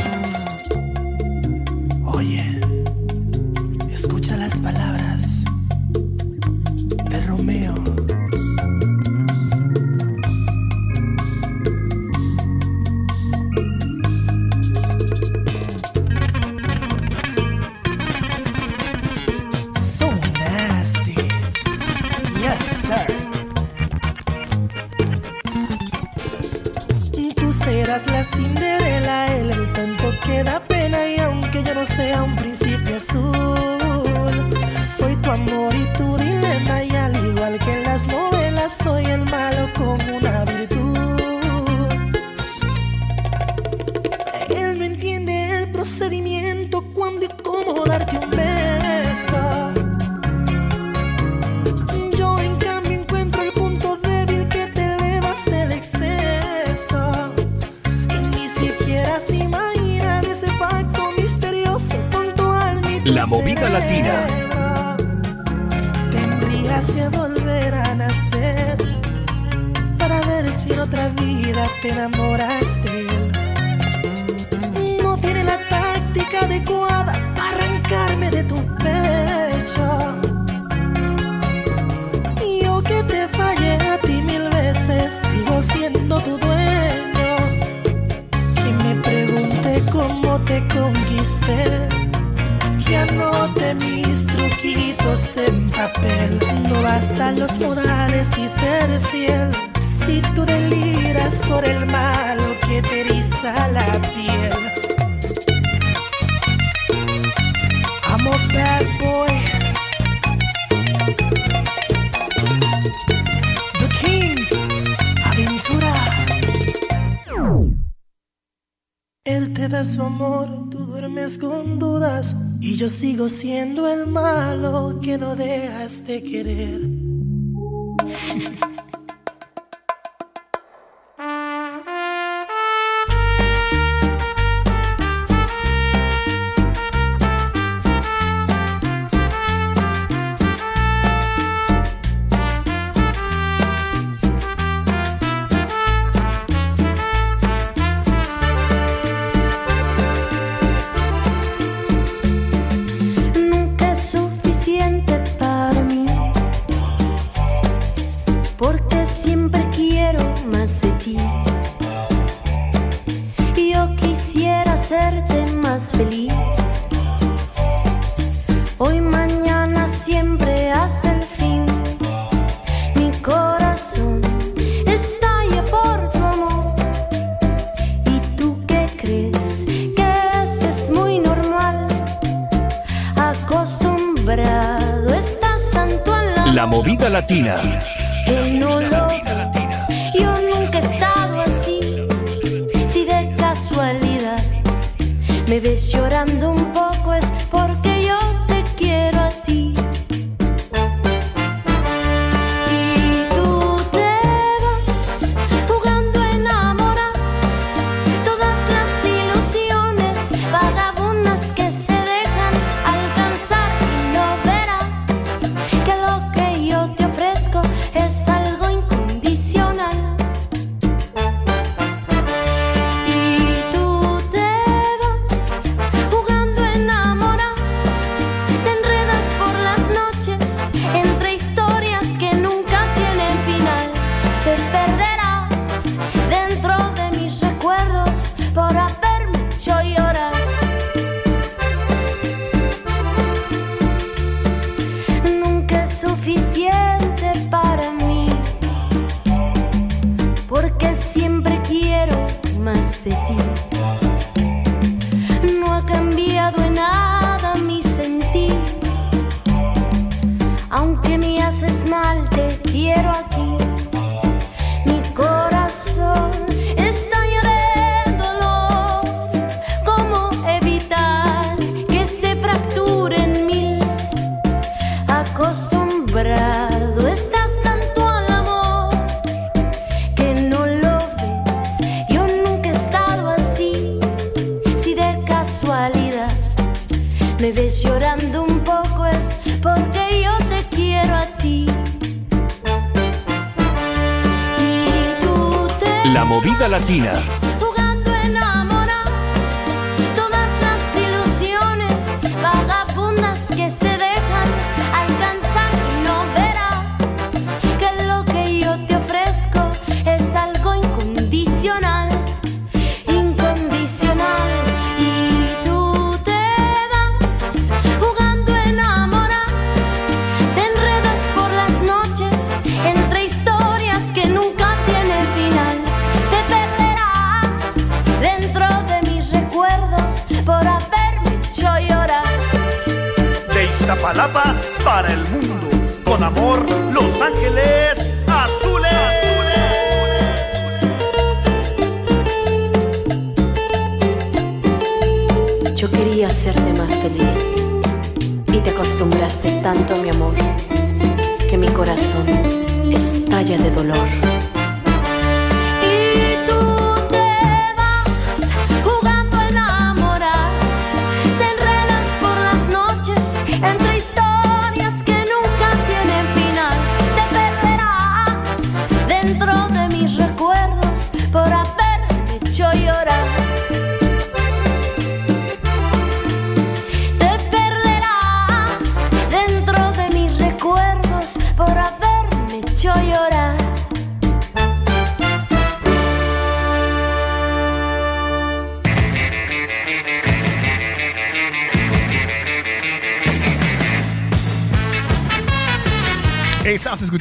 Ves llorando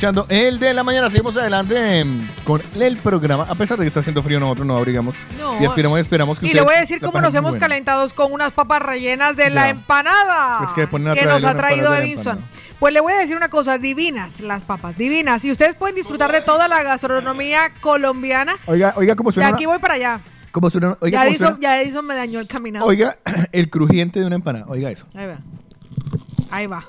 escuchando el de la mañana. Seguimos adelante con el programa. A pesar de que está haciendo frío, nosotros nos abrigamos. No. Y esperamos, esperamos que Y le voy a decir cómo nos hemos buena. calentado con unas papas rellenas de la empanada que nos ha traído de Edison. Pues le voy a decir una cosa, divinas las papas, divinas. Y ustedes pueden disfrutar de toda la gastronomía colombiana. Oiga, oiga, ¿cómo De suena? aquí voy para allá. ¿Cómo suena? Oiga, ya, ¿cómo Edison, ya Edison me dañó el caminado. Oiga, el crujiente de una empanada. Oiga eso. Ahí va. Ahí va.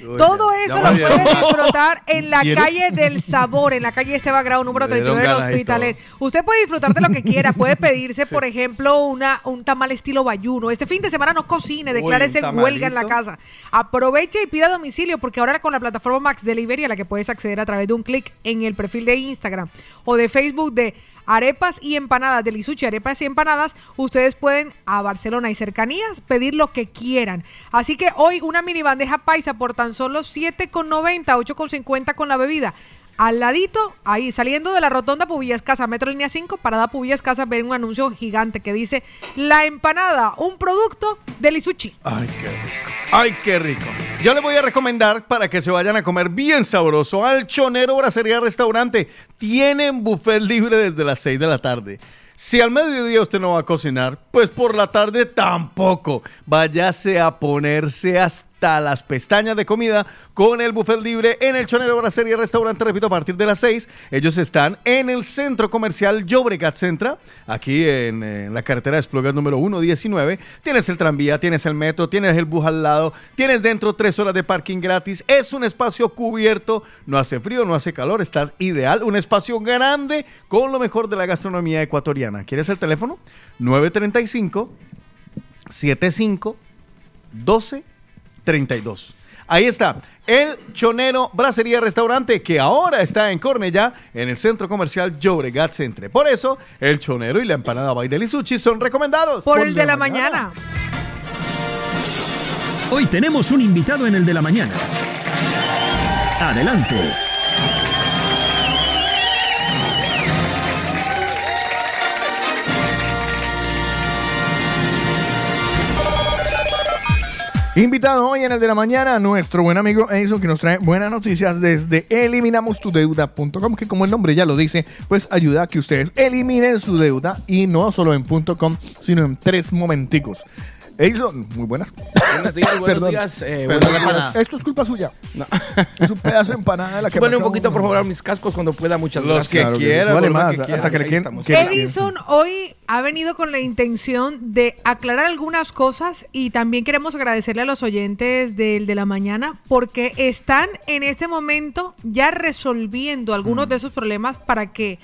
Uy, Todo ya- eso ya lo me pueden dieron. disfrutar en la ¿Quiere? calle del Sabor, en la calle Esteban Grau, número Me dieron 39 del ganas y Hospitalet. Usted puede disfrutar de lo que quiera. Puede pedirse, por ejemplo, una, un tamal estilo bayuno. Este fin de semana no cocine, Uy, declárese un huelga en la tamalito. casa. Aproveche y pida a domicilio, porque ahora con la plataforma Max Delivery, a la que puedes acceder a través de un clic en el perfil de Instagram o de Facebook de Arepas y empanadas de Lisuchi, arepas y empanadas, ustedes pueden a Barcelona y cercanías pedir lo que quieran. Así que hoy una mini bandeja paisa por tan solo 7,90, 8,50 con la bebida. Al ladito, ahí saliendo de la rotonda Pubillas Casa, Metro Línea 5, parada Pubillas Casa, ven un anuncio gigante que dice La empanada, un producto de Lisuchi. Ay, qué rico. Ay, qué rico. Yo les voy a recomendar para que se vayan a comer bien sabroso al Chonero Bracería Restaurante. Tienen buffet libre desde las 6 de la tarde. Si al mediodía usted no va a cocinar, pues por la tarde tampoco. Váyase a ponerse hasta las pestañas de comida con el buffet libre en el Chonero Bracería Restaurante, repito, a partir de las 6. Ellos están en el centro comercial Llobregat Centra, aquí en, la carretera de Esplugas número 119. Tienes el tranvía, tienes el metro, tienes el bus al lado, tienes dentro tres horas de parking gratis. Es un espacio cubierto, no hace frío, no hace calor, estás ideal. Un espacio grande con lo mejor de la gastronomía ecuatoriana. ¿Quieres el teléfono? 935 75 12 32. Ahí está, el Chonero Bracería Restaurante, que ahora está en Cornellá, en el centro comercial Llobregat Centre. Por eso, el Chonero y la empanada Baidel y Sushi son recomendados. Por el de la mañana. Hoy tenemos un invitado en el de la mañana. Adelante. Invitado hoy en el de la mañana, nuestro buen amigo Edison, que nos trae buenas noticias desde eliminamostudeuda.com, que como el nombre ya lo dice, pues ayuda a que ustedes eliminen su deuda y no solo en .com, sino en tres momenticos. Edison, muy buenas. Buenos días, buenos Perdón. días. eh. Esto es culpa suya. Es un pedazo de empanada de la que un poquito, por favor, a mis cascos cuando pueda. Muchas Los gracias. que Claro que quieran, vale más, hasta que le. Edison hoy ha venido con la intención de aclarar algunas cosas y también queremos agradecerle a los oyentes del de la mañana porque están en este momento ya resolviendo algunos de esos problemas para que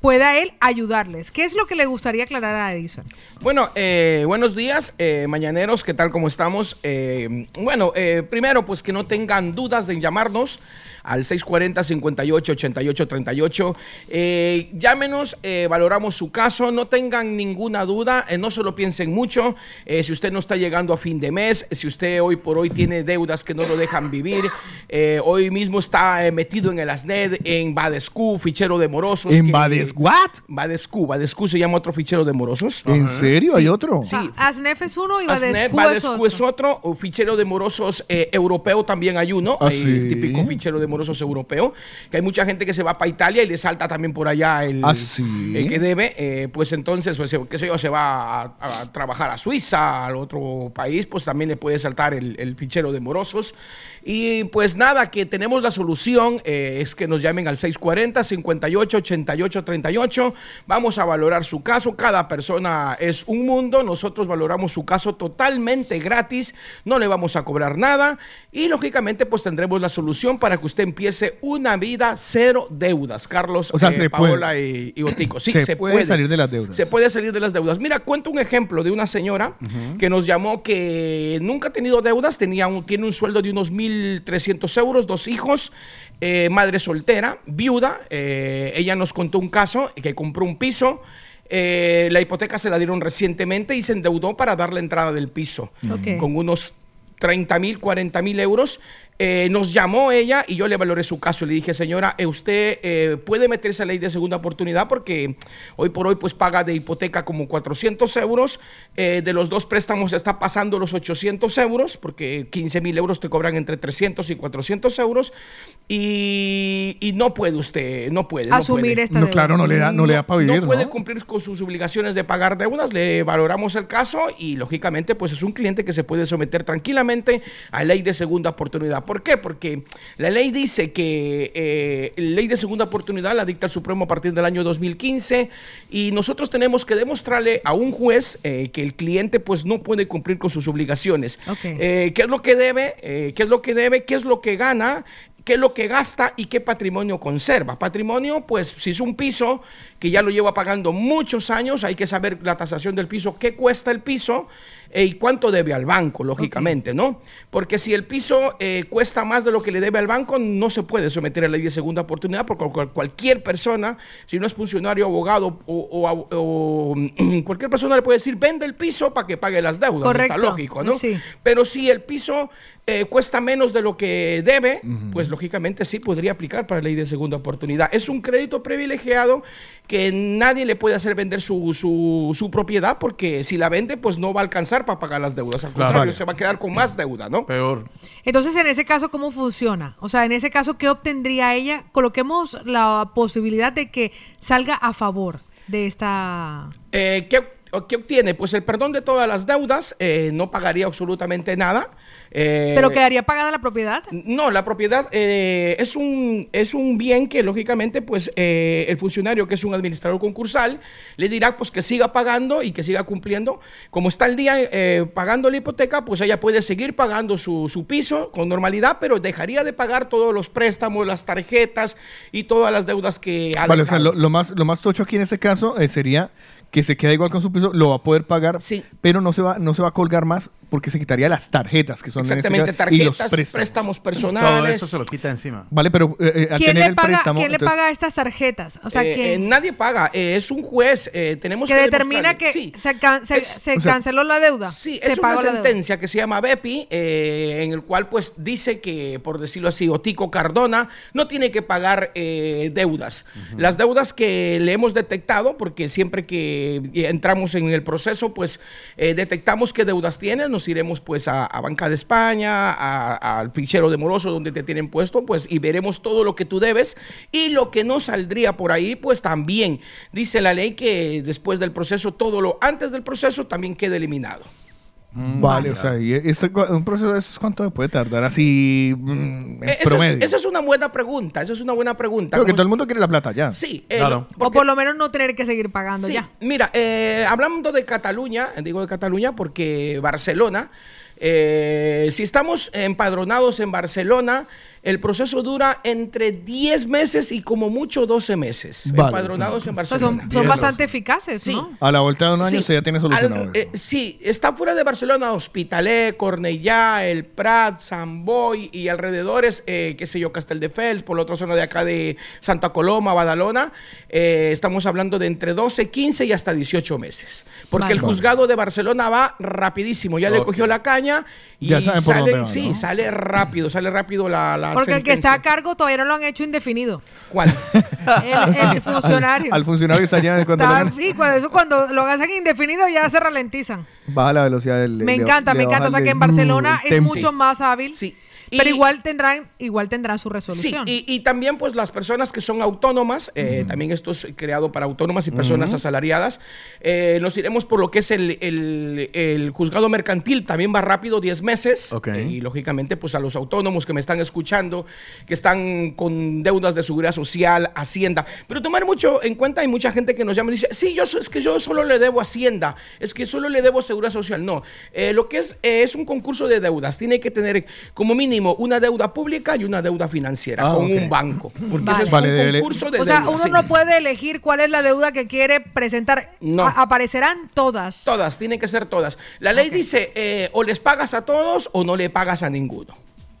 pueda él ayudarles. ¿Qué es lo que le gustaría aclarar a Edison? Bueno, eh, buenos días, eh, mañaneros, ¿qué tal? ¿Cómo estamos? Eh, bueno, primero, pues que no tengan dudas en llamarnos al 640-58-88-38. Eh, llámenos, eh, valoramos su caso, no tengan ninguna duda, eh, no se lo piensen mucho. Eh, si usted no está llegando a fin de mes, si usted hoy por hoy tiene deudas que no lo dejan vivir, eh, hoy mismo está eh, metido en el ASNED, en Badescu, fichero de morosos. ¿En que- Bades what? Badescu, Badescu se llama otro fichero de morosos. ¿En serio? ¿Hay otro? Sí. Ah, ASNEF es uno y Badescu es Badescu otro. es otro, o fichero de morosos eh, europeo también hay uno, ¿Ah, hay sí? típico fichero de morosos europeo, que hay mucha gente que se va para Italia y le salta también por allá el, ¿Ah, sí? el que debe, eh, pues entonces, pues, qué sé yo, se va a, a trabajar a Suiza, al otro país, pues también le puede saltar el, el fichero de morosos. Y pues nada, que tenemos la solución, eh, es que nos llamen al 640-58-88-38. Vamos a valorar su caso. Cada persona es un mundo. Nosotros valoramos su caso totalmente gratis. No le vamos a cobrar nada. Y lógicamente, pues tendremos la solución para que usted empiece una vida cero deudas. Carlos, O sea, eh, se Paola puede. y, y Otico. Sí, Se se, puede salir de las deudas. Se puede salir de las deudas. Mira, cuento un ejemplo de una señora que nos llamó que nunca ha tenido deudas, tenía un, tiene un sueldo de unos 1.300 euros, dos hijos, eh, madre soltera, viuda. eh, ella nos contó un caso que compró un piso. eh, la hipoteca se la dieron recientemente y se endeudó para dar la entrada del piso con unos 30 mil, 40 mil euros. Eh, nos llamó ella y yo le valoré su caso. Le dije, señora, eh, usted eh, puede meterse a ley de segunda oportunidad porque hoy por hoy pues paga de hipoteca como 400 euros. Eh, de los dos préstamos está pasando los 800 euros porque 15 mil euros te cobran entre 300 y 400 euros. Y, y no puede usted, no puede. no Asumir puede. esta No, deuda. claro, no le da- no le da pa' vivir, No puede ¿no? cumplir con sus obligaciones de pagar deudas. Le valoramos el caso y lógicamente pues es un cliente que se puede someter tranquilamente a ley de segunda oportunidad. ¿Por qué? Porque la ley dice que eh, la ley de segunda oportunidad la dicta el Supremo a partir del año 2015 y nosotros tenemos que demostrarle a un juez eh, que el cliente pues no puede cumplir con sus obligaciones. Eh, ¿Qué es lo que debe? Eh, ¿Qué es lo que debe? ¿Qué es lo que gana? qué es lo que gasta y qué patrimonio conserva. Patrimonio, pues si es un piso que ya lo lleva pagando muchos años, hay que saber la tasación del piso, qué cuesta el piso y cuánto debe al banco, lógicamente, ¿no? Porque si el piso eh, cuesta más de lo que le debe al banco, no se puede someter a la ley de segunda oportunidad, porque cual- cualquier persona, si no es funcionario, abogado o, o- o, cualquier persona le puede decir, vende el piso para que pague las deudas. Correcto. Está lógico, ¿no? Sí. Pero si el piso eh, cuesta menos de lo que debe, pues lógicamente sí podría aplicar para la ley de segunda oportunidad. Es un crédito privilegiado que nadie le puede hacer vender su, su- su propiedad porque si la vende, pues no va a alcanzar para pagar las deudas. Al Claro. contrario, se va a quedar con más deuda, ¿no? Peor. Entonces, en ese caso, ¿cómo funciona? O sea, en ese caso, ¿qué obtendría ella? Coloquemos la posibilidad de que salga a favor de esta... Eh, ¿qué, qué obtiene? Pues el perdón de todas las deudas, eh, no pagaría absolutamente nada. Eh, ¿Pero quedaría pagada la propiedad? No, la propiedad eh, es, un, es un bien que lógicamente pues eh, el funcionario que es un administrador concursal le dirá pues que siga pagando y que siga cumpliendo. Como está el día eh, pagando la hipoteca, pues ella puede seguir pagando su, su piso con normalidad, pero dejaría de pagar todos los préstamos, las tarjetas y todas las deudas que ha Vale, o sea, lo, lo más, lo más tocho aquí en este caso eh, sería que se queda igual con su piso, lo va a poder pagar, pero no se va, no se va a colgar más porque se quitaría las tarjetas que son en este Exactamente, caso, y los tarjetas, préstamos. préstamos Todo personales. eso se lo quita encima. Vale, pero eh, eh, al ¿Quién, tener le el paga, préstamo, ¿quién le entonces- paga estas tarjetas? O sea, Eh, ¿quién? eh, nadie paga, eh, es un juez. eh, tenemos que que, determina que Sí. se, can- se- se o sea, canceló la deuda. Sí, se es una pagó sentencia que se llama BEPI, eh, en el cual pues dice que, por decirlo así, Otico Cardona no tiene que pagar eh, deudas. Las deudas que le hemos detectado, porque siempre que entramos en el proceso, pues eh, detectamos qué deudas tiene, nos iremos pues a, Banca de España, al fichero de moroso donde te tienen puesto, pues y veremos todo lo que tú debes y lo que no saldría por ahí, pues también dice la ley que después del proceso, todo lo antes del proceso también queda eliminado. Vale, o sea, y este, cu- un proceso de esos, ¿cuánto puede tardar? Así, mm, en Eh, promedio. es, esa es una buena pregunta, esa es una buena pregunta. Creo que Como todo el mundo quiere la plata ya. Sí, eh, claro. O por lo menos no tener que seguir pagando Sí, ya. mira, eh, hablando de Cataluña, digo de Cataluña porque Barcelona, eh, si estamos empadronados en Barcelona, el proceso dura entre 10 meses y como mucho 12 meses. Vale, empadronados sí. en O sea, Barcelona. son, son bastante eficaces, ¿no? A la vuelta de un año Sí. usted ya tiene solucionado. Al- eh, sí, está fuera de Barcelona, Hospitalet, Cornellá, El Prat, San Boy y alrededores, eh, qué sé yo, Castelldefels, por la otra zona de acá de Santa Coloma, Badalona. eh, estamos hablando de entre 12, 15 y hasta 18 meses. Porque Vale. el juzgado de Barcelona va rapidísimo, ya le cogió la caña y Ya saben por sale, dónde va, sí, ¿no? sale rápido, sale rápido la, la Porque el que está a cargo todavía no lo han hecho indefinido. ¿Cuál? El, el funcionario. Al, al funcionario que está cuando le Está- dan- sí, cuando, eso cuando lo hacen indefinido ya se ralentizan. baja la velocidad del. Me le- encanta, le me encanta. O sea que en Barcelona el es tempo. mucho más hábil. Pero Y- igual tendrán, igual tendrán su Sí, resolución. y, y también pues las personas que son autónomas, eh, también esto es creado para autónomas y personas asalariadas, eh, nos iremos por lo que es el, el- el juzgado mercantil, también va rápido, 10 meses, Ok. eh, y lógicamente pues a los autónomos que me están escuchando, que están con deudas de seguridad social, Hacienda, pero tomar mucho en cuenta, hay mucha gente que nos llama y dice, sí, yo es que yo solo le debo Hacienda, es que solo le debo seguridad social, no, Eh, lo que es, eh, es un concurso de deudas, tiene que tener como mínimo una deuda pública y una deuda financiera Ah, con un banco, porque Vale. eso es Vale, un dele- concurso de o sea, uno sí. no puede elegir cuál es la deuda que quiere presentar. No. A- aparecerán todas. Todas, tienen que ser todas. La ley dice, eh, o les pagas a todos o no le pagas a ninguno.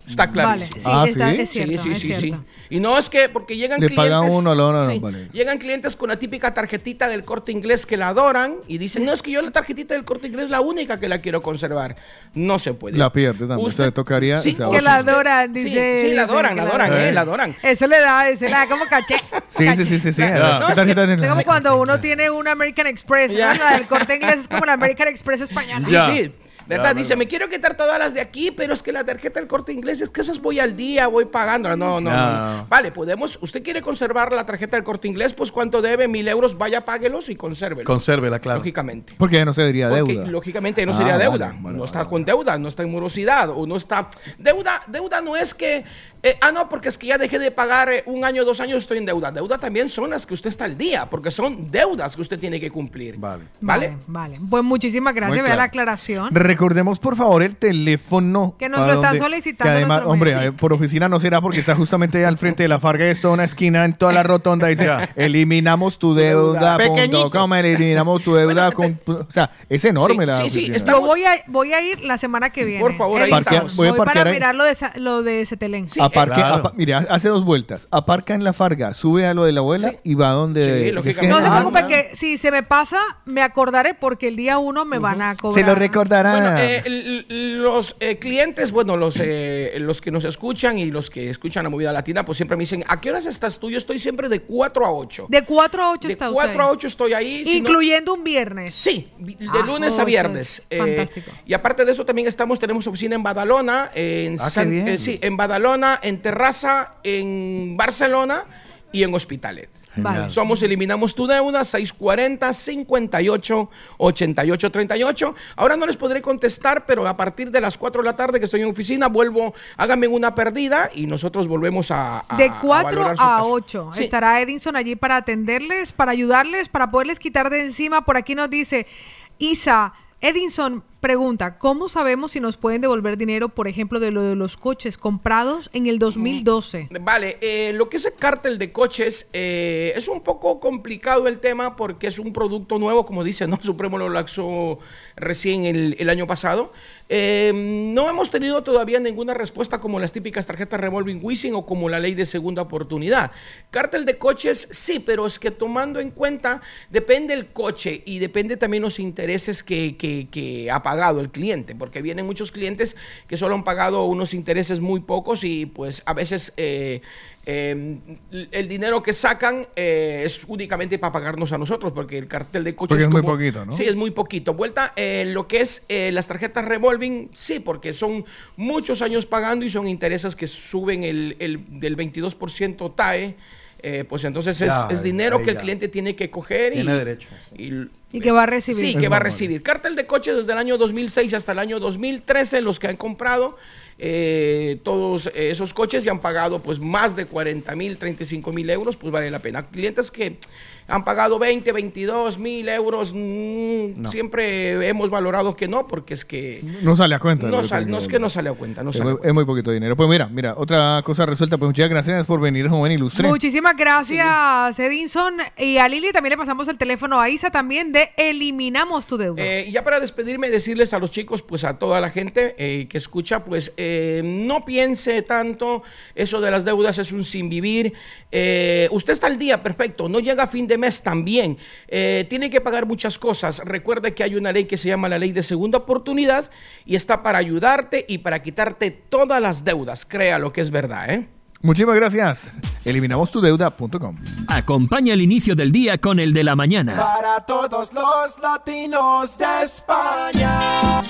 Está clarísimo. Vale, sí, Ah, está- ¿sí? es cierto, sí, sí, es sí, sí. Y no es que porque llegan Le clientes. pagan uno, no, no, no, vale. Llegan clientes con la típica tarjetita del corte inglés que la adoran y dicen, no, es que yo la tarjetita del corte inglés es la única que la quiero conservar. No se puede. La pierde también. Usted- Usted tocaría. Sí, o sea, Que la adoran, dice. sí, la adoran, la adoran, eh, Eh. la adoran. Eso le da, eso le da como caché. Sí, sí, sí, sí, sí. Claro. No, ¿Qué es que- Es como cuando uno tiene un American Express. ¿no? La del corte inglés es como la American Express española. Sí, sí. ¿Verdad? Dice, me quiero quitar todas las de aquí, pero es que la tarjeta del corte inglés es que esas voy al día, voy pagando. No, no, no. Vale, podemos. ¿Usted quiere conservar la tarjeta del corte inglés? Pues cuánto debe, mil euros, vaya, páguelos y consérvelo. Consérvela, claro. Lógicamente. Porque no se diría Porque deuda. lógicamente no Ah, sería deuda. vale, no está con deuda, no está en morosidad o no está. Deuda, deuda no es que. Eh, ah, no, porque es que ya dejé de pagar eh, un año, dos años, estoy en deuda. Deuda también son las que usted está al día, porque son deudas que usted tiene que cumplir. Vale. ¿Vale? Vale. Pues muchísimas gracias. Vea la aclaración. Recordemos, por favor, el teléfono. Que nos lo están donde- solicitando Que además, hombre, eh, por oficina no será porque está justamente al frente de la Farga. Esto una esquina en toda la rotonda. Dice: Eliminamos tu deuda. Pequeñito. com, eliminamos tu deuda. con- o sea, es enorme Sí, la sí, sí, oficina. Yo voy a, voy a ir la semana que viene. Por favor, ahí estamos. Voy a Voy parquear para mirar lo de, esa- lo de Cetelén. Aparque- claro. apa- mire, hace dos vueltas. Aparca en la Farga, sube a lo de la abuela y va donde. Sí, es que- No se Ah, preocupe que si se me pasa, me acordaré porque el día uno me van a cobrar. Se lo recordará. Bueno, eh, los eh, clientes, bueno, los, eh, los que nos escuchan y los que escuchan la movida latina, pues siempre me dicen, ¿a qué horas estás tú? Yo estoy siempre de 4 a 8. De 4 a 8 De está 4 usted. a 8 estoy ahí. Incluyendo un viernes. Sí, de Ah, lunes oh, a eso viernes. es Eh, fantástico. y aparte de eso también estamos, tenemos oficina en Badalona, en Ah, qué San- bien. eh, sí, en Badalona, en Terraza, en Barcelona y en Hospitalet. Vale. Somos Eliminamos tu Deuda, 640 58 88 38. Ahora no les podré contestar, pero a partir de las 4 de la tarde que estoy en oficina, vuelvo, háganme una perdida y nosotros volvemos a. a- De a 4 valorar su a caso. 8 Sí. estará Edinson allí para atenderles, para ayudarles, para poderles quitar de encima. Por aquí nos dice Isa, Edinson pregunta, ¿cómo sabemos si nos pueden devolver dinero, por ejemplo, de lo de los coches comprados en el 2012? Vale, eh, lo que es el cártel de coches eh, es un poco complicado el tema porque es un producto nuevo, como dice, ¿no? Supremo lo laxó recién el, año pasado. Eh, no hemos tenido todavía ninguna respuesta como las típicas tarjetas revolving Wishing o como la ley de segunda oportunidad. Cártel de coches, sí, pero es que tomando en cuenta, depende el coche y depende también los intereses que, que- que pagado el cliente, porque vienen muchos clientes que solo han pagado unos intereses muy pocos y pues a veces eh, eh, el dinero que sacan eh, es únicamente para pagarnos a nosotros, porque el cartel de coches Porque es muy poquito, ¿no? Sí, es muy poquito. Vuelta, eh, lo que es las tarjetas revolving, sí, porque son muchos años pagando y son intereses que suben el, el- del 22% TAE. Eh, pues entonces es, Ya, es dinero que el ya. cliente tiene que coger y, Tiene derecho. y- Y que va a recibir. Sí, que va a recibir. Cártel de coches desde el año 2006 hasta el año 2013, los que han comprado eh, todos esos coches y han pagado pues más de 40 mil, 35 mil euros, pues vale la pena. Clientes que han pagado 20, 22 mil euros, mm, No. siempre hemos valorado que no, porque es que No sale a cuenta. no, sal- es que no sale a cuenta. No es, sale muy, es muy poquito dinero. Pues mira, mira, otra cosa resuelta. Pues muchas gracias por venir, joven ilustre. Muchísimas gracias, Edinson. Y a Lili también le pasamos el teléfono a Isa también de Eliminamos tu deuda. Eh, ya para despedirme, decirles a los chicos, pues a toda la gente eh, que escucha, pues eh, no piense tanto, eso de las deudas es un sin vivir. Eh, usted está al día, perfecto, no llega a fin de mes también. Eh, tiene que pagar muchas cosas. Recuerde que hay una ley que se llama la ley de segunda oportunidad y está para ayudarte y para quitarte todas las deudas. Crea lo que es verdad, ¿eh? Muchísimas gracias. Eliminamostudeuda.com. Acompaña el inicio del día con el de la mañana. Para todos los latinos de España.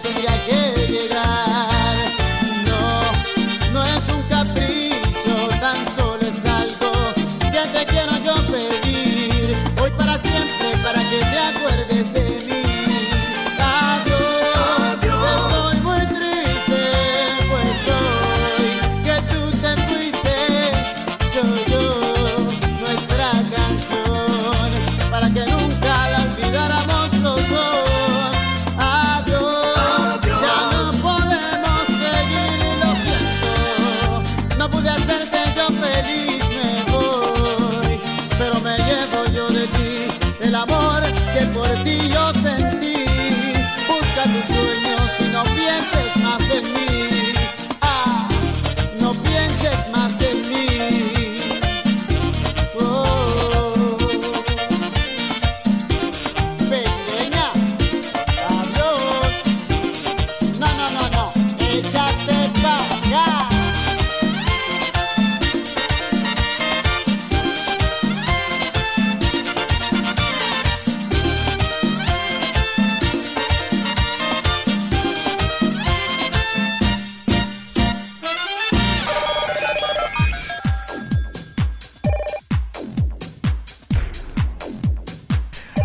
Tendría que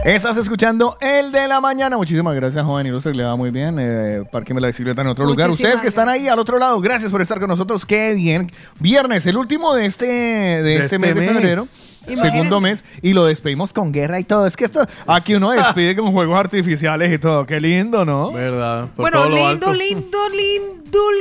Estás escuchando el de la mañana. Muchísimas gracias, joven ilustre. Le va muy bien. Eh, Párqueme la bicicleta en otro lugar. Ustedes que están ahí al otro lado, gracias por estar con nosotros. Qué bien. Viernes, el último de este, de este, este mes de febrero. Imagínense. Segundo mes. Y lo despedimos con guerra y todo. Es que esto, aquí uno despide con juegos artificiales y todo. Qué lindo, ¿no? ¿Verdad? Por Bueno, todo lo lindo, alto. lindo, lindo,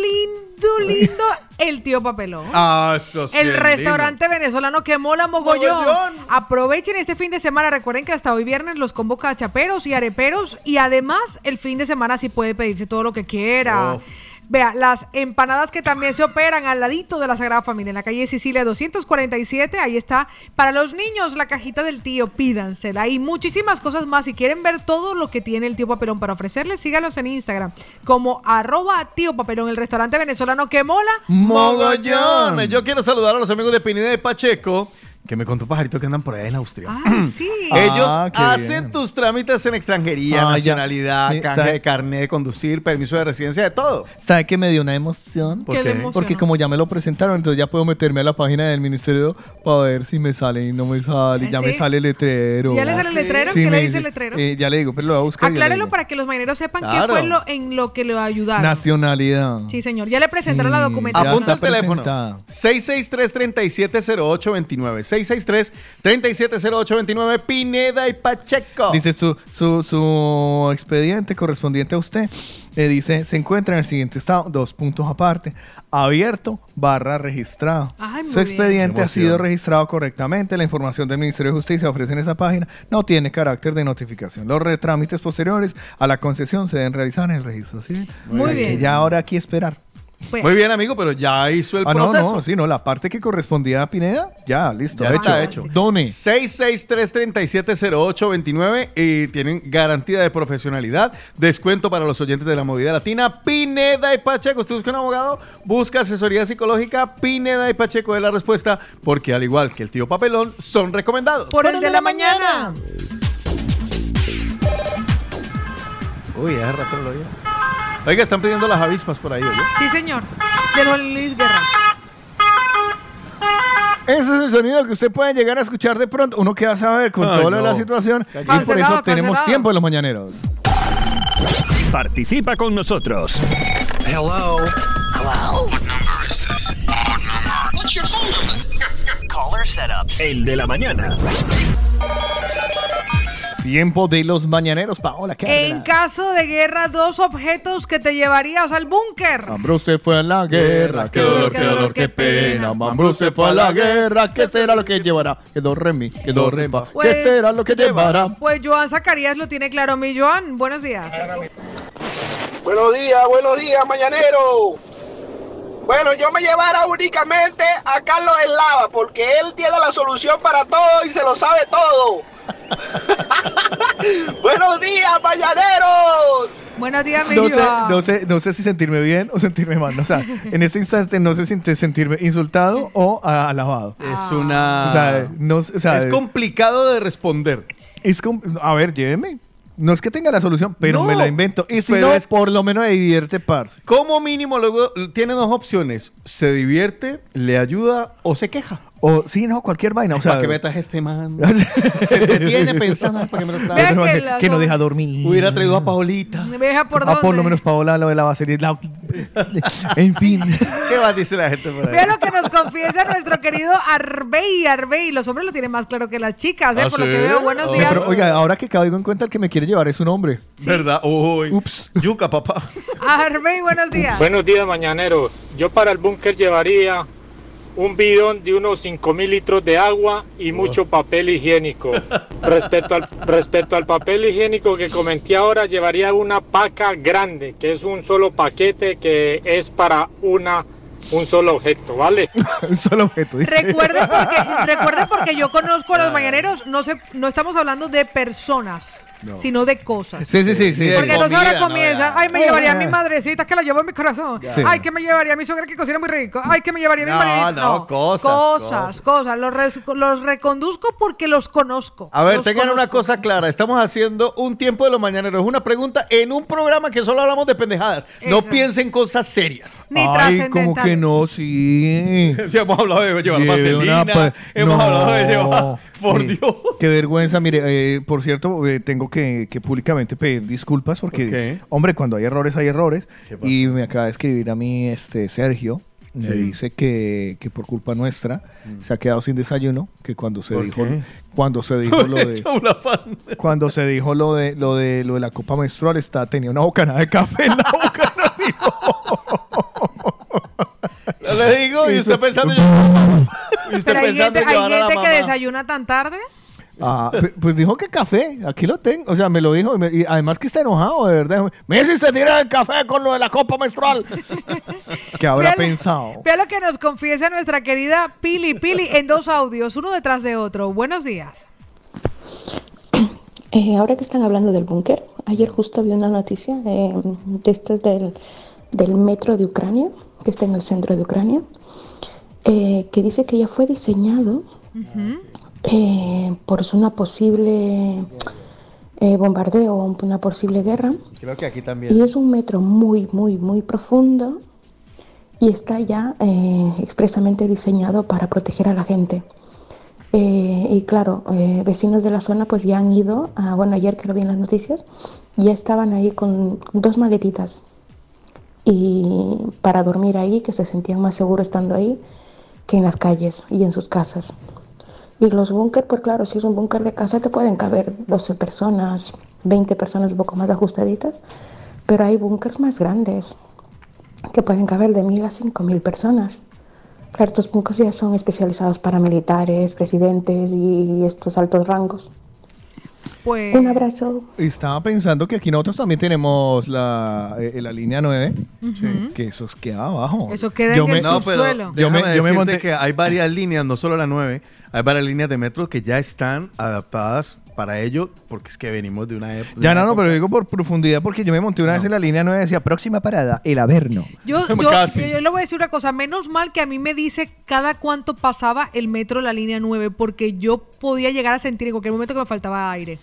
lindo, lindo. El tío papelón. Ah, eso sí El es restaurante venezolano que mola mogollón. Mogollón. Aprovechen este fin de semana. Recuerden que hasta hoy viernes los convoca a chaperos y areperos. Y además, el fin de semana sí puede pedirse todo lo que quiera. Oh. Vea, las empanadas que también se operan al ladito de la Sagrada Familia, en la calle Sicilia 247. Ahí está. Para los niños, la cajita del tío, pídansela. Y muchísimas cosas más. Si quieren ver todo lo que tiene el tío Papelón para ofrecerles, síganos en Instagram como arroba tío Papelón, el restaurante venezolano que mola. Mogollón. Yo quiero saludar a los amigos de Pineda de Pacheco, que me contó Pajarito que andan por ahí en Austria. Ah, sí. Ellos Ah, hacen bien. tus trámites en extranjería, Ah, ya. nacionalidad, Sí, canje de carnet de conducir, permiso de residencia, de todo. ¿Sabe que me dio una emoción? ¿Por. Porque como ya me lo presentaron, entonces ya puedo meterme a la página del ministerio para ver si me sale y no me sale. ¿Ah, Ya me sí? sale el letrero. ¿Ya le sale el letrero? Sí, ¿Qué le me dice el letrero? eh, ya le digo, pero lo voy a buscar. ya Aclárelo para que los marineros sepan qué fue lo, en lo que lo ayudaron. Nacionalidad. Sí, señor. Ya le presentaron la documentación. Apunta el teléfono. presentada. 663-370829. 663-370829. Pineda y Pacheco. Dice su, su, su expediente correspondiente a usted. Le dice, se encuentra en el siguiente estado, dos puntos aparte, abierto barra registrado. Ay, su expediente bien. ha sido registrado correctamente. La información del Ministerio de Justicia ofrece en esa página. No tiene carácter de notificación. Los retrámites posteriores a la concesión se deben realizar en el registro. ¿sí? Muy Hay que bien. Ya ahora aquí esperar. Pues, Muy bien, amigo, pero ya hizo el Ah, no, proceso. no, sí, no, la parte que correspondía a Pineda, ya, listo. Ya hecho. está hecho. Done. 663-370829 y tienen garantía de profesionalidad, descuento para los oyentes de la movida latina. Pineda y Pacheco, usted busca un abogado, busca asesoría psicológica. Pineda y Pacheco es la respuesta, porque al igual que el tío Papelón, son recomendados. por el de la mañana. Uy, hace rato no lo oía. Oiga, están pidiendo las avispas por ahí, ¿oye? Sí, señor. De Juan Luis Guerra. Ese es el sonido que usted puede llegar a escuchar de pronto. Uno queda a saber con Ay, toda no. la situación. Y por Cancelado, eso tenemos tiempo en los mañaneros. Participa con nosotros. Hello. Hello. What number is this? Number. What's your phone number? Caller setups. El de la mañana. Tiempo de los mañaneros, Paola. ¿qué En caso de guerra, dos objetos que te llevarías al búnker. Mambrú usted fue a la guerra, qué dolor, qué dolor, qué pena. Mambrú usted fue a la guerra, ¿qué será lo que llevará? Que do re mi, que do re fa. Pues- ¿Qué será lo que llevará? Pues Joan Zacarías lo tiene claro. Mi Joan, buenos días. Buenos días, buenos días, mañanero. Bueno, yo me llevara únicamente a Carlos El Lava, porque él tiene la solución para todo y se lo sabe todo. buenos días, mañaneros. Buenos días, mi No sé, no, sé, no sé si sentirme bien o sentirme mal. O sea, en este instante no sé si sentirme insultado o ah, alabado. Es una... O sea, no, o sea, es complicado de responder. es com- a ver, lléveme. No es que tenga la solución, pero No, me la invento. Y si no, es- por lo menos me divierte, parce. Como mínimo, luego tiene dos opciones. Se divierte, le ayuda o se queja. O sí, no, cualquier vaina. O sea, ¿Para qué metas este man? se detiene pensando "Ay, ¿para qué me lo traes?" Vean que que, que no deja dormir. Hubiera traído a Paolita. Me deja por Ah, dónde. por lo menos Paola lo de la basería. la- en fin. ¿Qué va a decir la gente por ahí? Vea lo que nos confiesa nuestro querido Arbey. Arbey, los hombres lo tienen más claro que las chicas, ¿eh? ¿Ah, por lo que veo. Buenos Oh. días. Pero, oiga, ahora que caigo en cuenta, el que me quiere llevar es un hombre. ¿Verdad? Uy. Ups. Yuca, papá. Arbey, buenos días. Buenos días, mañaneros. Yo para el búnker llevaría un bidón de unos 5 mil litros de agua y mucho papel higiénico. Respecto al, respecto al papel higiénico que comenté ahora, llevaría una paca grande, que es un solo paquete que es para una un solo objeto, ¿vale? un solo objeto. dice. Recuerde porque, recuerde porque yo conozco a los mañaneros, no se, no estamos hablando de personas, No. sino de cosas. Sí, sí, sí. sí. Porque entonces ahora comienza, ay, me llevaría a mi madrecita que la llevo en mi corazón. Sí. Ay, que me llevaría a mi suegra que cocina muy rico. Ay, que me llevaría a mi No, marido. no, cosas, Cosas, cosas. Los, los reconduzco porque los conozco. A ver, Los tengan una cosa clara. Estamos haciendo un tiempo de los mañaneros. Es una pregunta en un programa que solo hablamos de pendejadas. No piensen cosas serias. Ni Ay, como que no, sí. Sí, hemos hablado de llevar vaselina. hemos No. hablado de llevar. Por. Dios. Qué vergüenza. Mire, eh, por cierto, eh, tengo que, que públicamente pedir disculpas porque, hombre, cuando hay errores, hay errores. Y me acaba de escribir a mí este Sergio. Me Sí. dice que, que por culpa nuestra se ha quedado sin desayuno, que cuando se ¿Por dijo qué? cuando se dijo lo de cuando se dijo lo de lo de lo de la copa menstrual está tenía una bocanada de café en la boca. Ya le digo, y usted pensando. y usted Pero hay pensando gente, en hay a la gente que desayuna tan tarde. Ah, pues dijo que café, aquí lo tengo, o sea, me lo dijo, y, además que está enojado, de verdad. Me hiciste tirar el café con lo de la copa menstrual. ¿Qué habrá Vea- pensado? Vea lo que nos confiesa nuestra querida Pili Pili en dos audios, uno detrás de otro. Buenos días. Eh, ahora que están hablando del búnker, ayer justo vi una noticia eh, de estas del, del metro de Ucrania, que está en el centro de Ucrania, eh, que dice que ya fue diseñado eh, por una posible eh, bombardeo o una posible guerra. Creo que aquí también. Y es un metro muy, muy, muy profundo y está ya eh, expresamente diseñado para proteger a la gente. Eh, y claro, eh, vecinos de la zona pues ya han ido, a- bueno, ayer que lo vi en las noticias, ya estaban ahí con dos maletitas y para dormir ahí, que se sentían más seguros estando ahí que en las calles y en sus casas. Y los búnker, pues claro, si es un búnker de casa te pueden caber 12 personas, 20 personas un poco más ajustaditas, pero hay búnkers más grandes que pueden caber de 1000 a 5000 personas. Claro, estos búnkers ya son especializados para militares, presidentes y estos altos rangos. Pues, Un abrazo. Estaba pensando que aquí nosotros también tenemos la, eh, la línea 9, Ujú. que eso queda abajo. Eso queda Yo en me- el No, subsuelo. Yo me- yo me monté- que hay varias líneas, no solo la 9, hay varias líneas de metro que ya están adaptadas para ello, porque es que venimos de una época. Ya no, no, pero digo por profundidad porque yo me monté una vez en la línea 9 decía próxima parada, el Averno. Yo, yo, yo- yo le voy a decir una cosa, menos mal que a mí me dice cada cuánto pasaba el metro la línea 9, porque yo podía llegar a sentir en cualquier momento que me faltaba aire.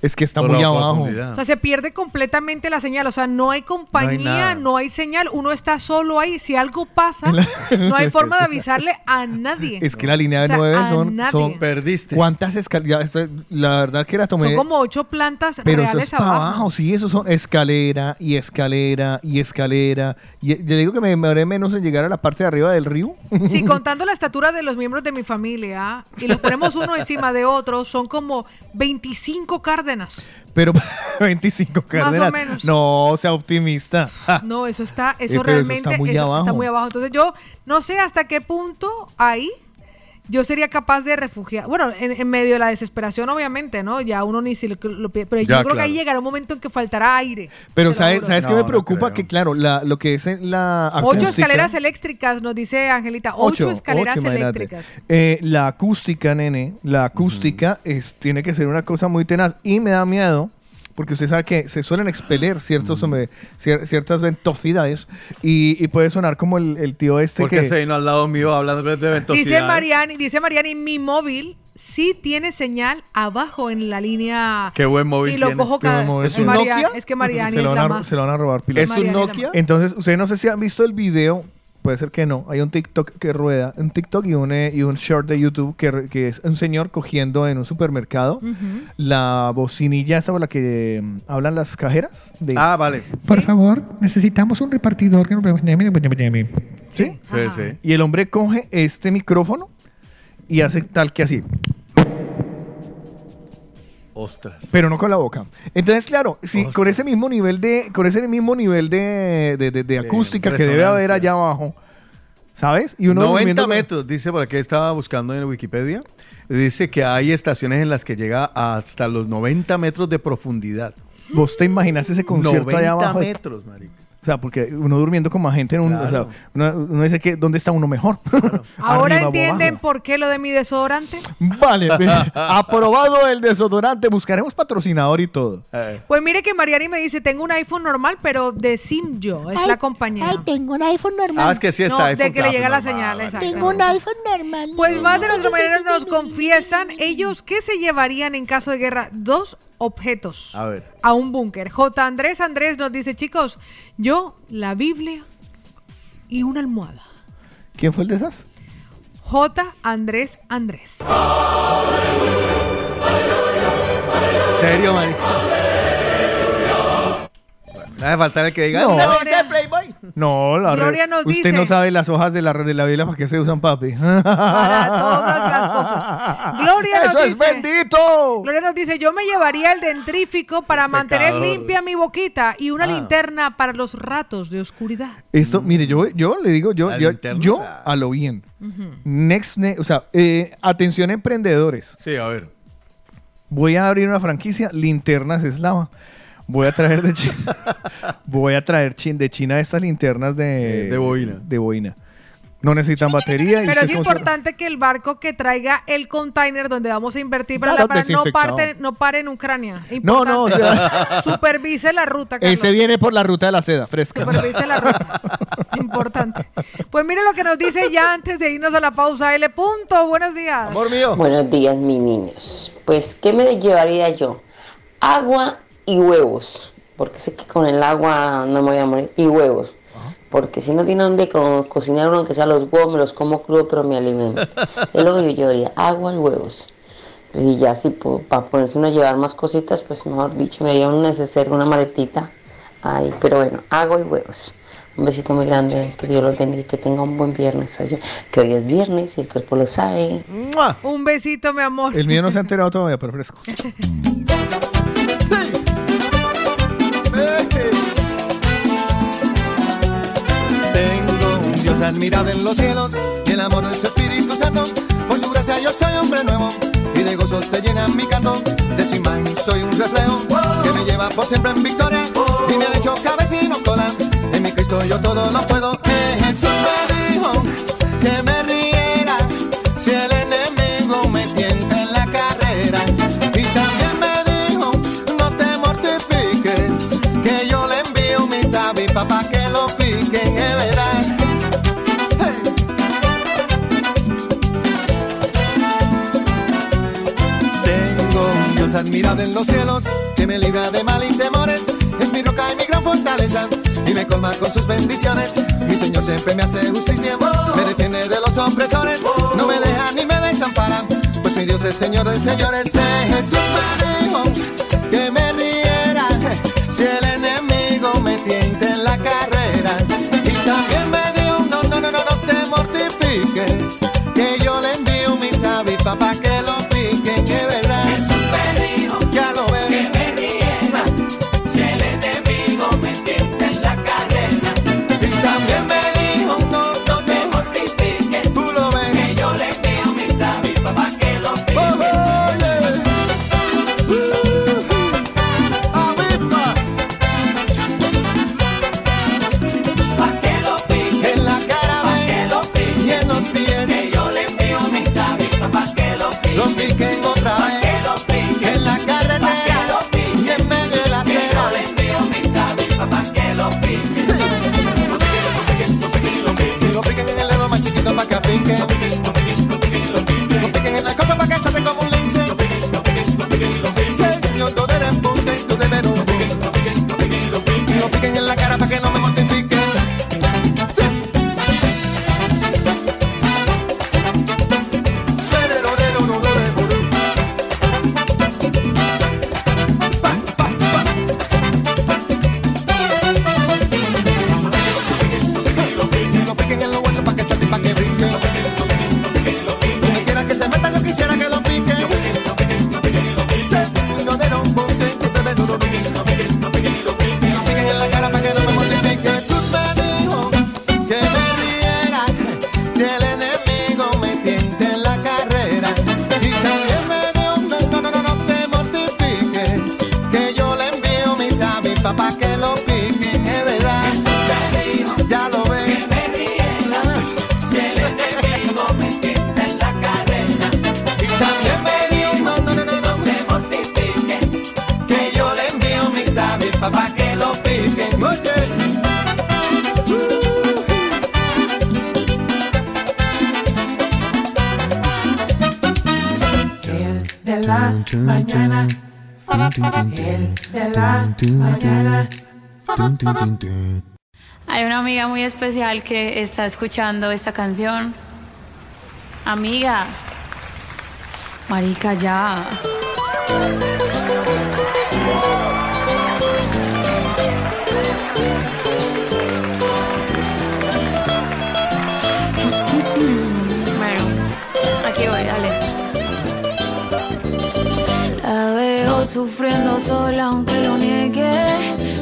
Es que está Por muy la abajo. O sea, se pierde completamente la señal. O sea, no hay compañía, no nada. hay, señal. Uno está solo ahí. Si algo pasa, no hay forma de avisarle a nadie. Es que la línea O sea, 9 a son, nadie. son perdiste. ¿Cuántas escaleras? La verdad que la tomé. Son como ocho plantas Pero eso reales es para abajo. abajo, sí, eso son escalera y escalera y escalera. Y le digo que me demoré menos en llegar a la parte de arriba del río. Sí, contando la estatura de los miembros de mi familia y los ponemos uno encima de otro, son como 25 cárdenas. Pero 25 Más o menos. No, sea optimista. No, eso está, eso Eh, pero eso realmente está muy eso abajo. está muy abajo. Entonces yo no sé hasta qué punto ahí yo sería capaz de refugiar. Bueno, en, en medio de la desesperación, obviamente, ¿no? Ya uno ni si lo, lo pide. Pero yo Ya, creo que ahí llegará un momento en que faltará aire. Pero ¿sabes. ¿sabes qué me preocupa? que claro, la, lo que es en la Ocho acústica- escaleras eléctricas, nos dice Angelita. Ocho, escaleras ocho, eléctricas. Eh, la acústica, nene, la acústica es, tiene que ser una cosa muy tenaz y me da miedo. Porque usted sabe que se suelen expeler ciertos, hombre, cier- ciertas ventosidades y, y puede sonar como el, el tío este Porque que... se vino al lado mío hablando de ventosidades. Dice Mariani, dice Mariani, mi móvil sí tiene señal abajo en la línea. Qué buen móvil Y lo tienes. cojo cada- es un María- es que Mariani se, lo es van la más. se lo van a robar pilas. ¿Es un Nokia? Entonces, ustedes no sé si han visto el video, puede ser que no. Hay un TikTok que rueda, un TikTok y un, eh, y un short de YouTube que, es un señor cogiendo en un supermercado la bocinilla esta por la que mm, hablan las cajeras. de- Ah, vale. Por favor, necesitamos un repartidor que nos... ¿Sí? Sí, sí. Y el hombre coge este micrófono y hace tal que así, Ostras. pero no con la boca. Entonces, claro, si con ese mismo nivel de, con ese mismo nivel de, de- de- de acústica que debe haber allá abajo, ¿sabes? Y uno 90 durmiendo- metros, dice por aquí, estaba buscando en Wikipedia. Dice que hay estaciones en las que llega hasta los 90 metros de profundidad. ¿Vos te imaginas ese concierto 90 allá abajo? metros, marica. O sea, porque uno durmiendo como gente en un... o sea, Claro. uno, uno dice que ¿dónde está uno mejor? Ahora Arriba entienden abajo. por qué lo de mi desodorante. Vale, aprobado el desodorante. Buscaremos patrocinador y todo. Pues mire que Mariani me dice, tengo un iPhone normal, pero de Simyo, es Ay, la compañía. Ay, tengo un iPhone normal. Ah, es que sí es No, iPhone. de que le claro, llega la señal, exacto. Tengo un iPhone normal. Pues más de nuestros maneras nos confiesan ellos qué se llevarían en caso de guerra. Dos objetos A ver. a un búnker. J. Andrés Andrés nos dice, chicos, yo, la Biblia y una almohada. ¿Quién fue el de esas? J. Andrés Andrés. ¿Serio, marica? No hace falta el que diga. No. "No, Gloria- Playboy". No, la Gloria nos Usted dice- no sabe las hojas de la, de la Biblia para qué se usan, papi. Para todas las cosas. Gloria nos ¡Eso es dice- bendito! Gloria nos dice, yo me llevaría el dentrífico para mantener limpia mi boquita y una Ah. linterna para los ratos de oscuridad. Esto, mire, yo, yo le digo, yo, yo, yo a lo bien. Next, ne- o sea, eh, atención emprendedores. Sí, a ver. Voy a abrir una franquicia, linternas eslava. Voy a traer de China, voy a traer de China estas linternas de, De boina. De boina. No necesitan batería. y Pero es importante que el barco que traiga el container donde vamos a invertir para, Claro, la- para no, parte, no pare en Ucrania. No, no, o sea- Supervise la ruta, Carlos. Ese viene por la ruta de la seda, fresca. Supervise la ruta. Importante. Pues mire lo que nos dice ya antes de irnos a la pausa. L. Punto. Buenos días. Amor mío. Buenos días, mis niños. Pues, ¿qué me llevaría yo? Agua y huevos, porque sé que con el agua no me voy a morir. Y huevos, porque si no tiene donde co- cocinar uno, aunque sea los huevos, me los como crudo, pero me alimento. es lo que yo llevaría, agua y huevos. Y ya si para ponerse uno a llevar más cositas, pues mejor dicho, me haría un neceser, una maletita. Ahí, pero bueno, agua y huevos. Un besito muy grande, que Dios los bendiga y que tenga un buen viernes. Oye, que hoy es viernes y el cuerpo lo sabe. Un besito, mi amor. El mío no se ha enterado todavía, pero fresco. admirable en los cielos y el amor de su Espíritu Santo. Por su gracia yo soy hombre nuevo y de gozo se llena mi canto. De su imagen soy un reflejo que me lleva por siempre en victoria y me ha hecho cabecino cola. En mi Cristo yo todo lo puedo. Eh, Jesús me dijo que me riera si el enemigo me tienta en la carrera. Y también me dijo no te mortifiques que yo le envío mis avispas para que lo piquen, Dios admirable en los cielos que me libra de mal y temores. Es mi roca y mi gran fortaleza y me colma con sus bendiciones. Mi Señor siempre me hace justicia, me defiende de los opresores. No me deja ni me desampara, pues mi Dios es Señor de señores. Eh, Jesús me dijo que me que está escuchando esta canción. Amiga. Marica, ya. Bueno, aquí voy, dale. La veo sufriendo sola aunque lo niegue.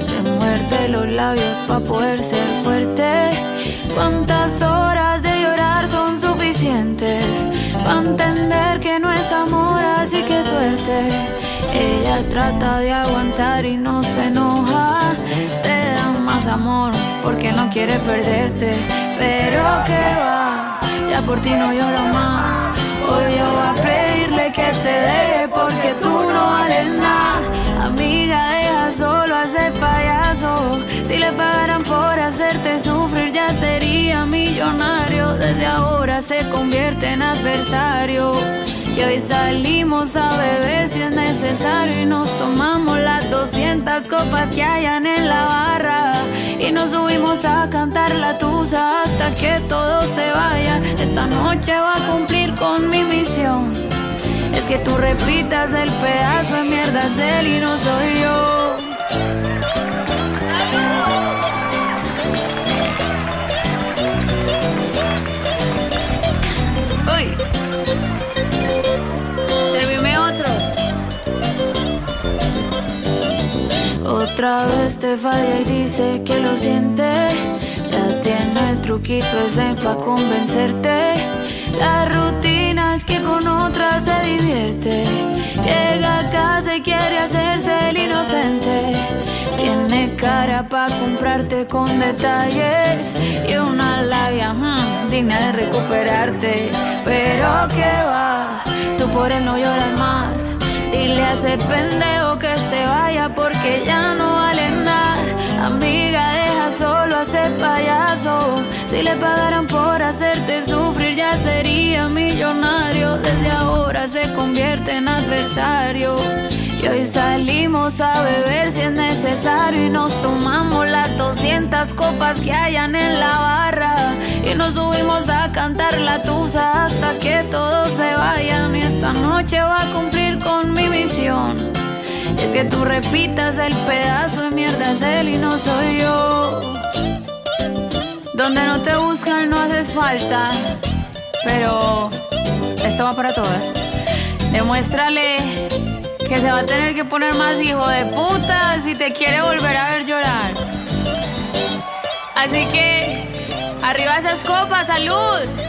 Se muerde los labios para poder ser fuerte. ¿Cuántas horas de llorar son suficientes? Para entender que no es amor, así que suerte. Ella trata de aguantar y no se enoja. Te da más amor porque no quiere perderte. Pero que va, ya por ti no lloro más. Hoy yo voy a pedirle que te deje porque tú no vales nada. Amiga, ese payaso. Si le pagaran por hacerte sufrir, ya sería millonario. Desde ahora se convierte en adversario. Y hoy salimos a beber si es necesario y nos tomamos las 200 copas que hayan en la barra. Y nos subimos a cantar la tusa hasta que todos se vayan. Esta noche va a cumplir con mi misión. Es que tú repitas el pedazo de mierda es él y no soy yo. Te falla y dice que lo siente. Ya tiene el truquito ese pa' convencerte. La rutina es que con otra se divierte. Llega a casa y quiere hacerse el inocente. Tiene cara pa' comprarte con detalles y una labia hmm, digna de recuperarte. Pero que va, tú por él no lloras más. Dile a ese pendejo que se vaya porque ya no Si le pagaran por hacerte sufrir, ya sería millonario. Desde ahora se convierte en adversario. Y hoy salimos a beber si es necesario y nos tomamos las 200 copas que hayan en la barra. Y nos subimos a cantar la tusa hasta que todos se vayan. Y esta noche va a cumplir con mi misión. Es que tú repitas el pedazo de mierda es él y no soy yo. Donde no te buscan no haces falta. Pero esto va para todas. Demuéstrale que se va a tener que poner más hijo de puta si te quiere volver a ver llorar. Así que, arriba esas copas, salud.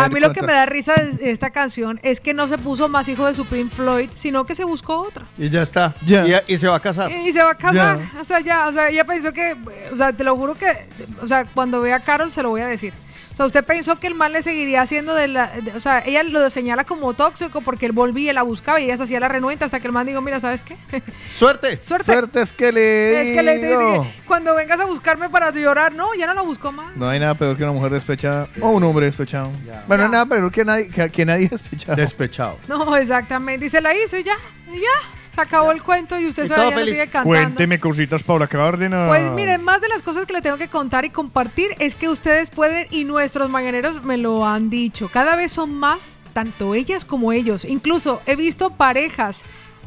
A mí lo que me da risa de esta canción es que no se puso más hijo de su Pink Floyd, sino que se buscó otra. Y ya está. Y, y se va a casar. Y se va a casar. O sea, ya, o sea, ella pensó que, o sea, te lo juro que, o sea, cuando vea a Carol se lo voy a decir. O sea, usted pensó que el mal le seguiría haciendo de la, de- o sea, ella lo señala como tóxico porque él volvía, la buscaba y ella se hacía la renuenta hasta que el man dijo, mira, ¿sabes qué? Suerte. Suerte. Suerte es que le Es que le dice cuando vengas a buscarme para llorar, no, ya no lo busco más. No hay nada peor que una mujer despechada o un hombre despechado. Bueno, no hay nada peor que nadie, que, que nadie despechado. Despechado. No, exactamente. Y se la hizo y ya, y ya. Se acabó el cuento y usted Y todavía no feliz. sigue cantando. Cuénteme cositas, Paula Cárdenas. Pues miren, más de las cosas que le tengo que contar y compartir es que ustedes pueden, y nuestros mañaneros me lo han dicho, cada vez son más, tanto ellas como ellos. Incluso he visto parejas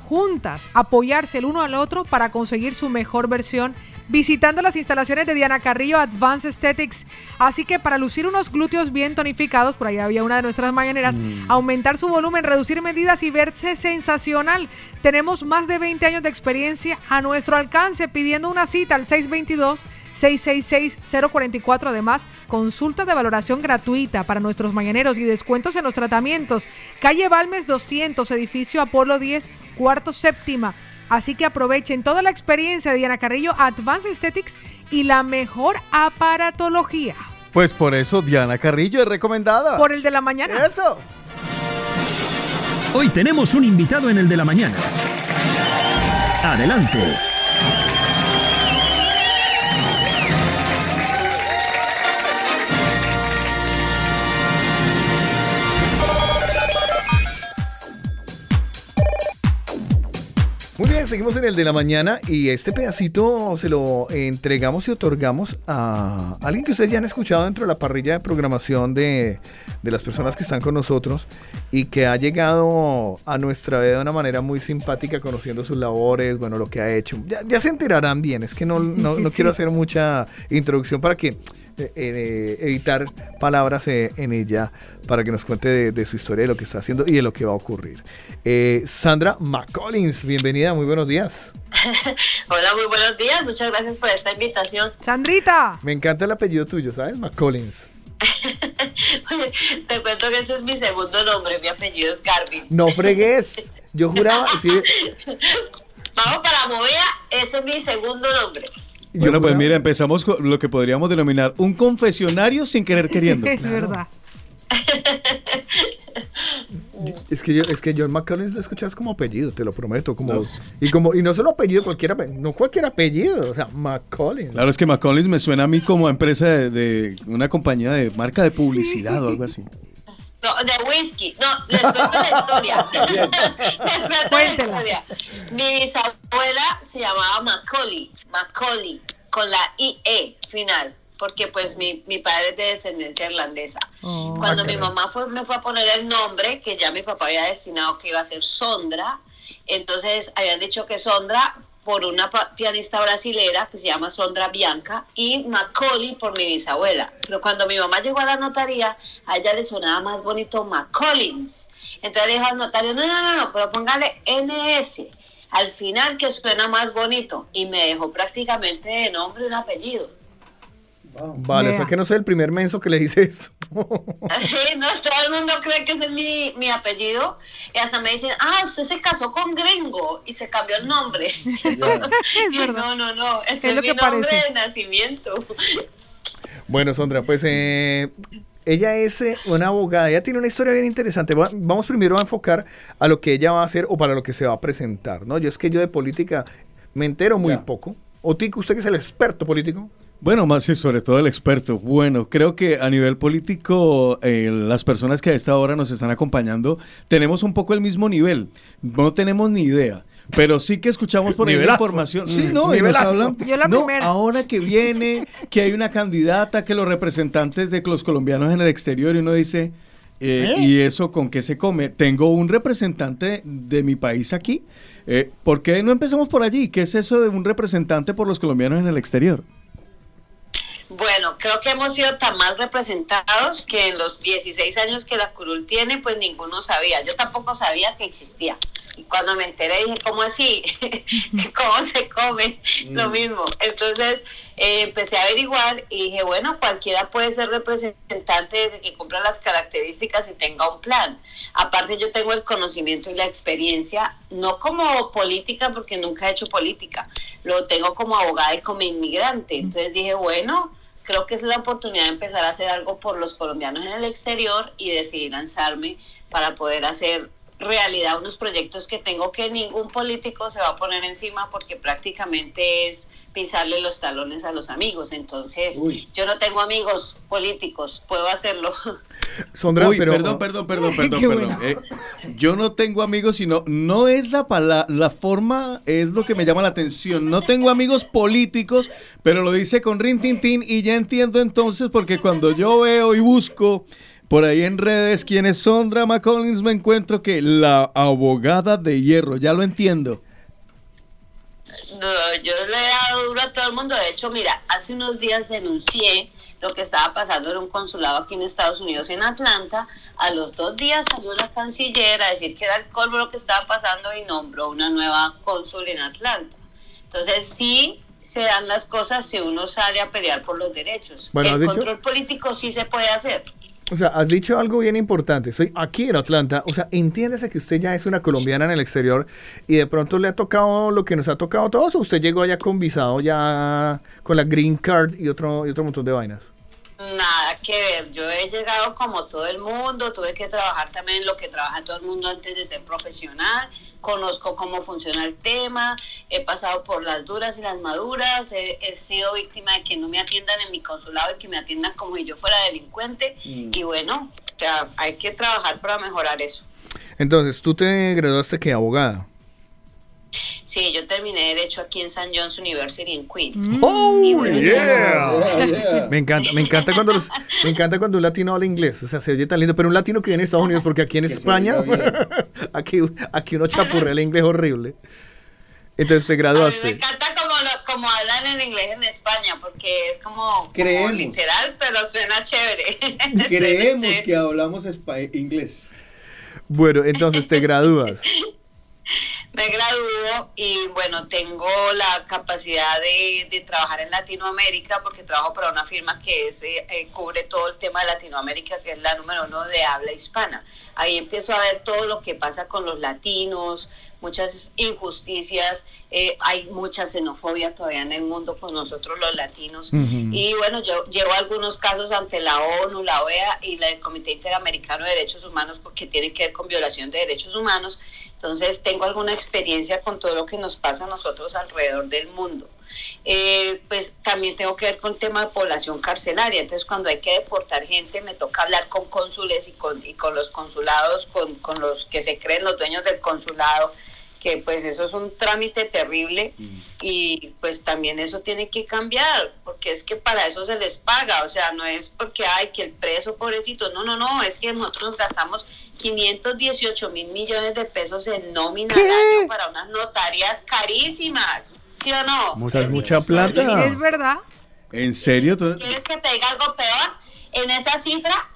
juntas apoyarse el uno al otro para conseguir su mejor versión visitando las instalaciones de Diana Carrillo Advanced Aesthetics. Así que para lucir unos glúteos bien tonificados, por ahí había una de nuestras mañaneras, aumentar su volumen, reducir medidas y verse sensacional. Tenemos más de 20 años de experiencia a nuestro alcance pidiendo una cita al 622-666-044. Además, consulta de valoración gratuita para nuestros mañaneros y descuentos en los tratamientos. Calle Balmes 200, edificio Apolo 10, cuarto séptima. Así que aprovechen toda la experiencia de Diana Carrillo Advanced Aesthetics y la mejor aparatología. Pues por eso Diana Carrillo es recomendada. Por el de la mañana. Eso. Hoy tenemos un invitado en el de la mañana. Adelante. Señores, seguimos en el de la mañana y este pedacito se lo entregamos y otorgamos a alguien que ustedes ya han escuchado dentro de la parrilla de programación de, de las personas que están con nosotros y que ha llegado a nuestra vida de una manera muy simpática, conociendo sus labores, bueno, lo que ha hecho. Ya, ya se enterarán bien, es que no, no, no Sí. quiero hacer mucha introducción para que eh, eh, evitar palabras eh, en ella para que nos cuente de, de su historia, de lo que está haciendo y de lo que va a ocurrir. Eh, Sandra McCollins, bienvenida, muy buenos días. Hola, muy buenos días. Muchas gracias por esta invitación. Sandrita. Me encanta el apellido tuyo, ¿sabes? McCollins. Te cuento que ese es mi segundo nombre. Mi apellido es Garvin. No fregues. Yo juraba, sí, Vamos para movida. Ese es mi segundo nombre. Bueno, pues mira, empezamos con lo que podríamos denominar un confesionario sin querer queriendo. Es verdad. es que yo, es que John McCollins lo escuchas como apellido, te lo prometo, como y como y no solo apellido, cualquier ape- no cualquier apellido, o sea, McCollins. Claro, es que McCollins me suena a mí como a empresa de, de una compañía de marca de publicidad o algo así. De whisky. No, les cuento la historia. les cuento la historia. Mi bisabuela se llamaba Macaulay. Macaulay, con la IE final. Porque pues mi, mi padre es de descendencia irlandesa. Cuando Ah, mi mamá fue, me fue a poner el nombre, que ya mi papá había destinado que iba a ser Sondra, entonces habían dicho que Sondra por una pianista brasilera que se llama Sondra Bianca y Macaulay por mi bisabuela. Pero cuando mi mamá llegó a la notaría, a ella le sonaba más bonito McCollins. Entonces le dijo al notario, no, no, no, no, pero póngale NS al final que suena más bonito. Y me dejó prácticamente de nombre un apellido. Vale, o sea que no soy el primer menso que le dice esto. Sí, no, todo el mundo cree que ese es mi, mi apellido y hasta me dicen, ah, usted se casó con gringo y se cambió el nombre. Y no, no, no, ese Es es, lo mi que nombre parece. de nacimiento. Bueno, Sondra, pues eh, ella es eh, una abogada, ella tiene una historia bien interesante. Va- Vamos primero a enfocar a lo que ella va a hacer o para lo que se va a presentar, ¿no? Yo es que yo de política me entero muy poco. Otico, usted que es el experto político. Bueno, más y sobre todo el experto. Bueno, creo que a nivel político, eh, las personas que a esta hora nos están acompañando, tenemos un poco el mismo nivel. No tenemos ni idea. Pero sí que escuchamos por ahí la información. Sí, Mm, no, y nos hablan. Yo la no, primera. ahora que viene, que hay una candidata, que los representantes de los colombianos en el exterior, y uno dice, eh, ¿Eh? ¿y eso con qué se come? Tengo un representante de mi país aquí. Eh, ¿Por qué no empezamos por allí? ¿Qué es eso de un representante por los colombianos en el exterior? Bueno, creo que hemos sido tan mal representados que en los 16 años que la curul tiene, pues ninguno sabía. Yo tampoco sabía que existía. Y cuando me enteré dije, ¿cómo así? ¿Cómo se come? Lo Mm. mismo. Entonces eh, empecé a averiguar y dije, bueno, cualquiera puede ser representante desde que cumpla las características y tenga un plan. Aparte yo tengo el conocimiento y la experiencia, no como política, porque nunca he hecho política, lo tengo como abogada y como inmigrante. Entonces dije, bueno, creo que es la oportunidad de empezar a hacer algo por los colombianos en el exterior y decidí lanzarme para poder hacer realidad unos proyectos que tengo que ningún político se va a poner encima porque prácticamente es pisarle los talones a los amigos. Entonces, Uy. yo no tengo amigos políticos, puedo hacerlo. Sondra, Uy, pero- perdón, perdón, perdón, perdón, perdón. Eh, yo no tengo amigos, sino no es la pala- la forma, es lo que me llama la atención. No tengo amigos políticos, pero lo dice con rin tin tin y ya entiendo entonces porque cuando yo veo y busco por ahí en redes quién es Sondra McCollins me encuentro que la abogada de hierro, ya lo entiendo. No, yo le he dado duro a todo el mundo. De hecho, mira, hace unos días denuncié lo que estaba pasando en un consulado aquí en Estados Unidos, en Atlanta. A los dos días salió la canciller a decir que era el colmo lo que estaba pasando y nombró una nueva cónsul en Atlanta. Entonces, sí se dan las cosas si uno sale a pelear por los derechos. Bueno, ¿has el dicho? control político sí se puede hacer. O sea, has dicho algo bien importante. Soy aquí en Atlanta. O sea, entiéndese que usted ya es una colombiana en el exterior y de pronto le ha tocado lo que nos ha tocado a todos. O usted llegó allá con visado, ya con la green card y otro, y otro montón de vainas. Nada que ver, yo he llegado como todo el mundo, tuve que trabajar también en lo que trabaja todo el mundo antes de ser profesional, conozco cómo funciona el tema, he pasado por las duras y las maduras, he, he sido víctima de que no me atiendan en mi consulado y que me atiendan como si yo fuera delincuente Mm. y bueno, o sea, hay que trabajar para mejorar eso. Entonces, tú te graduaste que abogada. Sí, yo terminé Derecho aquí en St. John's University en Queens. Oh, Y bueno, yeah. Me encanta, me encanta cuando los- me encanta cuando un latino habla inglés, o sea, se oye tan lindo, pero un latino que viene a Estados Unidos, porque aquí en España, aquí, aquí uno chapurrea el inglés horrible. Entonces te Me graduaste. encanta como, lo- como hablan en inglés en España, porque es como, literal, pero suena chévere. Creemos Suena chévere. que hablamos inglés. Bueno, entonces te gradúas. Me gradúo y bueno, tengo la capacidad de, de trabajar en Latinoamérica porque trabajo para una firma que es, eh, eh, cubre todo el tema de Latinoamérica, que es la número uno de habla hispana. Ahí empiezo a ver todo lo que pasa con los latinos, muchas injusticias, eh, hay mucha xenofobia todavía en el mundo con nosotros los latinos. Y bueno, yo llevo algunos casos ante la ONU, la OEA y la- el Comité Interamericano de Derechos Humanos porque tiene que ver con violación de derechos humanos. Entonces tengo alguna experiencia con todo lo que nos pasa a nosotros alrededor del mundo. Eh, pues también tengo que ver con el tema de población carcelaria. Entonces cuando hay que deportar gente me toca hablar con cónsules y con, y con los consulados, con, con los que se creen los dueños del consulado, que pues eso es un trámite terrible y pues también eso tiene que cambiar, porque es que para eso se les paga, o sea, no es porque hay que el preso pobrecito, no, no, no, es que nosotros nos gastamos 518 mil millones de pesos en nómina al año para unas notarías carísimas, ¿sí o no? Mucha, mucha plata. Es verdad. ¿En serio? ¿Tú- ¿Quieres que te diga algo peor? En esa cifra,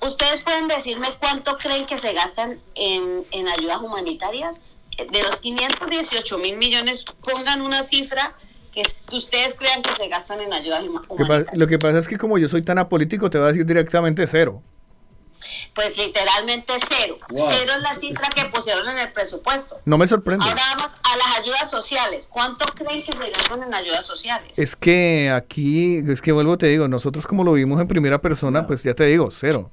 ¿ustedes pueden decirme cuánto creen que se gastan en, en ayudas humanitarias? De los 518 mil millones, pongan una cifra que ustedes crean que se gastan en ayudas huma- Lo que. Lo pasa es que como yo soy tan apolítico, te voy a decir directamente cero. Pues literalmente cero. Wow. Cero es la cifra que pusieron en el presupuesto. No me sorprende. Ahora vamos a las ayudas sociales. ¿Cuánto creen que se gastan en ayudas sociales? Es que aquí, es que vuelvo te digo, nosotros como lo vimos en primera persona, pues ya te digo, cero.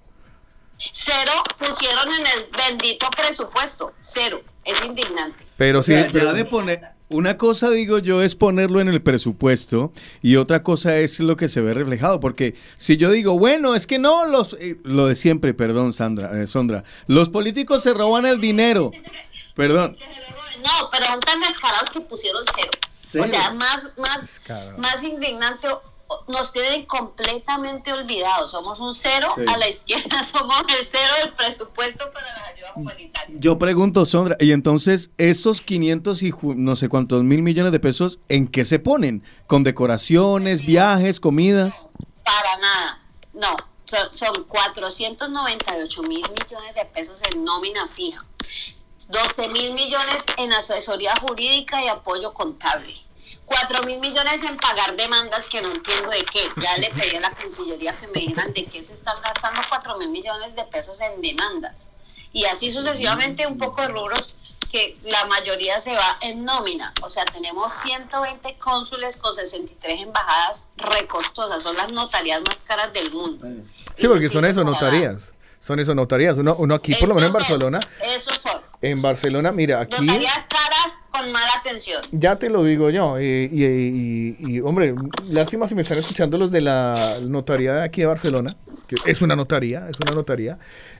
Cero pusieron en el bendito presupuesto. Cero. Es indignante. Pero sí, Ya- ya pero- de poner, una cosa digo yo es ponerlo en el presupuesto y otra cosa es lo que se ve reflejado, porque si yo digo, bueno, es que no, los, eh, lo de siempre, perdón, Sandra, eh, Sondra, los políticos se roban el dinero, perdón, No, pero son tan descarados que pusieron cero. Cero. O sea, más, más, Descarado. más indignante. Nos tienen completamente olvidados. Somos un cero Sí. a la izquierda. Somos el cero del presupuesto para las ayudas humanitarias. yo pregunto, Sondra, y entonces esos 500 y no sé cuántos mil millones de pesos, ¿en qué se ponen? ¿Con decoraciones, viajes, comidas? Para nada. No. Son, son 498 mil millones de pesos en nómina fija. 12 mil millones en asesoría jurídica y apoyo contable. 4 mil millones en pagar demandas que no entiendo de qué. Ya le pedí a la Cancillería que me dijeran de qué se están gastando 4 mil millones de pesos en demandas. Y así sucesivamente un poco de rubros que la mayoría se va en nómina. O sea, tenemos 120 cónsules con 63 embajadas recostosas. Son las notarías más caras del mundo. Sí, porque son eso, notarías. Son eso, notarías. Uno, uno aquí, por lo menos en Barcelona, Esos son. en Barcelona, mira, aquí Notarías caras con mala atención. ya te lo digo yo. Y, y- y- y, hombre, lástima si me están escuchando los de la notaría de aquí de Barcelona, que es una notaría, es una notaría.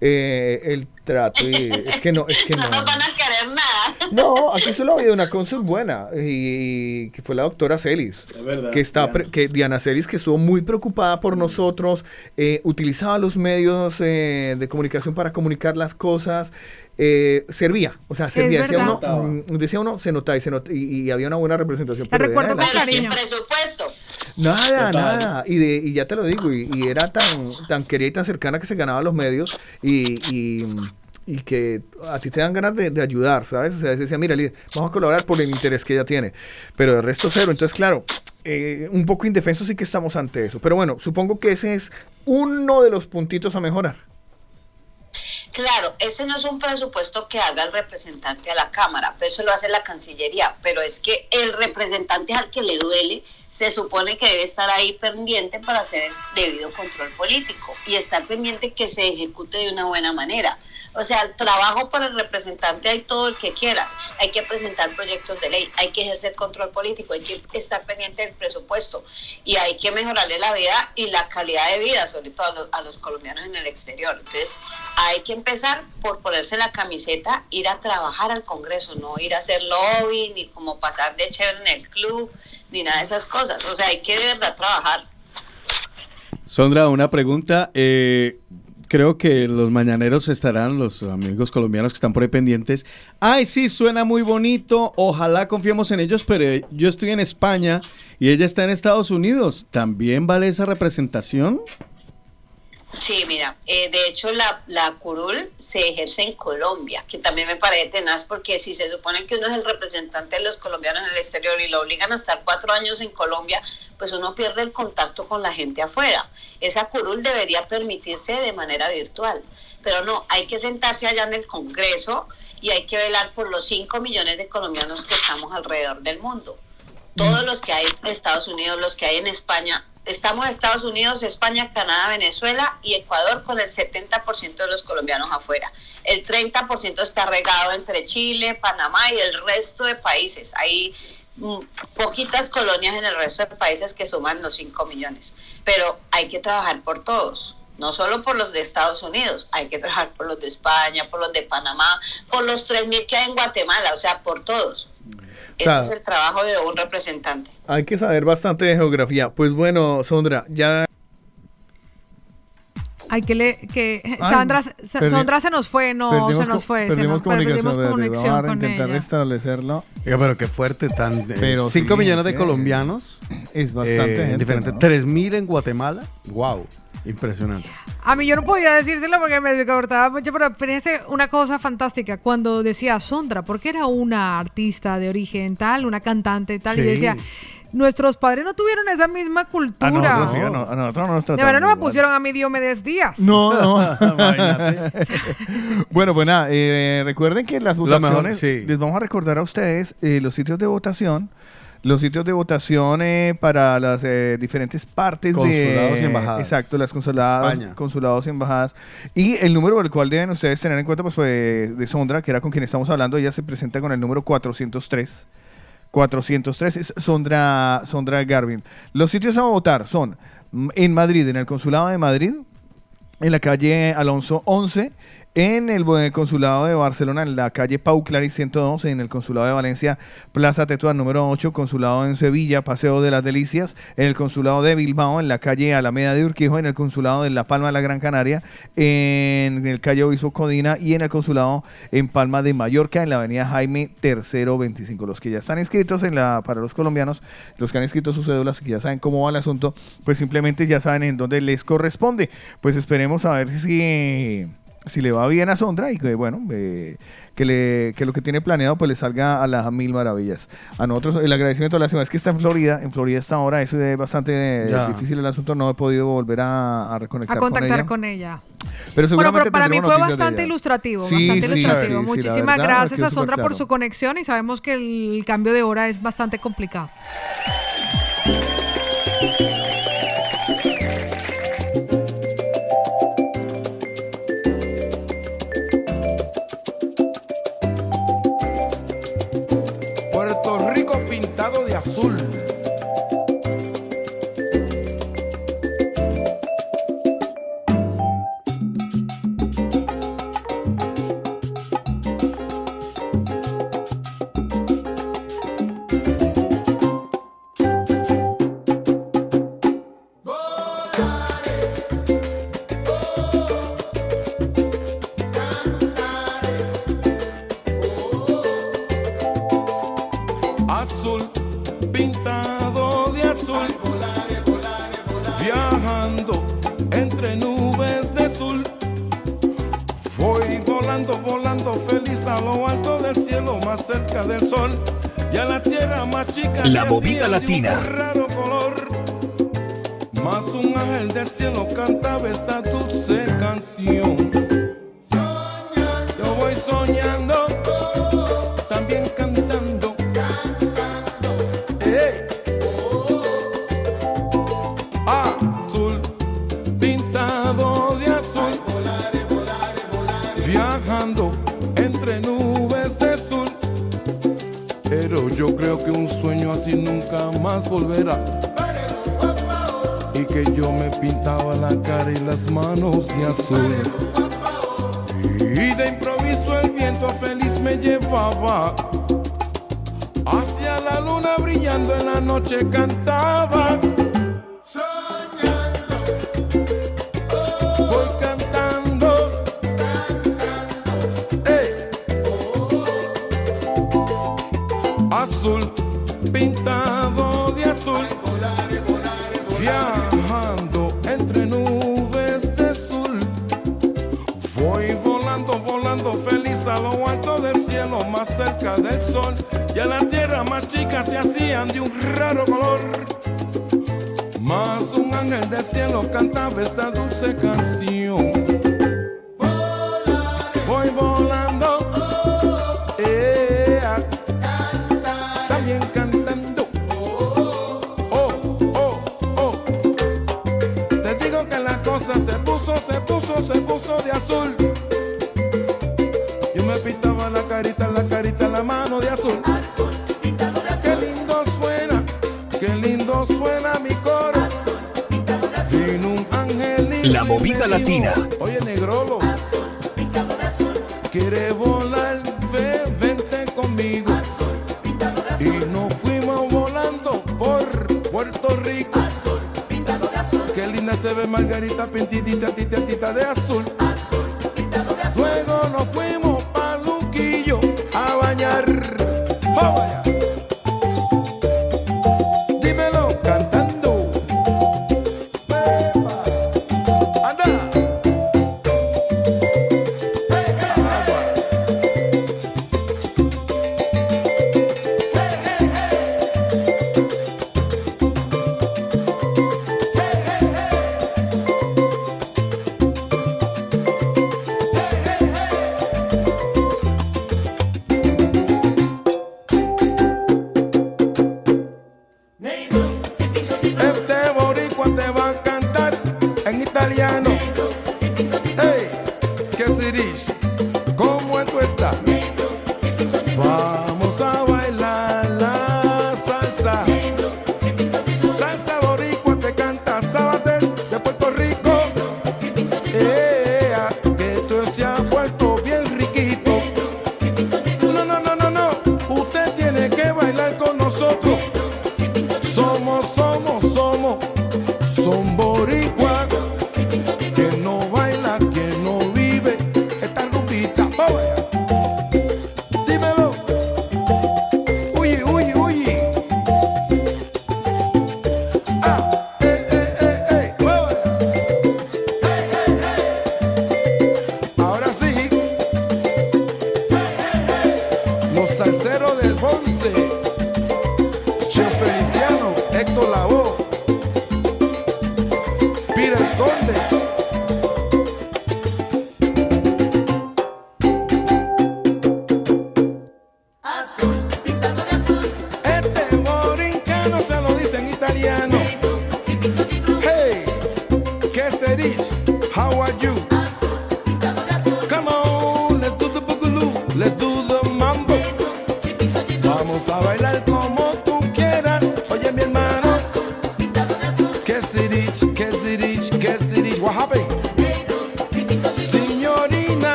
Eh, el trato, y, es que no, es que no. No van a querer nada. No, aquí solo ha habido una cónsul buena, y, que fue la doctora Celis. verdad, que está pre- que Diana Celis, que estuvo muy preocupada por nosotros, eh, utilizaba los medios eh, de comunicación para comunicar las cosas, eh, servía, o sea, servía. Decía uno, mm, decía uno, se notaba y, se nota, y, y había una buena representación. pero recuerdo era de la- Pero sin presupuesto. Nada, Total. nada. Y, de, y ya te lo digo, y, y era tan, tan querida y tan cercana que se ganaba los medios y, y, y que a ti te dan ganas de, de ayudar, ¿sabes? O sea, decía, mira, vamos a colaborar por el interés que ella tiene. Pero el resto cero. Entonces, claro, eh, un poco indefenso sí que estamos ante eso. Pero bueno, supongo que ese es uno de los puntitos a mejorar. Claro, ese no es un presupuesto que haga el representante a la Cámara, pero eso lo hace la Cancillería, pero es que el representante es al que le duele se supone que debe estar ahí pendiente para hacer el debido control político y estar pendiente que se ejecute de una buena manera. O sea, el trabajo para el representante hay todo el que quieras. Hay que presentar proyectos de ley, hay que ejercer control político, hay que estar pendiente del presupuesto y hay que mejorarle la vida y la calidad de vida, sobre todo a los, a los colombianos en el exterior. Entonces, hay que empezar por ponerse la camiseta, ir a trabajar al Congreso, no ir a hacer lobby, ni como pasar de chévere en el club, ni nada de esas cosas. O sea, hay que de verdad trabajar. Sondra, una pregunta. eh, creo que los mañaneros estarán, los amigos colombianos que están por ahí pendientes. Ay, sí, suena muy bonito. Ojalá confiemos en ellos, pero yo estoy en España y ella está en Estados Unidos. ¿También vale esa representación? Sí, mira, eh, de hecho la, la curul se ejerce en Colombia, que también me parece tenaz porque si se supone que uno es el representante de los colombianos en el exterior y lo obligan a estar cuatro años en Colombia, pues uno pierde el contacto con la gente afuera. Esa curul debería permitirse de manera virtual, pero no, hay que sentarse allá en el Congreso y hay que velar por los 5 millones de colombianos que estamos alrededor del mundo. Todos los que hay en Estados Unidos, los que hay en España, estamos en Estados Unidos, España, Canadá, Venezuela y Ecuador con el 70% de los colombianos afuera. El 30% está regado entre Chile, Panamá y el resto de países. Hay mm, poquitas colonias en el resto de países que suman los 5 millones. Pero hay que trabajar por todos. No solo por los de Estados Unidos, hay que trabajar por los de España, por los de Panamá, por los 3.000 que hay en Guatemala, o sea, por todos. O sea, Ese es el trabajo de un representante. Hay que saber bastante de geografía. Pues bueno, Sondra, ya Hay que le que Ay, Sandra, Sa- perdi- Sondra se nos fue, no, se nos fue, se Perdimos nos- comunicación. perdimos conexión vamos a intentar ella. restablecerlo. Oiga, pero qué fuerte, tan... Pero 5 sí, millones de colombianos. Es bastante eh, gente, diferente. ¿no? 3 mil en Guatemala. Wow, impresionante. A mí yo no podía decírselo porque me cortaba mucho, pero fíjense una cosa fantástica. Cuando decía Sondra, porque era una artista de origen tal, una cantante tal, y decía, nuestros padres no tuvieron esa misma cultura. A nosotros sí, a, no- a nosotros no nos de verdad no me pusieron a mi Diomedes Díaz. No, no. bueno, pues nada, eh, recuerden que las Lo mejor, votaciones, sí. les vamos a recordar a ustedes eh, los sitios de votación, los sitios de votación eh, para las eh, diferentes partes de... Consulados y embajadas. Exacto, las consulados, España. consulados y embajadas. Y el número por el cual deben ustedes tener en cuenta, pues fue de Sondra, que era con quien estamos hablando, ella se presenta con el número 403. 403 es Sondra, Sondra Garvin. Los sitios a votar son en Madrid, en el Consulado de Madrid, en la calle Alonso 11, en el Consulado de Barcelona, en la calle Pau Claris 112, en el Consulado de Valencia, Plaza Tetuán número 8, Consulado en Sevilla, Paseo de las Delicias, en el Consulado de Bilbao, en la calle Alameda de Urquijo, en el Consulado de La Palma de la Gran Canaria, en el calle Obispo Codina y en el Consulado en Palma de Mallorca, en la avenida Jaime III 25. Los que ya están inscritos en la, para los colombianos, los que han inscrito sus cédulas, que ya saben cómo va el asunto, pues simplemente ya saben en dónde les corresponde. Pues esperemos a ver si si le va bien a Sondra y que bueno eh, que le que lo que tiene planeado pues le salga a las mil maravillas a nosotros el agradecimiento a la semana es que está en Florida en Florida está ahora eso es bastante eh, Ya. difícil el asunto no he podido volver a, a reconectar a con contactar ella con ella. pero Bueno, pero para mí fue bastante ilustrativo, Sí, bastante sí, ilustrativo. sí, sí, la Muchísimas verdad, gracias a Sondra por su conexión y sabemos que el cambio de hora es bastante complicado. Azul,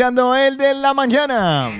el de la mañana.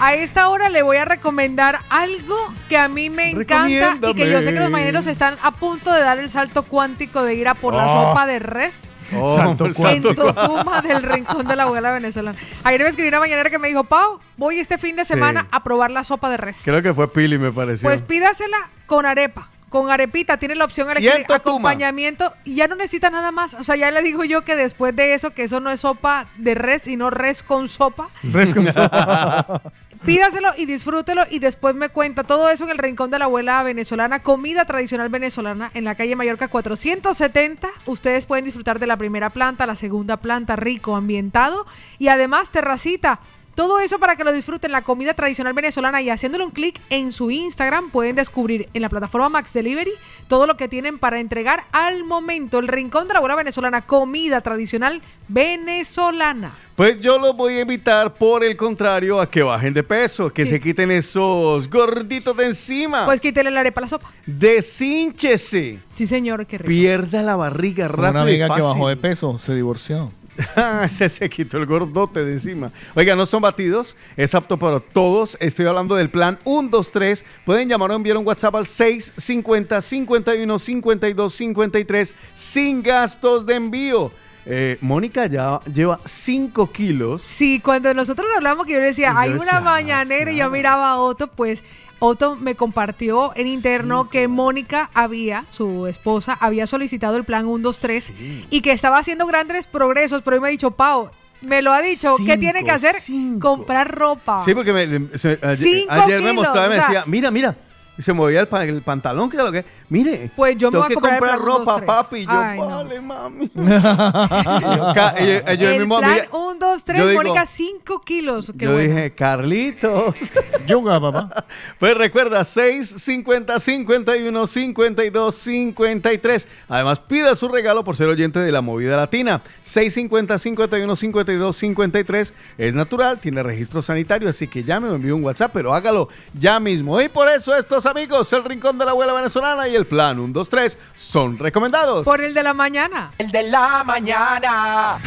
A esta hora le voy a recomendar algo que a mí me encanta y que yo sé que los marineros están a punto de dar el salto cuántico de ir a por la oh. sopa de res. Oh, Santo en Totuma del rincón de la abuela venezolana. Ayer me escribió una mañanera que me dijo, Pau, voy este fin de semana a probar la sopa de res. Creo que fue Pili, me pareció. Pues pídasela con arepa con arepita, tiene la opción elegir acompañamiento ya no necesita nada más. O sea, ya le digo yo que después de eso, que eso no es sopa de res, sino res con sopa. Res con sopa. Pídaselo y disfrútelo y después me cuenta todo eso en el Rincón de la Abuela Venezolana, comida tradicional venezolana en la calle Mallorca 470. Ustedes pueden disfrutar de la primera planta, la segunda planta, rico, ambientado y además terracita todo eso para que lo disfruten la comida tradicional venezolana y haciéndole un clic en su Instagram pueden descubrir en la plataforma Max Delivery todo lo que tienen para entregar al momento. El Rincón de la Abuela Venezolana, comida tradicional venezolana. Pues yo los voy a invitar, por el contrario, a que bajen de peso, que se quiten esos gorditos de encima. Pues quítele la arepa a la sopa. Desínchese. Sí, señor, qué rico. Pierda la barriga rápido Una y amiga que bajó de peso se divorció. se, se quitó el gordote de encima. Oiga, no son batidos, es apto para todos. Estoy hablando del plan 1, 2, 3. Pueden llamar o enviar un WhatsApp al 650 51 52 53 sin gastos de envío. Eh, Mónica ya lleva 5 kilos. Sí, cuando nosotros hablamos que yo le decía, hay una mañanera y yo miraba a Otto, pues Otto me compartió en interno que Mónica había, su esposa, había solicitado el plan 1, 2, 3 y que estaba haciendo grandes progresos, pero hoy me ha dicho, Pau, me lo ha dicho, ¿qué Cinco, tiene que hacer? Comprar ropa. Sí, porque me- se- ayer, me mostraba y me decía, mira, mira. Y se movía el, pa- el pantalón, que era lo que. Mire, Pues yo me tengo voy a que comprar comprar ropa, dos, tres. papi. Y yo, Ay, no. vale, mami. Y yo, el mismo, plan mira, 1, 2, 3, yo digo- Mónica, 5 kilos. Qué yo bueno. dije, Carlitos. Yoga, papá. Pues recuerda, 6, 50, 51, 52, 53. Además, pida su regalo por ser oyente de la movida latina. 650, 51, 52, 53. Es natural, tiene registro sanitario, así que llame o envíe un WhatsApp, pero hágalo ya mismo. Y por eso amigos, el Rincón de la Abuela Venezolana y el Plan 1, 2, 3, son recomendados. Por el de la mañana. El de la mañana.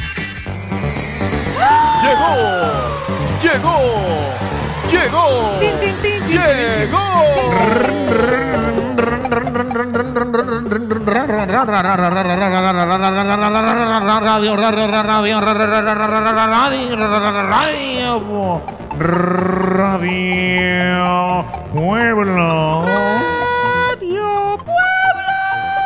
Llegó, llegó, llegó, Tin, tin, tin, tin, Radio, radio, radio, radio, radio, Pueblo.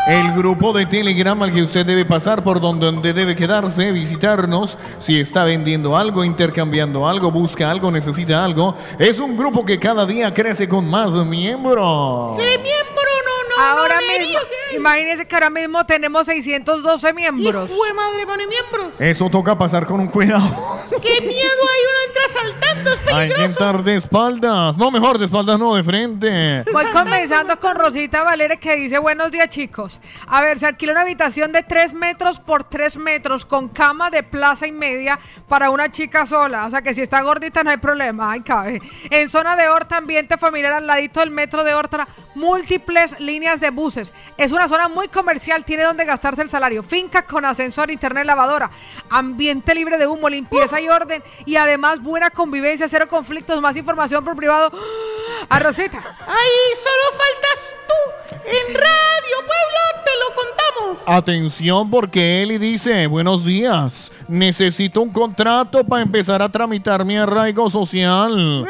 El grupo de Telegram al que usted debe pasar por donde, donde debe quedarse, visitarnos, si está vendiendo algo, intercambiando algo, busca algo, necesita algo, es un grupo que cada día crece con más miembros. ¿Qué miembro? Ahora mismo, imagínense que ahora mismo tenemos 612 miembros. ¡Fue madre, pone miembros! Eso toca pasar con un cuidado. ¡Qué miedo! Ahí uno entra saltando, es Hay que peligroso. estar de espaldas. No, mejor de espaldas, no, de frente. Voy comenzando con Rosita Valera que dice buenos días chicos. A ver, se alquila una habitación de 3 metros por 3 metros con cama de plaza y media para una chica sola. O sea que si está gordita no hay problema, ay cabe. En zona de Horta, ambiente familiar al ladito del metro de Horta, múltiples líneas de buses. Es una zona muy comercial, tiene donde gastarse el salario. Finca con ascensor, internet, lavadora. Ambiente libre de humo, limpieza y orden. Y además buena convivencia, cero conflictos, más información por privado. A Rosita. ¡Ay, solo faltas tú! En Radio Pueblo te lo contamos. Atención porque Eli dice, buenos días, necesito un contrato para empezar a tramitar mi arraigo social.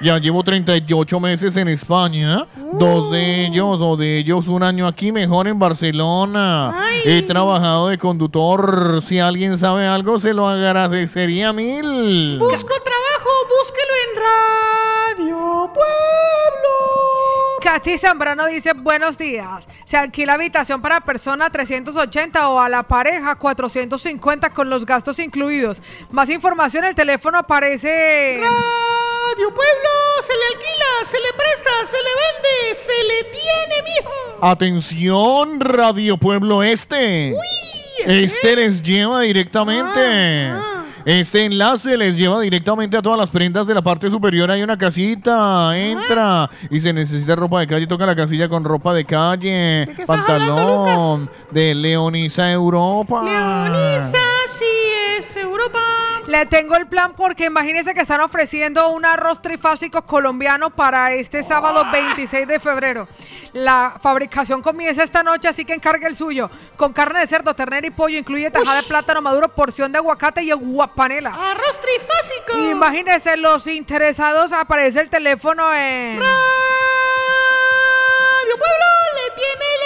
Ya llevo 38 meses en España, dos de ellos o de ellos un año aquí, mejor en Barcelona. He trabajado de conductor, si alguien sabe algo se lo agradecería mil. Busco trabajo, búsquelo en Radio Pueblo. Katy Zambrano dice buenos días. Se alquila habitación para persona 380 o a la pareja 450 con los gastos incluidos. Más información, el teléfono aparece. Radio Pueblo, se le alquila, se le presta, se le vende, se le tiene, mijo. Atención, Radio Pueblo Este. Este les lleva directamente. Este enlace les lleva directamente a todas las prendas de la parte superior. Hay una casita, entra y se necesita ropa de calle. Toca la casilla con ropa de calle, pantalón de Leonisa Europa. Leonisa, sí es Europa. Le tengo el plan porque imagínense que están ofreciendo un arroz trifásico colombiano para este sábado 26 de febrero. La fabricación comienza esta noche, así que encargue el suyo. Con carne de cerdo, ternera y pollo, incluye tajada de plátano maduro, porción de aguacate y guapanela. Arroz trifásico. Imagínense, los interesados aparece el teléfono en... Radio Pueblo le tiene.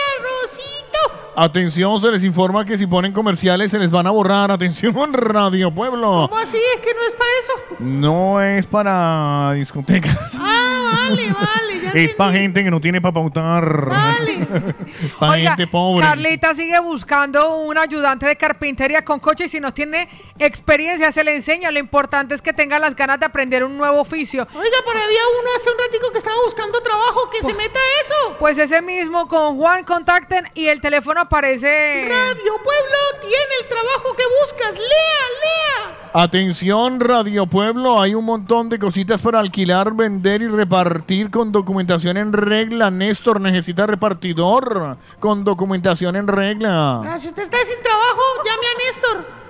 Atención, se les informa que si ponen comerciales se les van a borrar. Atención, Radio Pueblo. ¿Cómo así? Es que no es para eso. No es para discotecas. Ah, vale, vale. Ya Es para gente que no tiene para pautar. para Oiga, gente pobre. Carlita sigue buscando un ayudante de carpintería con coche y si no tiene experiencia se le enseña. Lo importante es que tenga las ganas de aprender un nuevo oficio. Oiga, pero había uno hace un ratico que estaba buscando trabajo, que se meta a eso. Pues ese mismo con Juan contacten y el teléfono aparece. Radio Pueblo tiene el trabajo que buscas. Lea, lea. Atención, Radio Pueblo, hay un montón de cositas para alquilar, vender y repartir con documentación en regla. Néstor necesita repartidor con documentación en regla. Ah, Si usted está sin trabajo, llame a Néstor.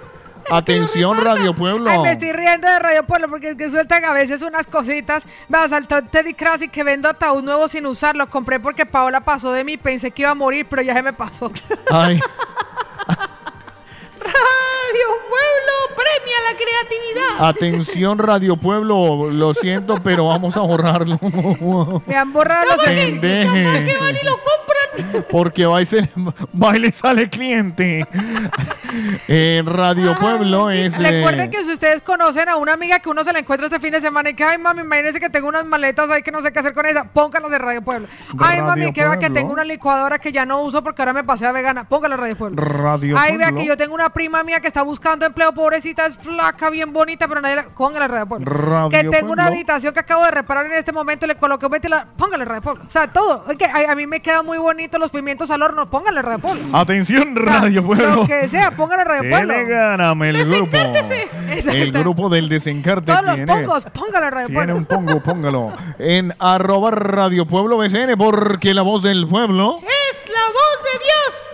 Atención, Radio Pueblo. Ay, me estoy riendo de Radio Pueblo porque es que sueltan a veces unas cositas. Me saltó Teddy Krasi que vendo ataúd nuevo sin usarlo. Compré porque Paola pasó de mí. Pensé que iba a morir, pero ya se me pasó. Ay, Radio Pueblo premia la creatividad. atención, Radio Pueblo, lo siento, pero vamos a borrarlo. Me han borrado los Pendeje. Capaz que van y lo compran. Porque va y, se- va y le sale cliente. Eh, Radio Pueblo es. eh, Recuerden que si ustedes conocen a una amiga que uno se la encuentra este fin de semana y que, ay mami, imagínense que tengo unas maletas ahí que no sé qué hacer con esa, póngalas en Radio Pueblo. Ay Radio mami, que vea que tengo una licuadora que ya no uso porque ahora me pasé a vegana, póngala en Radio Pueblo. Radio Ay, vea que yo tengo una prima mía que está buscando empleo, pobrecita, es flaca, bien bonita, pero nadie la... Póngala en Radio Pueblo. Radio que tengo una habitación que acabo de reparar en este momento, le coloqué un ventilador, póngala en Radio Pueblo. O sea, todo. Es que a, a mí me quedan muy bonitos los pimientos al horno, póngala en Radio Pueblo. Atención, O sea, Radio Pueblo. Lo que sea, póngala en Radio ¿Qué Pueblo. le gáname el grupo? El grupo del desencarte Todos los tiene, pongos, póngala en Radio tiene Pueblo. un pongo, póngalo. En arroba Radio Pueblo BCN, porque la voz del pueblo. Es la voz de Dios.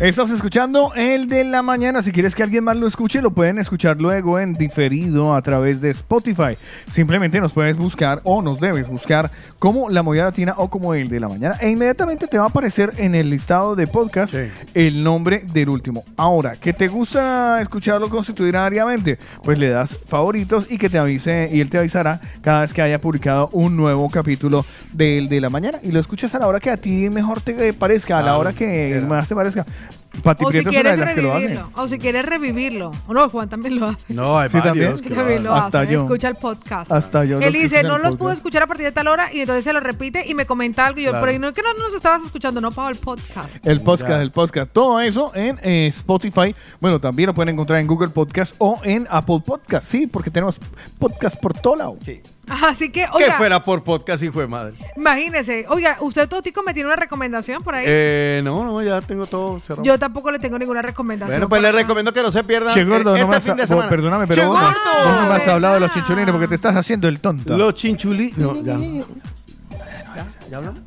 Estás escuchando el de la mañana. Si quieres que alguien más lo escuche, lo pueden escuchar luego en diferido a través de Spotify. Simplemente nos puedes buscar o nos debes buscar como La Movida Latina o como el de la mañana. E inmediatamente te va a aparecer en el listado de podcast el nombre del último. Ahora, que te gusta escucharlo constitucionariamente, pues le das favoritos y que te avise y él te avisará cada vez que haya publicado un nuevo capítulo del de la mañana. Y lo escuchas a la hora que a ti mejor te parezca, a la hora que más te parezca. Pati O si Prieto es una quieres de las que lo hace. revivirlo. O si quieres revivirlo. O no, Juan también lo hace. No, hay Sí, también. varios También lo Hasta hace. yo. Escucha el podcast. Hasta yo. Él dice, no los pude escuchar a partir de tal hora y entonces se lo repite y me comenta algo y yo, Claro. pero no que no nos estabas escuchando, no pago el podcast. El podcast, el podcast. Todo eso en eh, Spotify. Bueno, también lo pueden encontrar en Google Podcast o en Apple Podcast. Sí, porque tenemos podcast por todo lado. Así que, Que fuera por podcast, hijo de madre. imagínese. Oiga, ¿usted, Totico, me tiene una recomendación por ahí? Eh, no, no, ya tengo todo cerrado. Yo tampoco le tengo ninguna recomendación. bueno, pues le recomiendo que no se pierdan Che, gordo, no este me has- fin de vos- semana. perdóname, pero Che, vos, no- gordo. vos no me has hablado de los chinchulines porque te estás haciendo el tonto. Los chinchulines. No, ya. ¿Ya hablamos?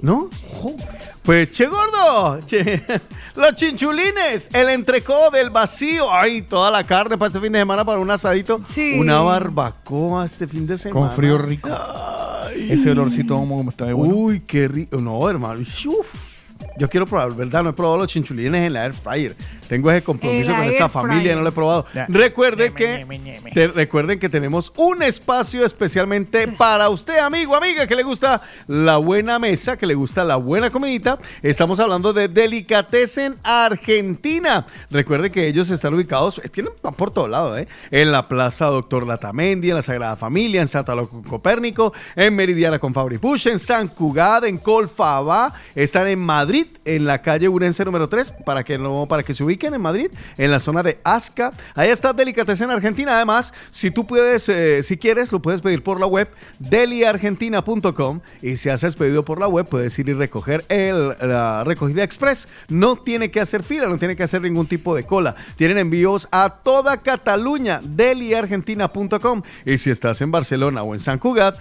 ¿No? Pues, che gordo, che, los chinchulines, el entrecó del vacío, ay, toda la carne para este fin de semana para un asadito, Sí. una barbacoa este fin de semana. Con frío rico. Ese olorcito como está de bueno. Uy, qué rico. No, hermano. Uf. Yo quiero probar, ¿verdad? No he probado los chinchulines en la air fryer. Tengo ese compromiso con esta familia, no lo he probado. Ya. Que te- recuerden que tenemos un espacio especialmente para usted, amigo, amiga, que le gusta la buena mesa, que le gusta la buena comidita. Estamos hablando de Delicatessen Argentina. Recuerde que ellos están ubicados, eh, tienen por todos lados, ¿eh? En la Plaza Doctor Latamendi, en la Sagrada Familia, en Santa Loco Copérnico, en Meridiana con Fabri Push, en San Cugad, en Colfabá, están en Madrid, en la calle Urense número 3, para que no, para que se en Madrid, en la zona de Asca. Ahí está Delicatessen Argentina. Además, si tú puedes, eh, si quieres, lo puedes pedir por la web deliargentina.com y si haces pedido por la web, puedes ir y recoger el, la recogida express. No tiene que hacer fila, no tiene que hacer ningún tipo de cola. Tienen envíos a toda Cataluña, deliargentina.com. Y si estás en Barcelona o en San Cugat,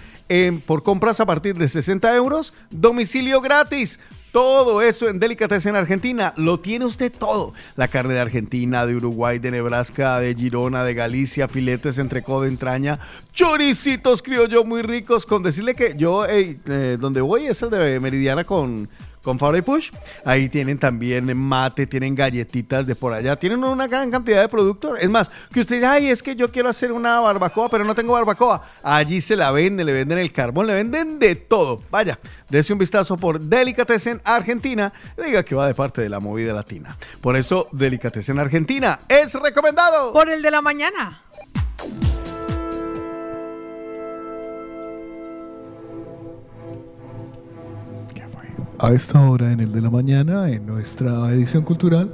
por compras a partir de 60 euros, domicilio gratis. Todo eso en Delicatessen Argentina, lo tiene usted todo. La carne de Argentina, de Uruguay, de Nebraska, de Girona, de Galicia, filetes entre de entraña, choricitos criollo muy ricos. Con decirle que yo, eh, eh, donde voy es el de Meridiana con, con Fabri Push. Ahí tienen también mate, tienen galletitas de por allá, tienen una gran cantidad de productos. Es más, que usted dice, ay, es que yo quiero hacer una barbacoa, pero no tengo barbacoa. Allí se la venden, le venden el carbón, le venden de todo. Vaya, dése un vistazo por Delicatessen Argentina. y Diga que va de parte de la movida latina. Por eso, Delicatessen Argentina es recomendado. Por el de la mañana. A esta hora, en el de la mañana, en nuestra edición cultural,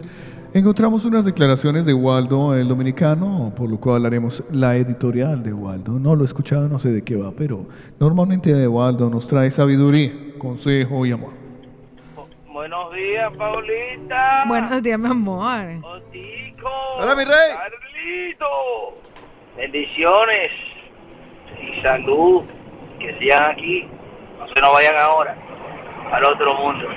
encontramos unas declaraciones de Waldo el Dominicano, por lo cual haremos la editorial de Waldo. No lo he escuchado, no sé de qué va, pero normalmente de Waldo nos trae sabiduría, consejo y amor. Buenos días, Paulita. Buenos días, mi amor. Otico. Hola, mi rey. Carlito. Bendiciones y salud. Que sigan aquí. No se nos vayan ahora al otro mundo.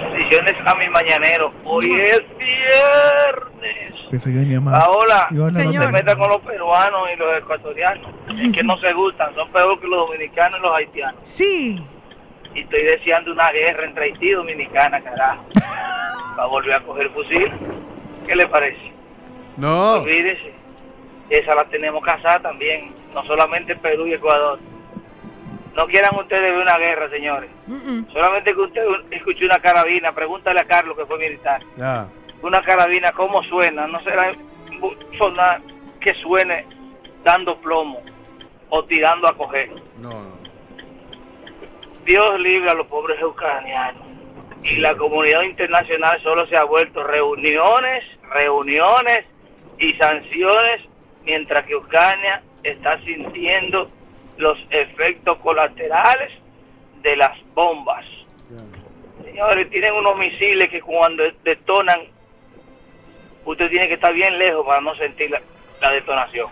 Bendiciones a mi mañanero. Hoy es viernes. Pensé que venía más. A no te más. metas con los peruanos y los ecuatorianos. Es que no se gustan. Son peor que los dominicanos y los haitianos. Sí. Y estoy deseando una guerra entre Haití y Dominicana, carajo. Para volver a coger fusil. ¿Qué le parece? No. Olvídese. Esa la tenemos casada también. No solamente Perú y Ecuador. No quieran ustedes ver una guerra, señores. Solamente que usted escuche una carabina. Pregúntale a Carlos, que fue militar. Una carabina, ¿cómo suena? No será sonar que suene dando plomo o tirando a coger. No, no. Dios libre a los pobres ucranianos. Y la comunidad internacional solo se ha vuelto reuniones, reuniones y sanciones, mientras que Ucrania está sintiendo los efectos colaterales de las bombas. Señores, tienen unos misiles que cuando detonan, usted tiene que estar bien lejos para no sentir la, detonación.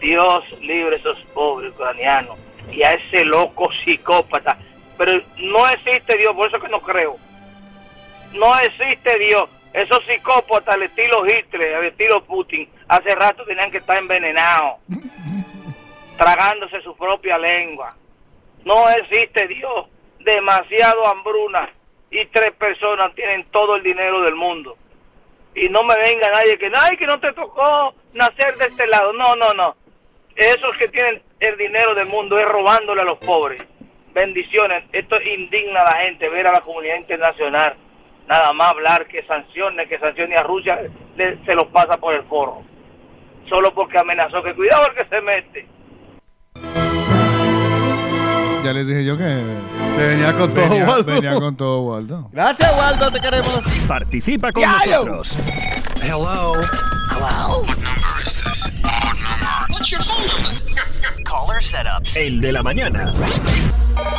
Dios libre a esos pobres ucranianos y a ese loco psicópata. Pero no existe Dios, por eso que no creo. No existe Dios. Esos psicópatas al estilo Hitler, al estilo Putin, hace rato tenían que estar envenenados, tragándose su propia lengua. No existe Dios. Demasiado hambruna. Y tres personas tienen todo el dinero del mundo. Y no me venga nadie que, ay, que no te tocó nacer de este lado. No, no, no. Esos que tienen el dinero del mundo es robándole a los pobres. Bendiciones. Esto indigna a la gente, ver a la comunidad internacional. Nada más hablar que sancione, que sancione a Rusia, se los pasa por el forro. Solo porque amenazó que cuidado el que se mete. Ya les dije yo que venía con todo venía, Waldo. venía con todo Waldo. Gracias, Waldo, te queremos. Participa con ¡Yayo! nosotros. Hello. Hello. What number is this? What number? What's your phone number? Caller Setups. El de la mañana.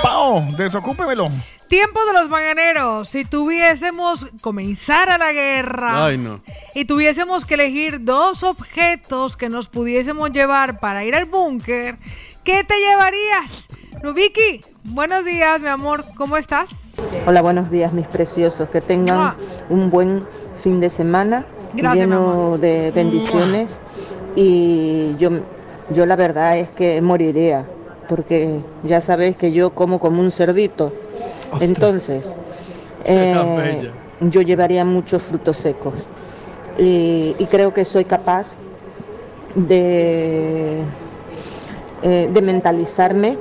Pao, desocúpemelo. Tiempo de los mañaneros. Si tuviésemos comenzar a la guerra Ay, no. y tuviésemos que elegir dos objetos que nos pudiésemos llevar para ir al búnker, ¿qué te llevarías? Nubiki, buenos días, mi amor. ¿Cómo estás? Hola, buenos días, mis preciosos. Que tengan un buen fin de semana Gracias, lleno de bendiciones. Y yo, yo la verdad es que moriría, porque ya sabéis que yo como como un cerdito. Entonces, eh, yo llevaría muchos frutos secos. Y, y creo que soy capaz de, eh, de mentalizarme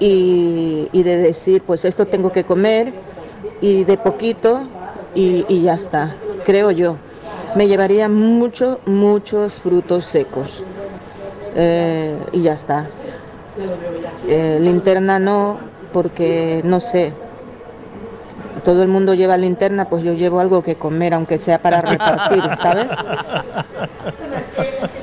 y, de decir, pues esto tengo que comer y de poquito y, y ya está, creo yo. Me llevaría muchos, muchos frutos secos Eh, y ya está. Eh, linterna no, porque no sé. Todo el mundo lleva linterna, pues yo llevo algo que comer, aunque sea para repartir, ¿sabes?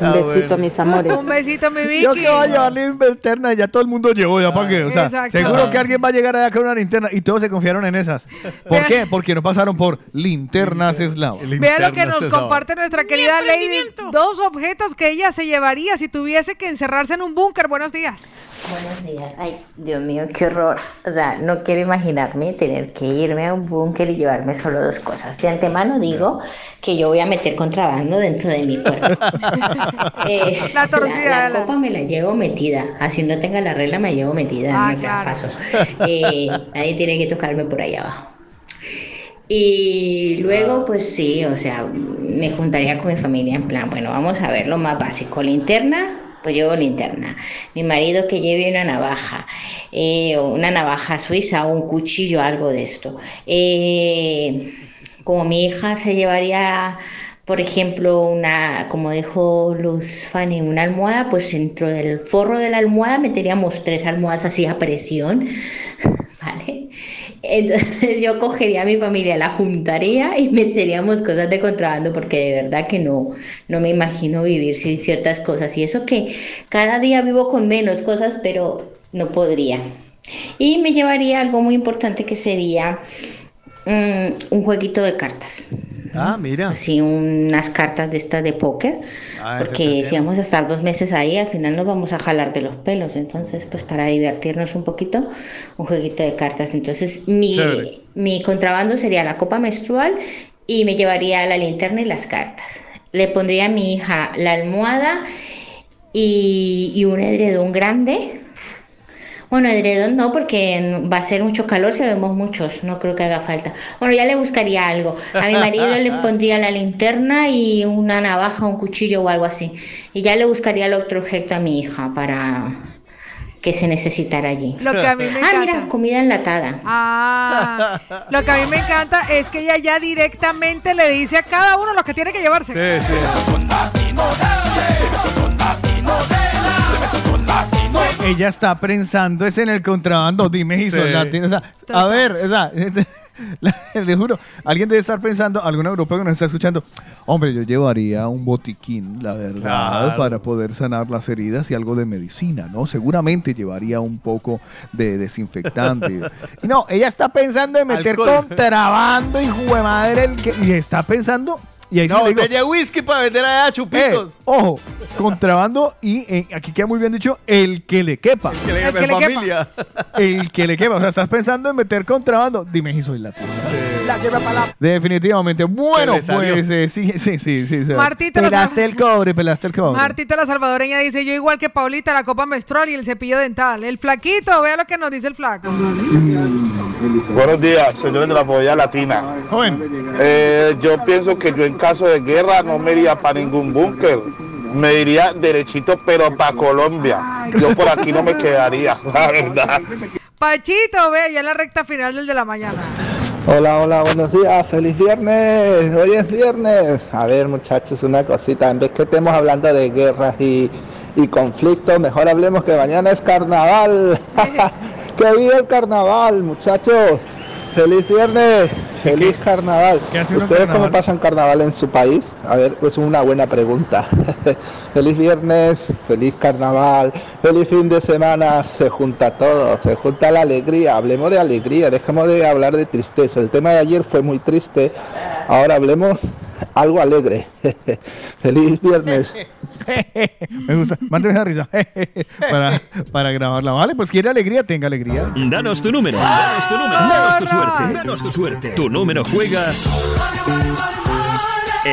Un besito, mis amores. Un besito, mi Vicky. Yo que voy a llevar la linterna y ya todo el mundo llegó, ya para qué. O sea, Exacto. seguro que alguien va a llegar allá con una linterna y todos se confiaron en esas. ¿Por qué? Porque no pasaron por linternas eslavas. Vea lo que nos comparte nuestra querida Lady. Dos objetos que ella se llevaría si tuviese que encerrarse en un búnker. Buenos días. Buenos días. Ay, Dios mío, qué horror. O sea, no quiero imaginarme tener que irme a un búnker y llevarme solo dos cosas. De antemano digo que yo voy a meter contrabando dentro de mi cuerpo. Eh, La torcida, La, la- copa me la llevo metida. Así no tenga la regla, me llevo metida. Ah, no, ya claro. paso. Eh, nadie tiene que tocarme por ahí abajo. Y luego, pues sí, o sea, me juntaría con mi familia en plan, bueno, vamos a ver lo más básico, linterna, pues llevo linterna. Mi marido que lleve una navaja, eh, una navaja suiza o un cuchillo, algo de esto. Eh, como mi hija se llevaría, por ejemplo, una, como dijo Luz Fanny, una almohada, pues dentro del forro de la almohada meteríamos tres almohadas así a presión, ¿vale? Entonces yo cogería a mi familia, la juntaría y meteríamos cosas de contrabando porque de verdad que no, no me imagino vivir sin ciertas cosas. Y eso que cada día vivo con menos cosas, pero no podría. Y me llevaría algo muy importante que sería mm, un jueguito de cartas. Ah, mira. Así unas cartas de estas de póker. Ah, porque si vamos a estar dos meses ahí, al final nos vamos a jalar de los pelos. Entonces, pues para divertirnos un poquito, un jueguito de cartas. Entonces, mi, Chévere. mi contrabando sería la copa menstrual y me llevaría la linterna y las cartas. Le pondría a mi hija la almohada y, y un edredón grande. Bueno, edredón no, porque va a ser mucho calor si vemos muchos, no creo que haga falta. Bueno, ya le buscaría algo. A mi marido le pondría la linterna y una navaja, un cuchillo o algo así. Y ya le buscaría el otro objeto a mi hija para que se necesitara allí. Lo que a mí me Ah, encanta. mira, comida enlatada. Ah, lo que a mí me encanta es que ella ya directamente le dice a cada uno lo que tiene que llevarse. Ella está pensando es en el contrabando, dime y Sí. O sea, a ver, o sea, le juro, alguien debe estar pensando, algún europeo que nos está escuchando, hombre, yo llevaría un botiquín, la verdad, Claro. para poder sanar las heridas y algo de medicina, ¿no? Seguramente llevaría un poco de desinfectante. y no, ella está pensando en meter Alcohol. contrabando y jue madre, el que, y está pensando, y ahí sí No, le digo, botella de whisky para vender allá chupitos. eh, ojo, contrabando y eh, aquí queda muy bien dicho, el que le quepa. que le El quepa que le quepa. familia. El que le quepa. O sea, estás pensando en meter contrabando. Dime si soy latino. La lleva para la... Definitivamente. Bueno, pues eh, sí, sí, sí, sí. sí. Martita, pelaste el cobre, pelaste el cobre. Martita la salvadoreña dice, yo igual que Paulita, la copa menstrual y el cepillo dental. El flaquito, vea lo que nos dice el flaco. Buenos días, señores de la polla latina. Eh, yo pienso que yo en caso de guerra no me iría para ningún búnker. Me iría derechito, pero para Colombia. Yo por aquí no me quedaría, la verdad. Pachito, vea, ya en la recta final del de la mañana. Hola, hola, buenos días, feliz viernes, hoy es viernes. A ver muchachos, una cosita, en vez que estemos hablando de guerras y, y conflictos, mejor hablemos que mañana es carnaval. que viva el carnaval, muchachos. Feliz viernes, feliz carnaval. en ¿Ustedes carnaval? cómo pasan carnaval en su país? A ver, pues una buena pregunta. feliz viernes, feliz carnaval, feliz fin de semana. Se junta todo, se junta la alegría. Hablemos de alegría, dejemos de hablar de tristeza. El tema de ayer fue muy triste. Ahora hablemos algo alegre. feliz viernes. Me gusta. Mándeme esa risa. para, para grabarla. Vale, pues quiere alegría, tenga alegría. Danos tu número, danos tu número, danos tu suerte, danos tu suerte. Tu número juega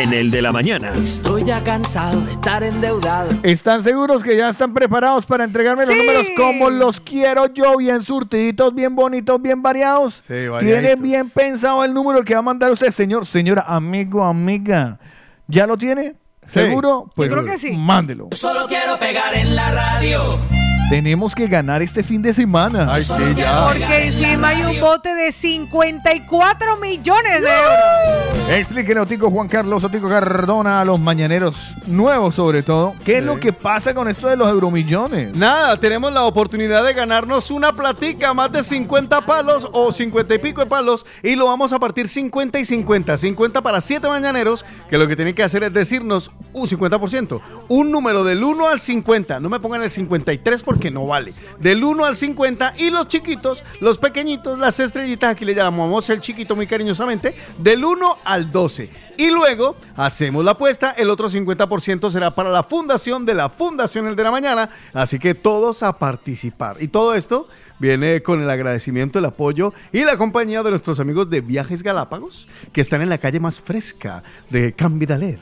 en el de la mañana. Estoy ya cansado de estar endeudado. ¿Están seguros que ya están preparados para entregarme los Sí. números como los quiero yo? Bien surtiditos, bien bonitos, bien variados. ¿Tiene variaditos. bien pensado el número que va a mandar usted, señor, señora, amigo, amiga? ¿Ya lo tiene? ¿Seguro? Pues creo que sí. mándelo. Solo quiero pegar en la radio. Tenemos que ganar este fin de semana. Ay, sí, Porque encima hay un bote de 54 millones de euros. Explíquenle, Otico Juan Carlos, Otico Cardona, a los mañaneros nuevos sobre todo. ¿Qué es lo que pasa con esto de los euromillones? Nada, tenemos la oportunidad de ganarnos una platica, más de 50 palos o 50 y pico de palos, y lo vamos a partir 50 y 50. 50 para 7 mañaneros, que lo que tienen que hacer es decirnos un 50%, un número del 1 al 50. No me pongan el 53 porque no vale. Del 1 al 50, y los chiquitos, los pequeñitos, las estrellitas, aquí le llamamos el chiquito muy cariñosamente, del 1 al 12. Y luego hacemos la apuesta, el otro 50% será para la fundación de la Fundación El de la Mañana, así que todos a participar. Y todo esto viene con el agradecimiento, el apoyo y la compañía de nuestros amigos de Viajes Galápagos, que están en la calle más fresca de Cambidaler.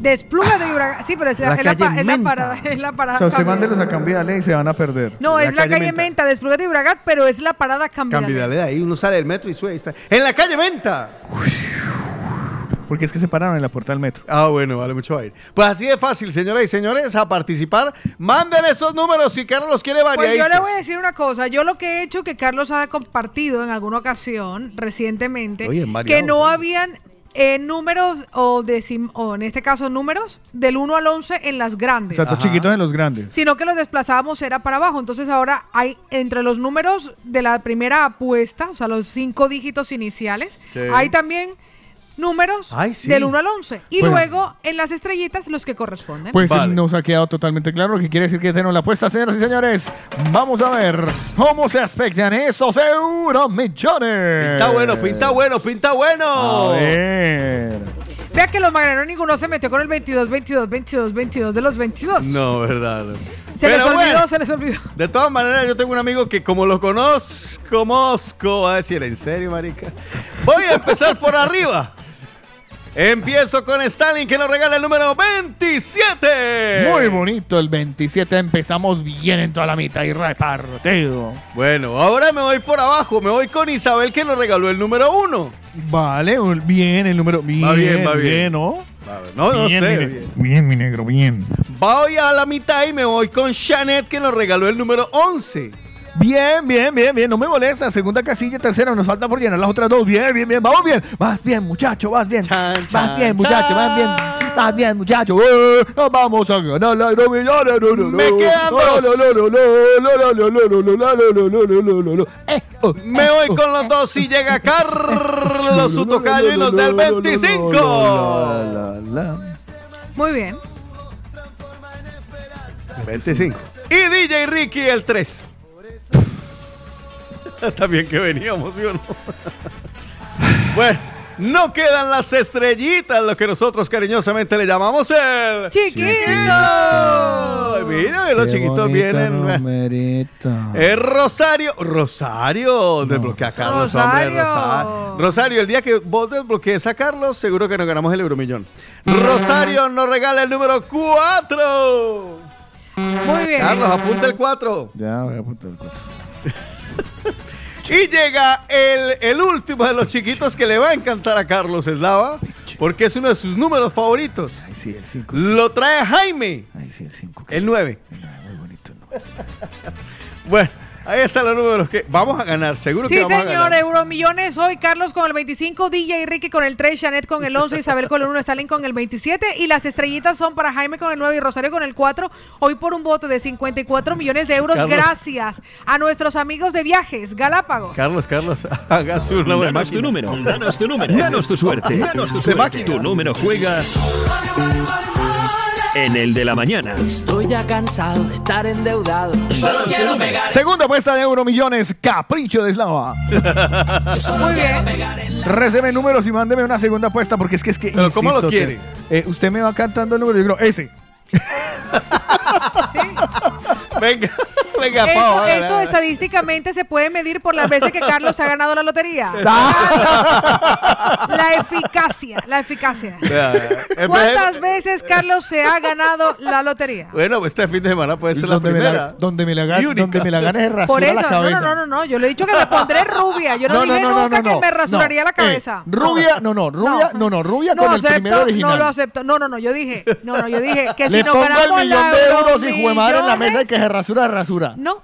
Despluga de Ibraga. Sí, pero es la, La es la pa- es la Menta. parada. Es la O parada sea, usted mándelos a Cambidalet y se van a perder. No, es la calle, Menta, Despluga de Ibragat, pero es la parada Cambidalet. Cambidaler, ahí uno sale del metro y sube. ahí está. En la calle Menta. Porque es que se pararon en la puerta del metro. Ah, bueno, vale mucho aire. Pues así de fácil, señoras y señores, a participar. Manden esos números si Carlos los quiere variar. Pues yo le voy a decir una cosa. Yo lo que he hecho, que Carlos ha compartido en alguna ocasión recientemente, Oye, en variado, que no habían eh, números o, decim- o en este caso números del 1 al 11 en las grandes. Exacto, chiquitos en los grandes. Sino que los desplazábamos era para abajo. Entonces ahora hay entre los números de la primera apuesta, o sea, los cinco dígitos iniciales, Sí. hay también números Ay, sí. del 1 al 11. Y Pues- luego en las estrellitas los que corresponden. Pues nos ha quedado totalmente claro, lo que quiere decir que tenemos la apuesta, señoras y señores. Vamos a ver cómo se aspectan esos euromillones. Pinta bueno, pinta bueno, pinta bueno. A ver. Vea que los magraneros ninguno se metió con el 22, 22, 22, 22 de los 22. No, verdad. Se les Pero olvidó, bueno, se les olvidó. De todas maneras, yo tengo un amigo que como lo conozco, conozco, va a decir, ¿en serio, marica? Voy a empezar por arriba. Empiezo con Stalin, que nos regala el número 27. Muy bonito el 27. Empezamos bien en toda la mitad y repartido. Bueno, ahora me voy por abajo. Me voy con Isabel, que nos regaló el número 1. Vale, bien el número. Bien, Va bien, va bien. ¿no? No, no Bien, sé. mi ne- bien. Bien, mi negro, bien. Voy a la mitad y me voy con Janet, que nos regaló el número 11. Bien, bien, bien, bien. No me molesta. Segunda casilla, tercera. Nos falta por llenar las otras dos. Bien, bien, bien. Vamos bien. Vas bien, muchacho. Vas bien. Chan, chan, vas bien, muchacho. Vas bien. Vas bien, muchacho. Eh, nos vamos a ganar la Me quedan Me voy con los dos y llega Carlos Utocayo y nos da el 25. Muy bien. 25. Y DJ Ricky el 3. También que veníamos, ¿sí o no? bueno, no quedan las estrellitas, lo que nosotros cariñosamente le llamamos el... ¡Chiquito! Ay, mira, los Qué chiquitos vienen... numerito. Es Rosario. Rosario. Desbloquea a Carlos, hombre. Rosario. Rosa- Rosario, el día que vos desbloquees a Carlos, seguro que nos ganamos el euromillón. Rosario nos regala el número 4. Muy bien. Carlos, apunta el 4. Ya, voy a apuntar el cuatro. Y llega el, el último de los chiquitos que le va a encantar a Carlos Eslava, porque es uno de sus números favoritos. Sí, el 5. Lo trae Jaime. Ay, sí, el 5. El 9. Muy bonito. Bueno, Ahí están los números que vamos a ganar, seguro Sí, que vamos a señor, ganar. Euromillones hoy, Carlos con el 25, DJ Ricky con el 3, Janet con el 11, Isabel con el 1, Stalin con el 27 y las estrellitas son para Jaime con el 9 y Rosario con el 4, hoy por un bote de 54 millones de euros Carlos. gracias a nuestros amigos de viajes, Galápagos. Carlos, Carlos, haga su número. Danos tu número, danos tu número, danos tu suerte, danos tu De suerte. Tu número juega en el de la mañana. Estoy ya cansado de estar endeudado. Solo quiero pegar. Segunda apuesta de Euromillones, Capricho de Eslava. Muy bien. Recebe números y mándeme una segunda apuesta porque es que es que. Pero ¿cómo lo quiere? que, eh, usted me va cantando el número y yo creo, ese. Venga, venga, Eso, Pau, hágale, eso hágale. estadísticamente se puede medir por las veces que Carlos ha ganado la lotería. la eficacia, la eficacia. ¿Cuántas vez- veces Carlos se ha ganado la lotería? Bueno, pues este fin de semana puede ser la donde, me la, primera. donde, me la, gane- donde me la gane es Por eso, la no, cabeza. no, no, no, no, yo le he dicho que me pondré rubia. Yo no, dije nunca que me rasuraría no. la Eh, cabeza. rubia, no, no, rubia, no, no, rubia con el acepto, primero original. No lo acepto. No, no, no, yo dije, no, no, yo dije que si Le nos pongo el ganamos millón la de euros y jue madre en la mesa y que se rasura, rasura. No,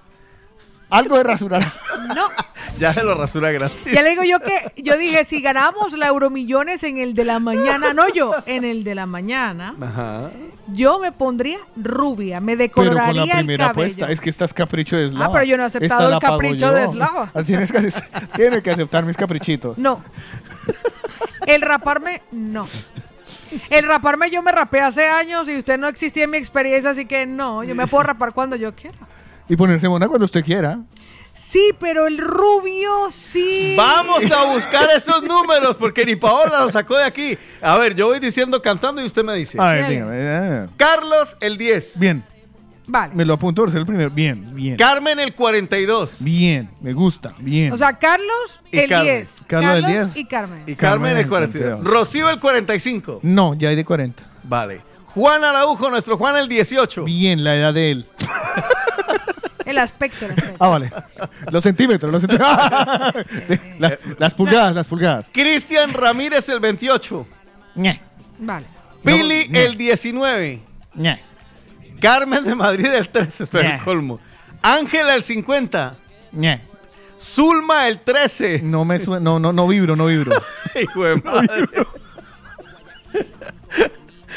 Algo de rasurar. no. Ya se lo rasura gratis. Ya le digo yo que, yo dije, si ganamos la Euromillones en el de la mañana, no yo, en el de la mañana, Ajá. yo me pondría rubia, me Pero con decoloraría la primera el cabello. apuesta, es que estás capricho de eslava. Ah, pero yo no he aceptado Esta el capricho de eslava. Ah, Tienes que, tienes que aceptar mis caprichitos. No. El raparme, no. El raparme yo me rapé hace años y usted no existía en mi experiencia, así que no, yo me puedo rapar cuando yo quiera. Y ponerse mona cuando usted quiera. Sí, pero el rubio sí. Vamos a buscar esos números porque ni Paola los sacó de aquí. A ver, yo voy diciendo cantando y usted me dice. A ver, dígame. eh. Carlos el 10. Bien, Vale. me lo apunto por ser el primero. Bien, bien. Carmen el 42. Bien, me gusta, bien. O sea, Carlos Y el Carmen. 10. Carlos el 10. y Carmen. Y Carmen, Carmen el el 42. 42. Rocío el 45. no, ya hay de 40. Vale. Juan Araujo, nuestro Juan el 18. Bien, la edad de él. El aspecto, el aspecto. Ah, vale. Los centímetros, los centímetros. La- las pulgadas, las pulgadas. Cristian Ramírez el 28. Ñe, Vale. Pili No, el 19. ñe. Carmen de Madrid el 13. Esto es el colmo. Ángela el 50. Ñe. Zulma el 13. No me suena, no, no, no vibro, no vibro. Hijo de madre.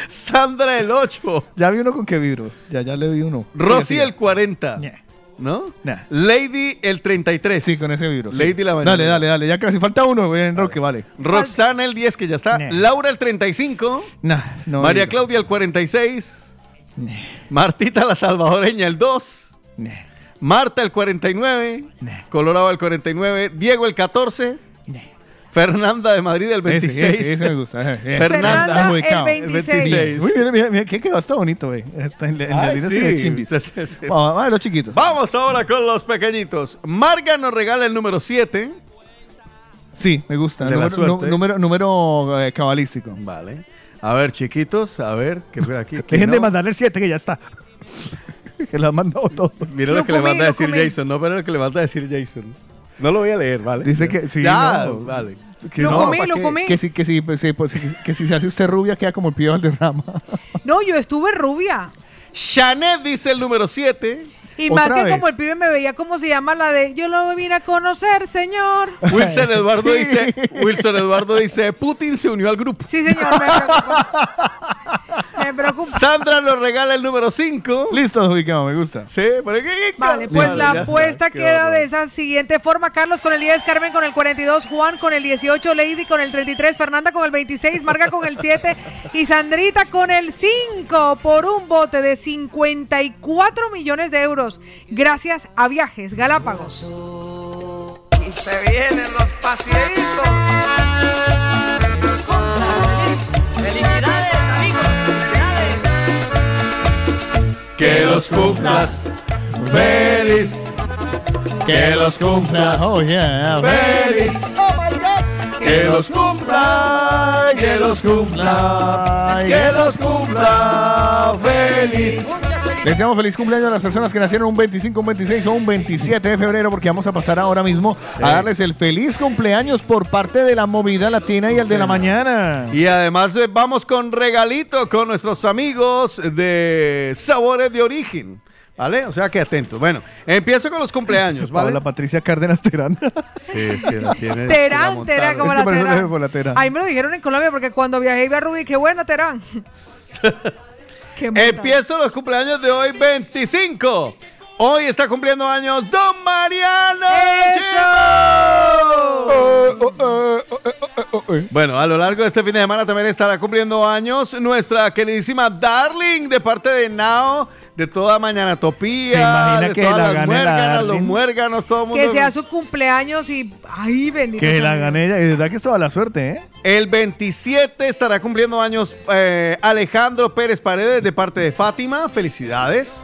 Sandra el 8. Ya vi uno con que vibro. Ya, ya le vi uno. Rosy el 40. Ñe. ¿No? Nah. Lady el 33. Sí, con ese vibro. sí. Lady la mañana. Dale, dale, dale. Ya casi falta uno, güey, en Roque, vale. Roxana el 10, que ya está. Nah. Laura el 35. Nah, no María vibro. Claudia el 46. Martita la salvadoreña el 2. Nah, Marta el 49. nah, Colorado el 49. Diego el 14. nah. Fernanda de Madrid el 26. Ese, ese, ese me gusta. Fernanda, Fernanda, el ubicado. 26. Uy, mira, mira, mira, que quedó hasta bonito, güey. Está en, la- en la Ay, línea sí. de chimbis. Sí, sí, sí. Vamos, vamos a los chiquitos. Vamos ahora con los pequeñitos. Marga nos regala el número 7. Sí, me gusta. De la Número, suerte. nu- número, número eh, cabalístico. Vale. A ver, chiquitos, a ver, que fue aquí. que Dejen de mandarle el 7, que ya está. que lo han mandado todo. Mira lo, Lo que le manda a decir comí. Jason. No, pero lo que le manda a decir Jason. No lo voy a leer, ¿vale? Dice que sí, Ya, no. vale. Que Lo no, comí, ¿pa' lo qué? comí. Que si, que si, pues, sí, pues, que- que si se hace usted rubia, queda como el pío Valderrama. No, yo estuve rubia. Chanet dice el número 7. Y más que vez. como el pibe me veía como se llama la de yo lo vine a conocer, señor. Wilson Eduardo Sí. dice, Wilson Eduardo dice, Putin se unió al grupo. Sí, señor, me. me preocupa. Sandra nos regala el número 5. Listo, ubicado, me gusta. Sí, por aquí. Vale, pues Vale, la apuesta queda de esa siguiente forma. Carlos con el 10, Carmen con el 42, Juan con el 18, Lady con el 33, Fernanda con el 26, Marga con el 7 y Sandrita con el 5 por un bote de 54 millones de euros. Gracias a Viajes Galápagos. Y se vienen los pasitos. Felicidades, Que los cumplas feliz. Que los cumplas Oh, yeah. feliz. Que los cumpla, que los cumpla, que los cumpla feliz. Les deseamos feliz cumpleaños a las personas que nacieron un 25, un 26 o un 27 de febrero, porque vamos a pasar ahora mismo a darles el feliz cumpleaños por parte de la movida latina y el de la mañana. Y además eh, vamos con regalito con nuestros amigos de Sabores de Origen. ¿Vale? O sea que atentos. Bueno, empiezo con los cumpleaños, ¿vale? Paola Patricia Cárdenas Terán. Sí, es que la tiene. Terán, Terán, como la Terán. Ahí me lo dijeron en Colombia porque cuando viajé iba a Rubí, qué bueno, Terán. Empiezo los cumpleaños de hoy, 25. Hoy está cumpliendo años Don Mariano. Bueno, a lo largo de este fin de semana también estará cumpliendo años nuestra queridísima Darling de parte de Nao, de toda Mañana Topía. ¿Se imagina de que todas la las gane la los muérganos, todo el mundo. Que sea su cumpleaños y. ¡Ay, bendito! Que la gané ella. Y de verdad que es toda la suerte, ¿eh? El 27 estará cumpliendo años eh, Alejandro Pérez Paredes de parte de Fátima. Felicidades.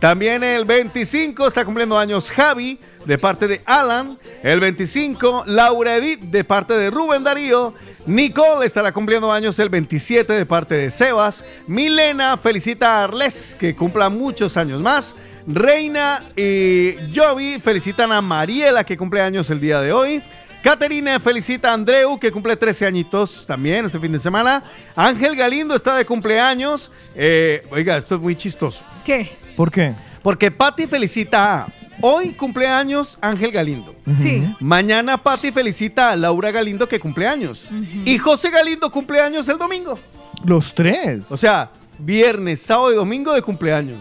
También el 25 está cumpliendo años Javi de parte de Alan. El 25 Laura Edith de parte de Rubén Darío. Nicole estará cumpliendo años el 27 de parte de Sebas. Milena felicita a Arles que cumpla muchos años más. Reina y Jovi felicitan a Mariela que cumple años el día de hoy. Caterina felicita a Andreu, que cumple 13 añitos también este fin de semana. Ángel Galindo está de cumpleaños. Eh, oiga, esto es muy chistoso. ¿Qué? ¿Por qué? Porque Patti felicita a. Hoy cumpleaños Ángel Galindo. Sí. Mañana Patti felicita a Laura Galindo, que cumple años. Y José Galindo cumple años el domingo. Los tres. O sea, viernes, sábado y domingo de cumpleaños.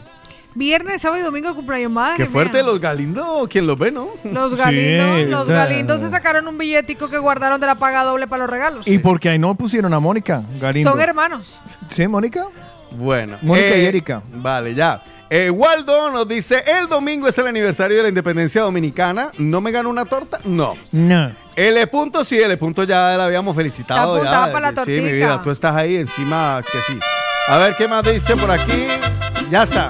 Viernes, sábado y domingo de cumpleaños. Madre Qué fuerte mía. los Galindo, quien los ve, ¿no? Los Galindos, Sí, los o sea, Galindos se sacaron un billetico que guardaron de la paga doble para los regalos. Y porque ahí no pusieron a Mónica Galindo. Son hermanos. ¿Sí, Mónica? Bueno. Mónica y eh, Erika. Vale, ya. Eh, Waldo nos dice, el domingo es el aniversario de la independencia dominicana. ¿No me gano una torta? No. No. L punto, sí, L punto ya la habíamos felicitado. Está ya, para la Sí, mi vida, tú estás ahí encima que sí. A ver, ¿qué más dice por aquí? Ya está.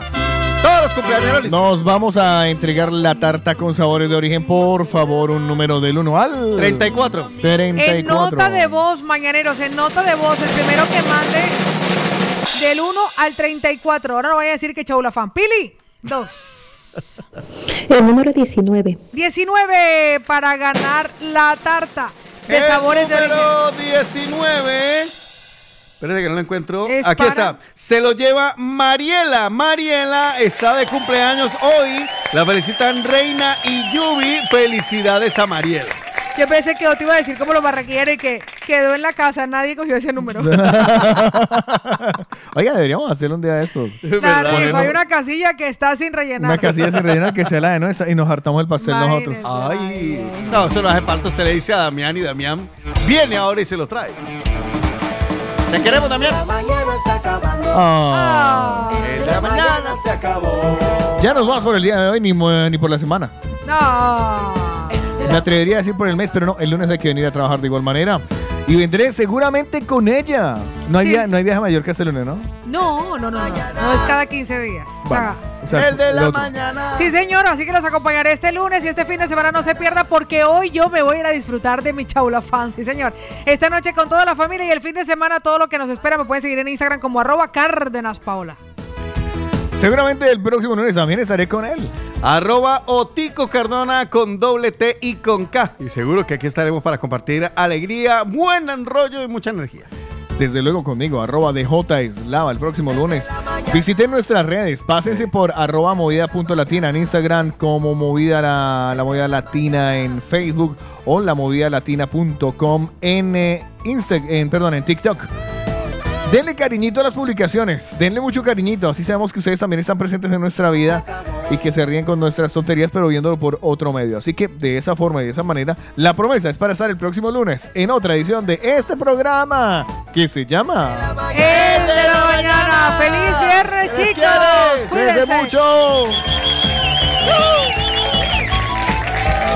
Todos los cumpleaños listos. Nos vamos a entregar la tarta con sabores de origen. Por favor, un número del 1 al 34. 34. En nota de voz, mañaneros, en nota de voz, el primero que mande del 1 al 34. Ahora no voy a decir que Chaula fan. Pili, 2. El número 19. 19 para ganar la tarta de El sabores de origen. número 19. Espérate que no lo encuentro. Es Aquí para- está. Se lo lleva Mariela. Mariela está de cumpleaños hoy. La felicitan Reina y Yubi. Felicidades a Mariela. Yo pensé que te iba a decir como los barraquilleros y que quedó en la casa, nadie cogió ese número. Oiga, deberíamos hacer un día de estos. Claro, hay una casilla que está sin rellenar. una casilla sin rellenar que sea la de nuestra y nos hartamos el pastel nosotros. Ay. No, eso no hace falta. Usted le dice a Damián y Damián viene ahora y se lo trae. Te queremos, Damián. mañana está acabando. Ah. De la mañana se acabó. Ya nos vamos por el día de hoy, ni, mu- ni por la semana. No. Me atrevería a decir por el mes, pero no, el lunes hay que venir a trabajar de igual manera. Y vendré seguramente con ella. No hay, Sí. via- no hay viaje mayor que este lunes, ¿no? No, no, no, no. No es cada 15 días. O sea, Vale. O sea, El de la mañana. Sí, señor, así que los acompañaré este lunes y este fin de semana no se pierda porque hoy yo me voy a ir a disfrutar de mi chaula fan, sí, señor. Esta noche con toda la familia y el fin de semana todo lo que nos espera me pueden seguir en Instagram como arroba Cárdenas Paola. Seguramente el próximo lunes también estaré con él. Arroba Otico Cardona con doble T y con K. Y seguro que aquí estaremos para compartir alegría, buen enrollo y mucha energía. Desde luego conmigo, arroba DJ Eslava el próximo lunes. Visiten nuestras redes, pásense por arroba movida.latina en Instagram como movida la, la movida latina en Facebook o la movida latina.com en, eh, Insta, en, perdón, en TikTok. Denle cariñito a las publicaciones, denle mucho cariñito, así sabemos que ustedes también están presentes en nuestra vida y que se ríen con nuestras tonterías, pero viéndolo por otro medio. Así que de esa forma y de esa manera, la promesa es para estar el próximo lunes en otra edición de este programa que se llama El de la mañana. ¡Feliz viernes, chicos! ¡Cuídense mucho!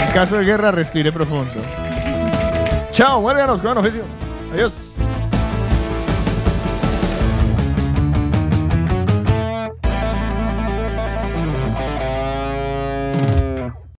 En caso de guerra, respire profundo. Chao, muérganos, con oficio. Adiós.